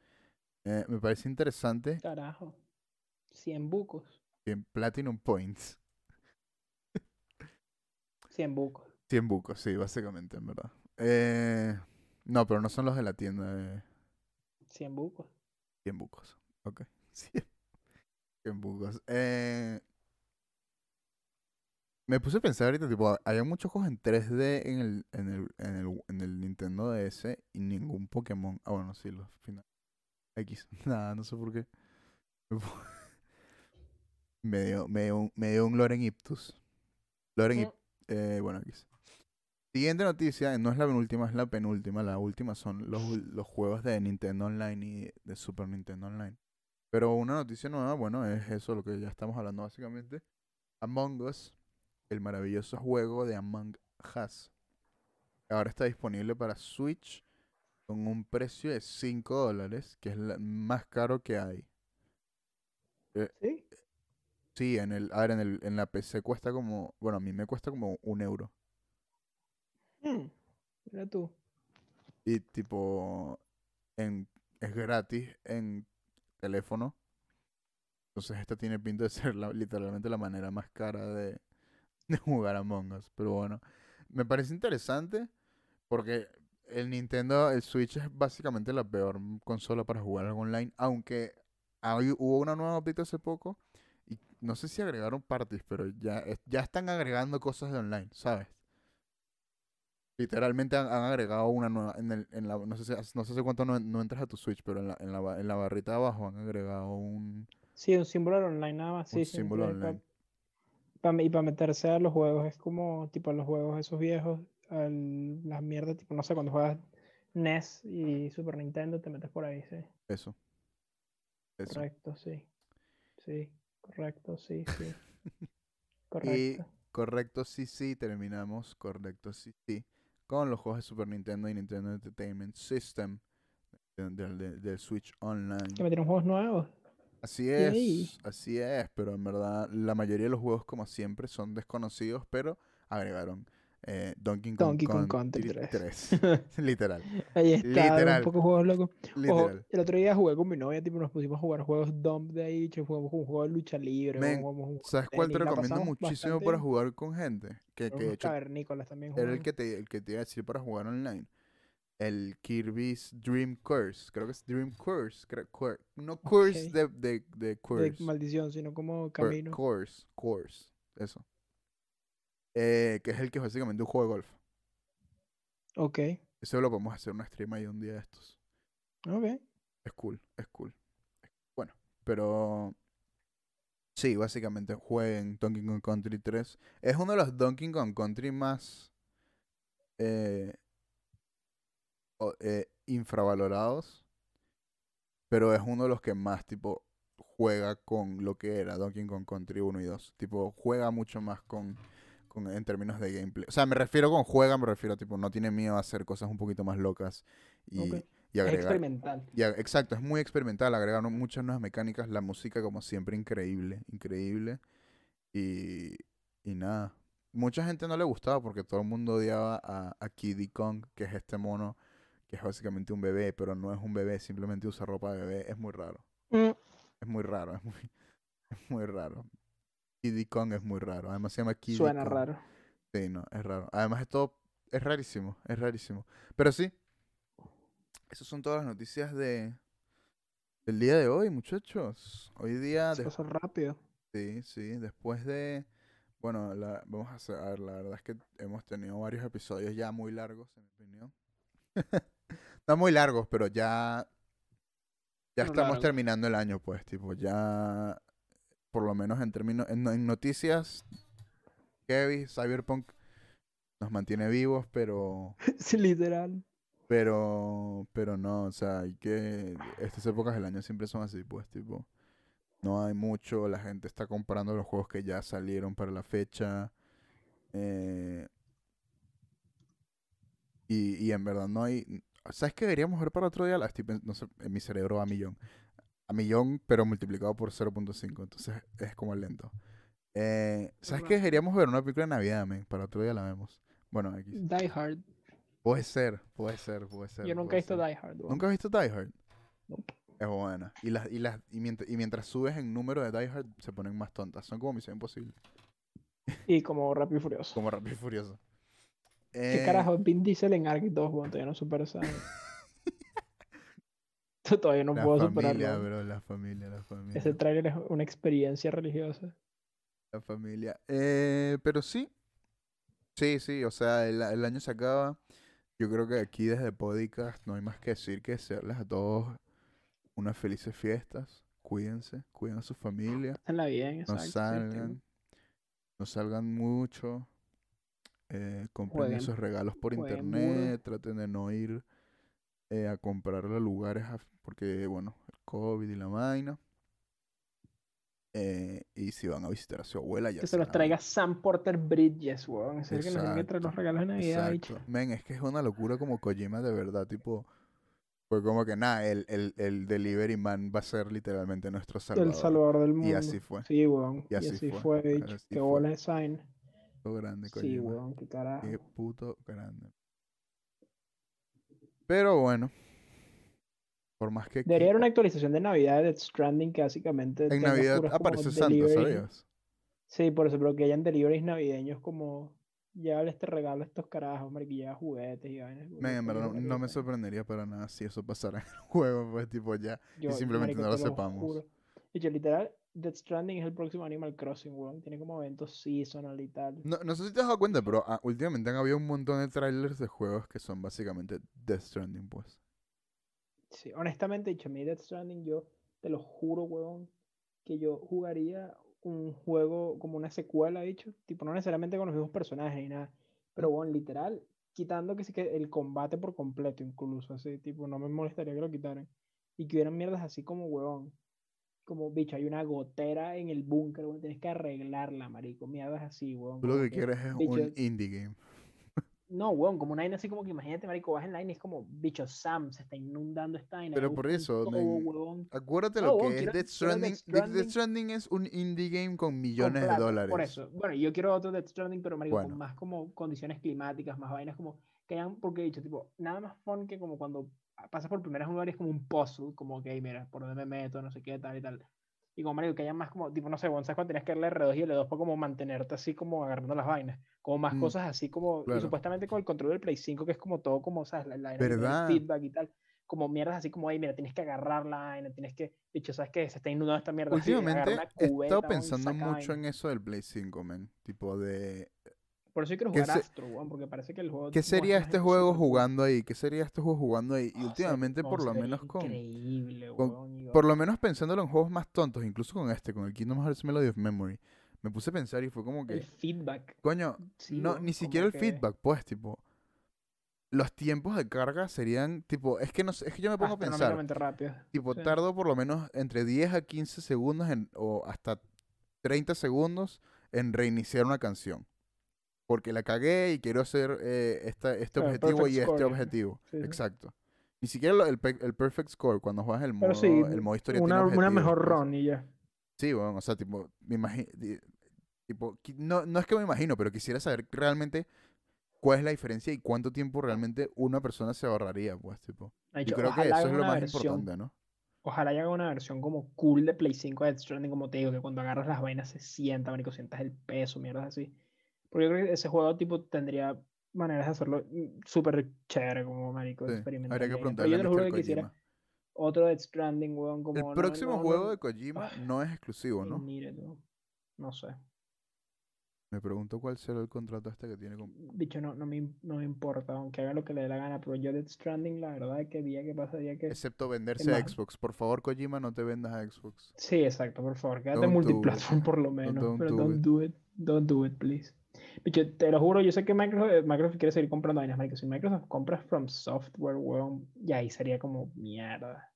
Eh, me parece interesante, Carajo. 100 bucos. 100 Platinum Points. 100 bucos. 100 bucos, sí, básicamente, en verdad. Eh, no, pero no son los de la tienda de 100 bucos. 100 bucos. Ok. <laughs> 100, 100 bucos. Eh, me puse a pensar ahorita, tipo, había muchos juegos en 3D en el, en el, en el, en el Nintendo DS y ningún Pokémon. Ah, bueno, sí, los finales. X. <laughs> Nada, no sé por qué. <laughs> Me dio, me dio, un- me dio un Loren Iptus. Loren Ip- eh, bueno, X. Siguiente noticia, no es la penúltima, es la penúltima. La última son los, los juegos de Nintendo Online y de Super Nintendo Online. Pero una noticia nueva, bueno, es eso lo que ya estamos hablando básicamente. Among Us, el maravilloso juego de Among Us. Ahora está disponible para Switch con un precio de 5 dólares, que es el más caro que hay. ¿Sí? Sí, en el, a ver, en el, en la PC cuesta como, bueno, a mí me cuesta como un euro. Mm, Mira tú. Y tipo, en, es gratis en teléfono. Entonces esta tiene pinta de ser la- literalmente la manera más cara de, <laughs> de jugar Among Us. Pero bueno, me parece interesante porque el Nintendo, el Switch es básicamente la peor consola para jugar algo online. Aunque hay- hubo una nueva update hace poco y no sé si agregaron parties, pero ya, ya están agregando cosas de online, ¿sabes? Literalmente han, han agregado una nueva en el, en la, no sé si- no sé cuánto no, no entras a tu Switch, pero en la, en la, en la barrita de abajo han agregado un, Sí, un símbolo online nada más. un Sí, sí, símbolo online. Y para meterse a los juegos es como, tipo, los juegos esos viejos, al- las mierdas, tipo, no sé, cuando juegas NES y Super Nintendo, te metes por ahí, sí. Eso. Eso. Correcto, sí. Sí, correcto, sí, sí. <laughs> Y Correcto. correcto, sí, sí, terminamos, correcto, sí, sí, con los juegos de Super Nintendo y Nintendo Entertainment System de- del- del- del Switch Online. Que metieron juegos nuevos. Así Yay. es, así es, pero en verdad la mayoría de los juegos como siempre son desconocidos, pero agregaron eh, Donkey Kong Donkey Kong Country Country 3. <laughs> <laughs> Literal, Ahí está, Literal. un poco juegos locos. Ojo, el otro día jugué con mi novia, tipo, nos pusimos a jugar juegos dump de ahí, jugamos un juego de lucha libre, Men, jugamos un ¿Sabes cuál te recomiendo muchísimo bastante para jugar con gente? Que, que de hecho también era el que, te, el que te iba a decir para jugar online. El Kirby's Dream Course. Creo que es Dream Course. creo- cour- no Course Ok. de, de, de de Course. maldición, sino como camino. Course. Course. Eso. Eh, que es el que es básicamente un juego de golf. Ok, Eso lo podemos hacer una stream ahí un día de estos. ok. Es cool, es cool. Bueno, pero... Sí, básicamente jueguen Donkey Kong Country 3. Es uno de los Donkey Kong Country más eh, eh, infravalorados. Pero es uno de los que más, tipo, juega con lo que era Donkey Kong Country 1 y 2. Tipo, juega mucho más con, con en términos de gameplay. O sea, me refiero con juega, me refiero, tipo, no tiene miedo a hacer cosas un poquito más locas y, y Es agregar. experimental. Y a- exacto, es muy experimental, agregaron muchas nuevas mecánicas, la música como siempre increíble, increíble. Y, y nada, mucha gente no le gustaba porque todo el mundo odiaba a, a Kiddy Kong, que es este mono, que es básicamente un bebé, pero no es un bebé, simplemente usa ropa de bebé, es muy raro, Mm, es muy raro, es muy, <laughs> es muy raro. Kiddy Kong es muy raro, además se llama Kiddy Suena Kong. raro. Sí, no, es raro. Además, esto es rarísimo, es rarísimo. Pero sí, esas son todas las noticias de del día de hoy, muchachos. Hoy día, Se pasó rápido. sí, sí, después de, bueno, la- vamos a hacer, a ver, la verdad es que hemos tenido varios episodios ya muy largos, en mi opinión. <laughs> No muy largos, pero ya, ya estamos terminando el año, pues, tipo, ya, por lo menos en términos, en, en noticias, Kevin, Cyberpunk nos mantiene vivos, pero <laughs> Sí, literal. Pero, pero no, o sea, hay que, estas épocas del año siempre son así, pues, tipo, no hay mucho, la gente está comprando los juegos que ya salieron para la fecha, eh, y, y en verdad no hay, ¿sabes qué deberíamos ver para otro día? La estoy no sé, en mi cerebro va a millón, a millón, pero multiplicado por 0.5, entonces es como lento. Eh, ¿sabes qué? Deberíamos ver una película de Navidad, men, para otro día la vemos. Bueno, X. Die Hard. Puede ser, puede ser, puede ser. Yo nunca he visto ser. Die Hard. ¿Nunca has visto Die Hard? Nope. Es buena. Y, las, y, las, y, mientras, y mientras subes en número de Die Hard, se ponen más tontas. Son como Misión Imposible. Y como Rápido y Furioso. Como Rápido y Furioso. ¿Qué Eh, carajo? Vin Diesel en Ark 2, weón. Todavía no supero esa. <laughs> Todavía no La puedo familia, superarlo. bro. La familia, la familia. Ese tráiler es una experiencia religiosa. La familia. Eh, pero sí. Sí, sí. O sea, el, el año se acaba. Yo creo que aquí desde Podcast no hay más que decir que desearles a todos unas felices fiestas. Cuídense. Cuiden a su familia. Bien, no exacto. salgan, no salgan mucho, eh, compren Jueguen- esos regalos por jueguen internet, traten de no ir eh, a comprarlo a lugares af- porque, bueno, el COVID y la vaina. Eh, y si van a visitar a su abuela, ya Que se los traiga Sam Porter Bridges, weón. Es el que nos traer los regalos de Navidad, bicho. Men, es que es una locura como Kojima de verdad, tipo, fue como que nada, el, el, el delivery man va a ser literalmente nuestro salvador. El salvador del mundo. Y así fue. Sí, weón. Y Y así así, fue, fue, así Qué bola de sign. Grande, Sí, Kojima. weón. Qué carajo. Qué puto grande. Pero bueno. Por más que... Debería haber una actualización de Navidad de Stranding que básicamente. En Navidad aparece Santa, ¿sabías? Sí, por eso, pero que hayan deliveries navideños como. Llévale este regalo a estos carajos, marico, y lleva juguetes y vainas. No, no me sorprendería para nada si eso pasara <laughs> en el juego, pues tipo ya. Yo, simplemente marico, no lo sepamos. juro. Literal, Death Stranding es el próximo Animal Crossing, weón. Tiene como eventos seasonal y tal. No, no sé si te has dado cuenta, pero ah, últimamente han habido un montón de trailers de juegos que son básicamente Death Stranding, pues. Sí, honestamente, dicho, a mí Death Stranding, yo te lo juro, weón, que yo jugaría un juego como una secuela, dicho, tipo, no necesariamente con los mismos personajes ni nada, pero, weón, literal, quitando que sí que el combate por completo, incluso, así, tipo, no me molestaría que lo quitaran, y que hubieran mierdas así como, weón, como, bicho, hay una gotera en el búnker, weón, tienes que arreglarla, marico, mierdas así, weón. Tú lo que quieres es bicho, un indie game. No, weón, como una vaina así como que imagínate, marico, vas en la y es como, bicho, Sam, se está inundando esta vaina. Pero por eso, todo. Acuérdate No, lo weón, que es Death Stranding. Death- Stranding- es un indie game con con millones de dólares. Por eso. Bueno, yo quiero otro Death Stranding, pero marico, Bueno. con más como condiciones climáticas, más vainas como que hayan, porque he dicho, tipo, nada más fun que como cuando pasas por primeras lugares es como un puzzle, como que, mira, por dónde me meto, no sé qué, tal y tal. Y como marico, que haya más como, tipo, no sé, ¿sabes cuando tenías que darle R2 y L2 para como mantenerte así como agarrando las vainas? Como más Mm, cosas así como, claro. y supuestamente con el control del Play 5, que es como todo como, ¿sabes? La, la el- feedback y tal. Como mierdas así como, hey, mira, tienes que agarrar la vaina, tienes que, dicho, ¿sabes qué? Se está inundando esta mierda. así, Últimamente una he estado pensando mucho en eso del Play 5, man. Tipo de... Por eso yo quiero ¿Qué jugar Astro, weón, porque parece que el juego. ¿Qué sería este juego jugando ahí? ¿Qué sería este juego jugando ahí? Y Ah, últimamente, por lo menos con... Increíble, con- weón, y Por lo menos pensándolo en juegos más tontos, incluso con este, con el Kingdom Hearts Melody of Memory. Me puse a pensar y fue como El que... feedback. Coño, Sí, no, ni siquiera el que feedback, pues, tipo... Los tiempos de carga serían, tipo... Es que, no, es que yo me pongo a pensar... rápido. Tipo, Sí. tardo por lo menos entre 10 a 15 segundos en- o hasta 30 segundos en reiniciar una canción. Porque la cagué y quiero hacer eh, esta- este Claro, objetivo y este score, ya. objetivo. Sí. Exacto. Ni siquiera el, el perfect score cuando juegas el modo, sí, el modo historia tiene una, una objetivos, mejor pues. run y ya. Sí, bueno, o sea, tipo, me imagino... Tipo, no, no es que me imagino, pero quisiera saber realmente cuál es la diferencia y cuánto tiempo realmente una persona se ahorraría, pues, tipo. De Yo creo que eso es lo una más versión- importante, ¿no? Ojalá hagan una versión como cool de Play 5 de Stranding, como te digo, que cuando agarras las vainas se sienta, marico, sientas el peso, mierdas así. Porque yo creo que ese juego tipo tendría maneras de hacerlo mm, súper chévere como marico, Sí, experimental. habría que. Pero preguntarle yo te que quisiera otro Death Stranding, weón, como El no- próximo no- juego no- de Kojima Ah. no es exclusivo, ¿no? it, weón. No sé. Me pregunto cuál será el contrato este que tiene con... Bicho, no, no, me, no me importa, aunque haga lo que le dé la gana, pero yo Death Stranding, la verdad es que día que pasa, día que... Excepto venderse a? Xbox. Por favor, Kojima, no te vendas a Xbox. Sí, exacto, por favor, quédate multiplatform por lo menos, don't pero do don't it. do it, don't do it, please. Te lo juro, yo sé que Microsoft, eh, Microsoft quiere seguir comprando vainas, marico. Si Microsoft compra From Software, weón, ya ahí sería como mierda.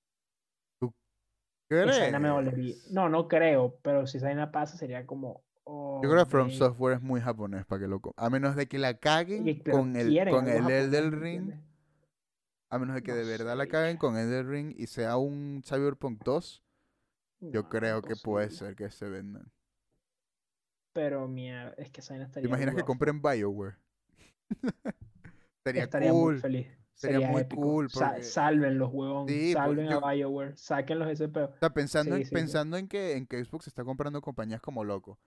Me dolería. ¿Crees? No, no creo, pero si esa vaina pasa sería como... Yo creo oh, que From. Software es muy japonés para que lo... A menos de que la caguen Y- con el, con el Elden Ring. ¿entiendes? A menos de que No de verdad sé, la caguen con Elden Ring y sea un Cyberpunk 2. Yo No, creo que puede ser que se vendan. Pero mierda, es que esa vaina ¿Te estaría imaginas que compren BioWare? <laughs> Sería Estaría cool. muy feliz. Sería muy épico. cool Sa- porque- Sálvenlos, huevón. Sí, por- Salven yo- a BioWare. Sáquenlos ese peo. O sea, pensando, Sí, en, sí, sí. pensando en que en que Xbox está comprando compañías como loco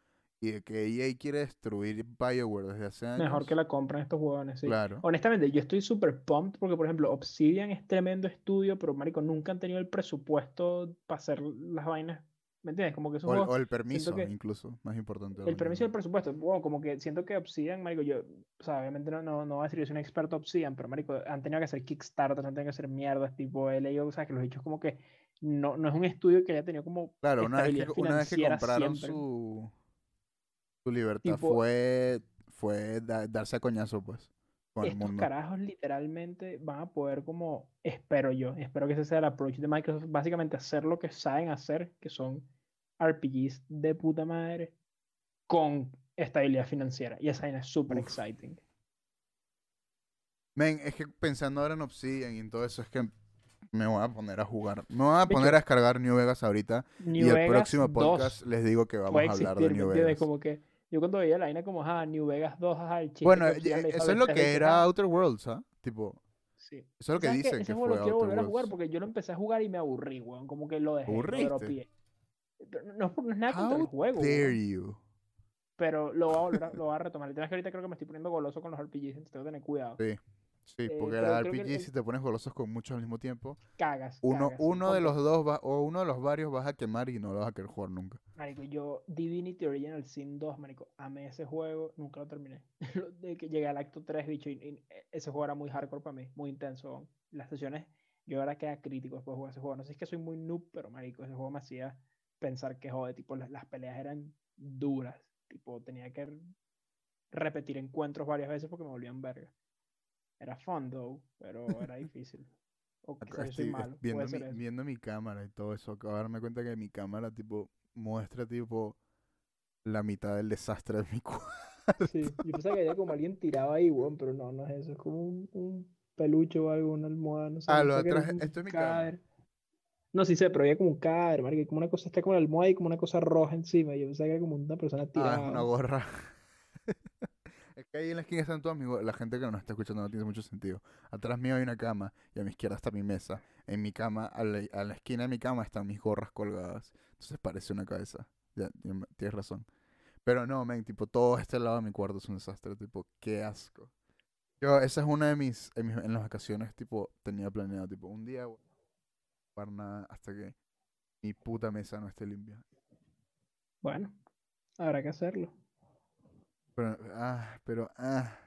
y de que EA quiere destruir BioWare desde hace años. Mejor que la compren estos huevones, sí. Claro. Honestamente, yo estoy súper pumped porque, por ejemplo, Obsidian es tremendo estudio, pero, marico, nunca han tenido el presupuesto para hacer las vainas. ¿Me entiendes? Como que O el, juegos- o el permiso, que- incluso, más importante. El permiso y el ¿no? presupuesto. Wow, como que siento que Obsidian, marico, yo, o sea, obviamente no, no, no voy a decir que soy un experto Obsidian, pero marico, han tenido que hacer Kickstarter, han tenido que hacer mierdas, tipo, he leído, o sea, que los dichos como que no, no es un estudio que haya tenido como Claro, una vez, que, una vez que compraron siempre. su, su libertad Tipo- fue, fue da- darse a coñazo, pues, Estos mundo. carajos literalmente van a poder como, espero yo, espero que ese sea el approach de Microsoft, básicamente hacer lo que saben hacer, que son RPGs de puta madre, con estabilidad financiera. Y esa es súper exciting. Men, es que pensando ahora en Obsidian y en todo eso, es que me voy a poner a jugar. Me voy a Bicho. poner a descargar New Vegas ahorita. New y el Vegas próximo 2 podcast les digo que vamos a hablar de ¿me New? Vegas. Como que yo cuando veía la vaina como, ah, New Vegas 2, ajá, el chiste Bueno, eh, eso es lo que era ah, Outer Worlds, ¿ah? Tipo, sí. eso es lo que dicen Ese que juego fue lo quiero volver a jugar Worlds. porque yo lo empecé a jugar y me aburrí, weón. Como que lo dejé, ¿Aburriste? Pero No, no es nada contra el juego, dare you? pero lo voy a volver a, lo voy a retomar. Literal, es que ahorita creo que me estoy poniendo goloso con los RPGs, entonces tengo que tener cuidado. Sí, sí, Eh, porque pero la que RPG el- si te pones golosos con muchos al mismo tiempo, Cagas. uno, cagas, sí, uno de los dos va- o uno de los varios vas a quemar y no lo vas a querer jugar nunca. Marico, yo Divinity Original Sin 2, marico, amé ese juego, nunca lo terminé. <laughs> De que llegué al acto 3, bicho, y, y ese juego era muy hardcore para mí, muy intenso. Las sesiones, yo ahora quedaba crítico después de jugar ese juego. No sé si es que soy muy noob, pero marico, ese juego me hacía pensar que, joder, tipo, las, las peleas eran duras. Tipo, tenía que repetir encuentros varias veces porque me volvían verga. Era fun, though, pero era difícil. O <laughs> estoy, malo, viendo, mi, eso. viendo mi cámara y todo eso, acabo de darme cuenta que mi cámara tipo muestra tipo la mitad del desastre de mi <laughs> cuarto. Sí, yo pensaba que había como alguien tirado ahí, weón, pero no, no es eso, es como un, un peluche o algo, una almohada, no sé. Ah, lo atrás, esto es mi cadáver. No, sí sé, pero había como un cadáver, marico, como una cosa, está como la almohada y como una cosa roja encima, yo pensaba que era como una persona Ah, es tirada. una gorra. Ahí en la esquina están todos mis go- La gente que nos está escuchando no tiene mucho sentido. Atrás mío hay una cama y a mi izquierda está mi mesa. En mi cama, a la, esquina de mi cama están mis gorras colgadas. Entonces parece una cabeza. Ya, tienes razón. Pero no, men, tipo, todo este lado de mi cuarto es un desastre. Tipo, qué asco. Yo, esa es una de mis, en, mis- en las vacaciones, tipo, tenía planeado, tipo, un día voy a jugar nada hasta que mi puta mesa no esté limpia. Bueno, habrá que hacerlo. Pero, ah, pero, ah.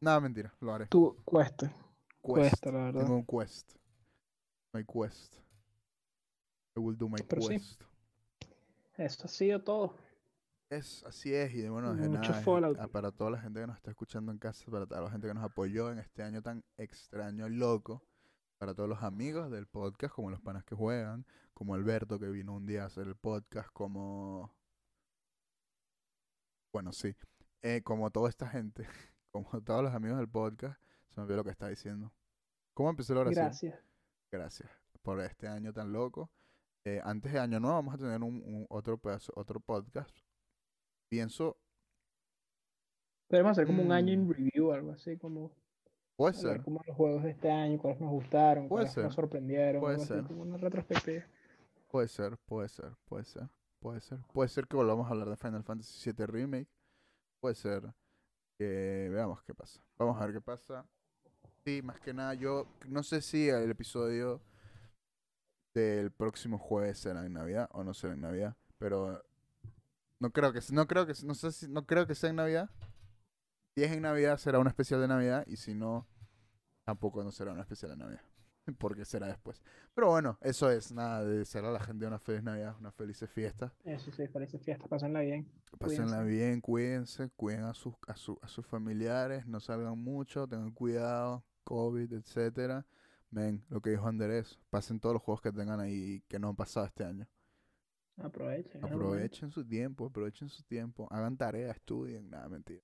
Nada, mentira, lo haré. Tú, cuesta, Quest. cuesta, la verdad. Tengo un quest. My quest. I will do my Pero sí. quest. Eso ha sido todo. Es, así es, y bueno, de Mucho nada, para toda la gente que nos está escuchando en casa, para toda la gente que nos apoyó en este año tan extraño, loco, para todos los amigos del podcast, como los panas que juegan, como Alberto que vino un día a hacer el podcast, como... Bueno, sí, eh, como toda esta gente, <laughs> como todos los amigos del podcast, se me olvidó lo que está diciendo. ¿Cómo empezó la oración? Gracias. Gracias por este año tan loco. Eh, antes de año nuevo vamos a tener un, un otro pedazo, otro podcast. Pienso, Podemos hacer como un año Mm. en review, algo así, como puede ser, como los juegos de este año, cuáles nos gustaron, cuáles nos ser, sorprendieron, puede algo así, ser. como una retrospectiva. puede ser, puede ser, puede ser, puede ser. Puede ser que volvamos a hablar de Final Fantasy VII Remake. Puede ser. que veamos qué pasa. Vamos a ver qué pasa. Sí, más que nada, yo no sé si el episodio del próximo jueves será en Navidad o no será en Navidad, pero no creo que no creo que no sé si no creo que sea en Navidad. Si es en Navidad será un especial de Navidad y si no tampoco no será un especial de Navidad, <laughs> porque será después. Pero bueno, eso es nada de desear a la gente una feliz Navidad, una feliz fiesta. Eso sí, felices fiestas, pásenla bien. Pásenla Cuídense. bien, cuídense, cuiden a sus, a, su- a sus familiares, no salgan mucho, tengan cuidado, COVID, etcétera. Ven, lo que dijo Andrés, pasen todos los juegos que tengan ahí que no han pasado este año. Aprovechen. Aprovechen su tiempo, aprovechen su tiempo, hagan tarea, estudien, nada, mentira.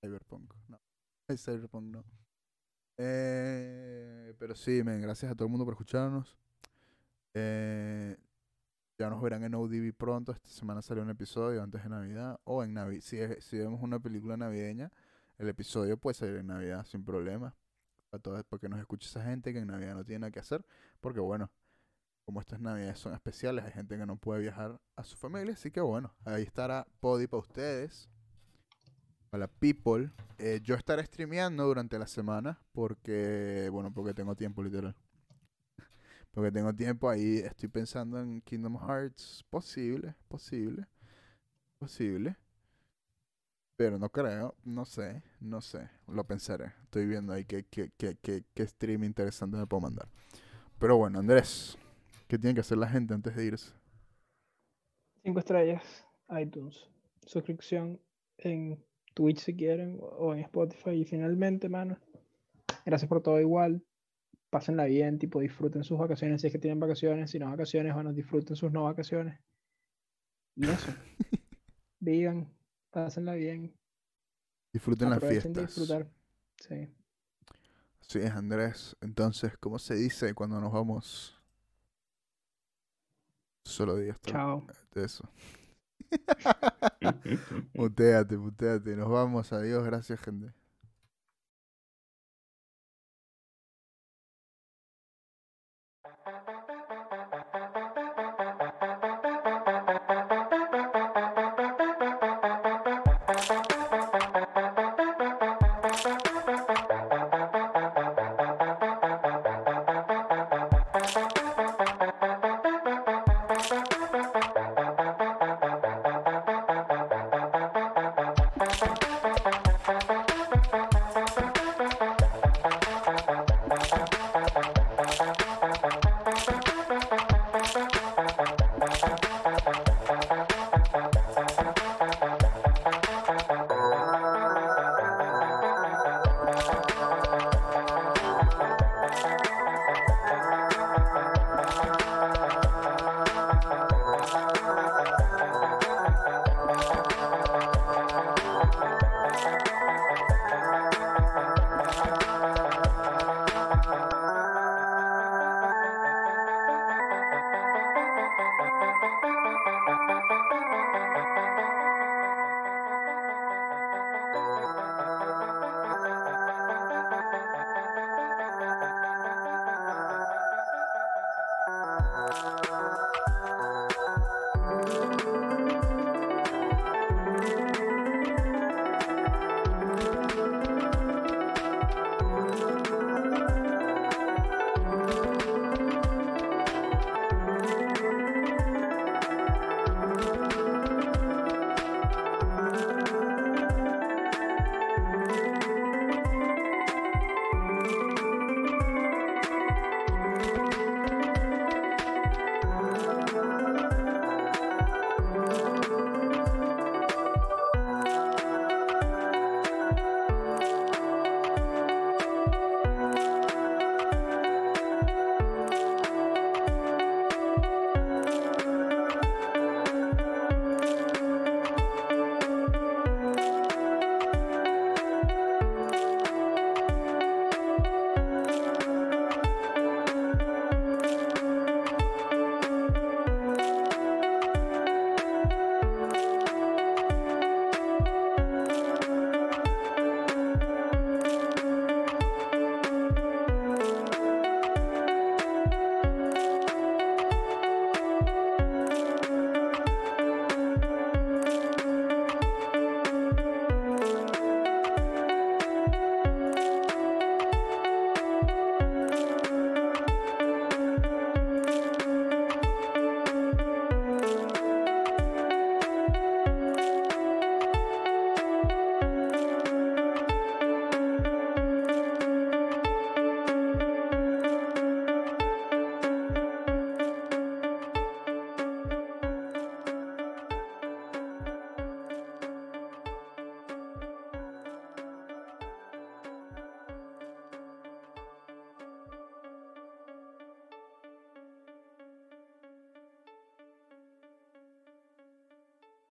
Cyberpunk, no. <laughs> Cyberpunk no. Eh, pero sí, gracias a todo el mundo por escucharnos. Eh, ya nos verán en ODB pronto. Esta semana salió un episodio antes de Navidad. O en Navidad. Si, si vemos una película navideña, el episodio puede salir en Navidad sin problema. Para todo, porque nos escucha esa gente que en Navidad no tiene nada que hacer. Porque bueno, como estas Navidades son especiales, hay gente que no puede viajar a su familia. Así que bueno, ahí estará Podi para ustedes. Para la people. Eh, yo estaré streameando durante la semana. Porque, bueno, porque tengo tiempo literal. Porque tengo tiempo ahí, estoy pensando en Kingdom Hearts. Posible, posible, posible. Pero no creo, no sé, no sé. Lo pensaré. Estoy viendo ahí qué, qué, qué, qué stream interesante me puedo mandar. Pero bueno, Andrés, ¿qué tiene que hacer la gente antes de irse? Cinco estrellas, iTunes. Suscripción en Twitch si quieren o- en Spotify. Y finalmente, mano, gracias por todo igual. Pásenla bien, tipo, disfruten sus vacaciones si es que tienen vacaciones. Si no vacaciones, bueno, disfruten sus no vacaciones. Y eso. <laughs> Vivan, pásenla bien. Disfruten las de fiestas. disfrutar. Sí. Sí, es Andrés. Entonces, ¿cómo se dice cuando nos vamos? Solo hasta Chao. eso. <laughs> muteate, muteate. Nos vamos. Adiós. Gracias, gente.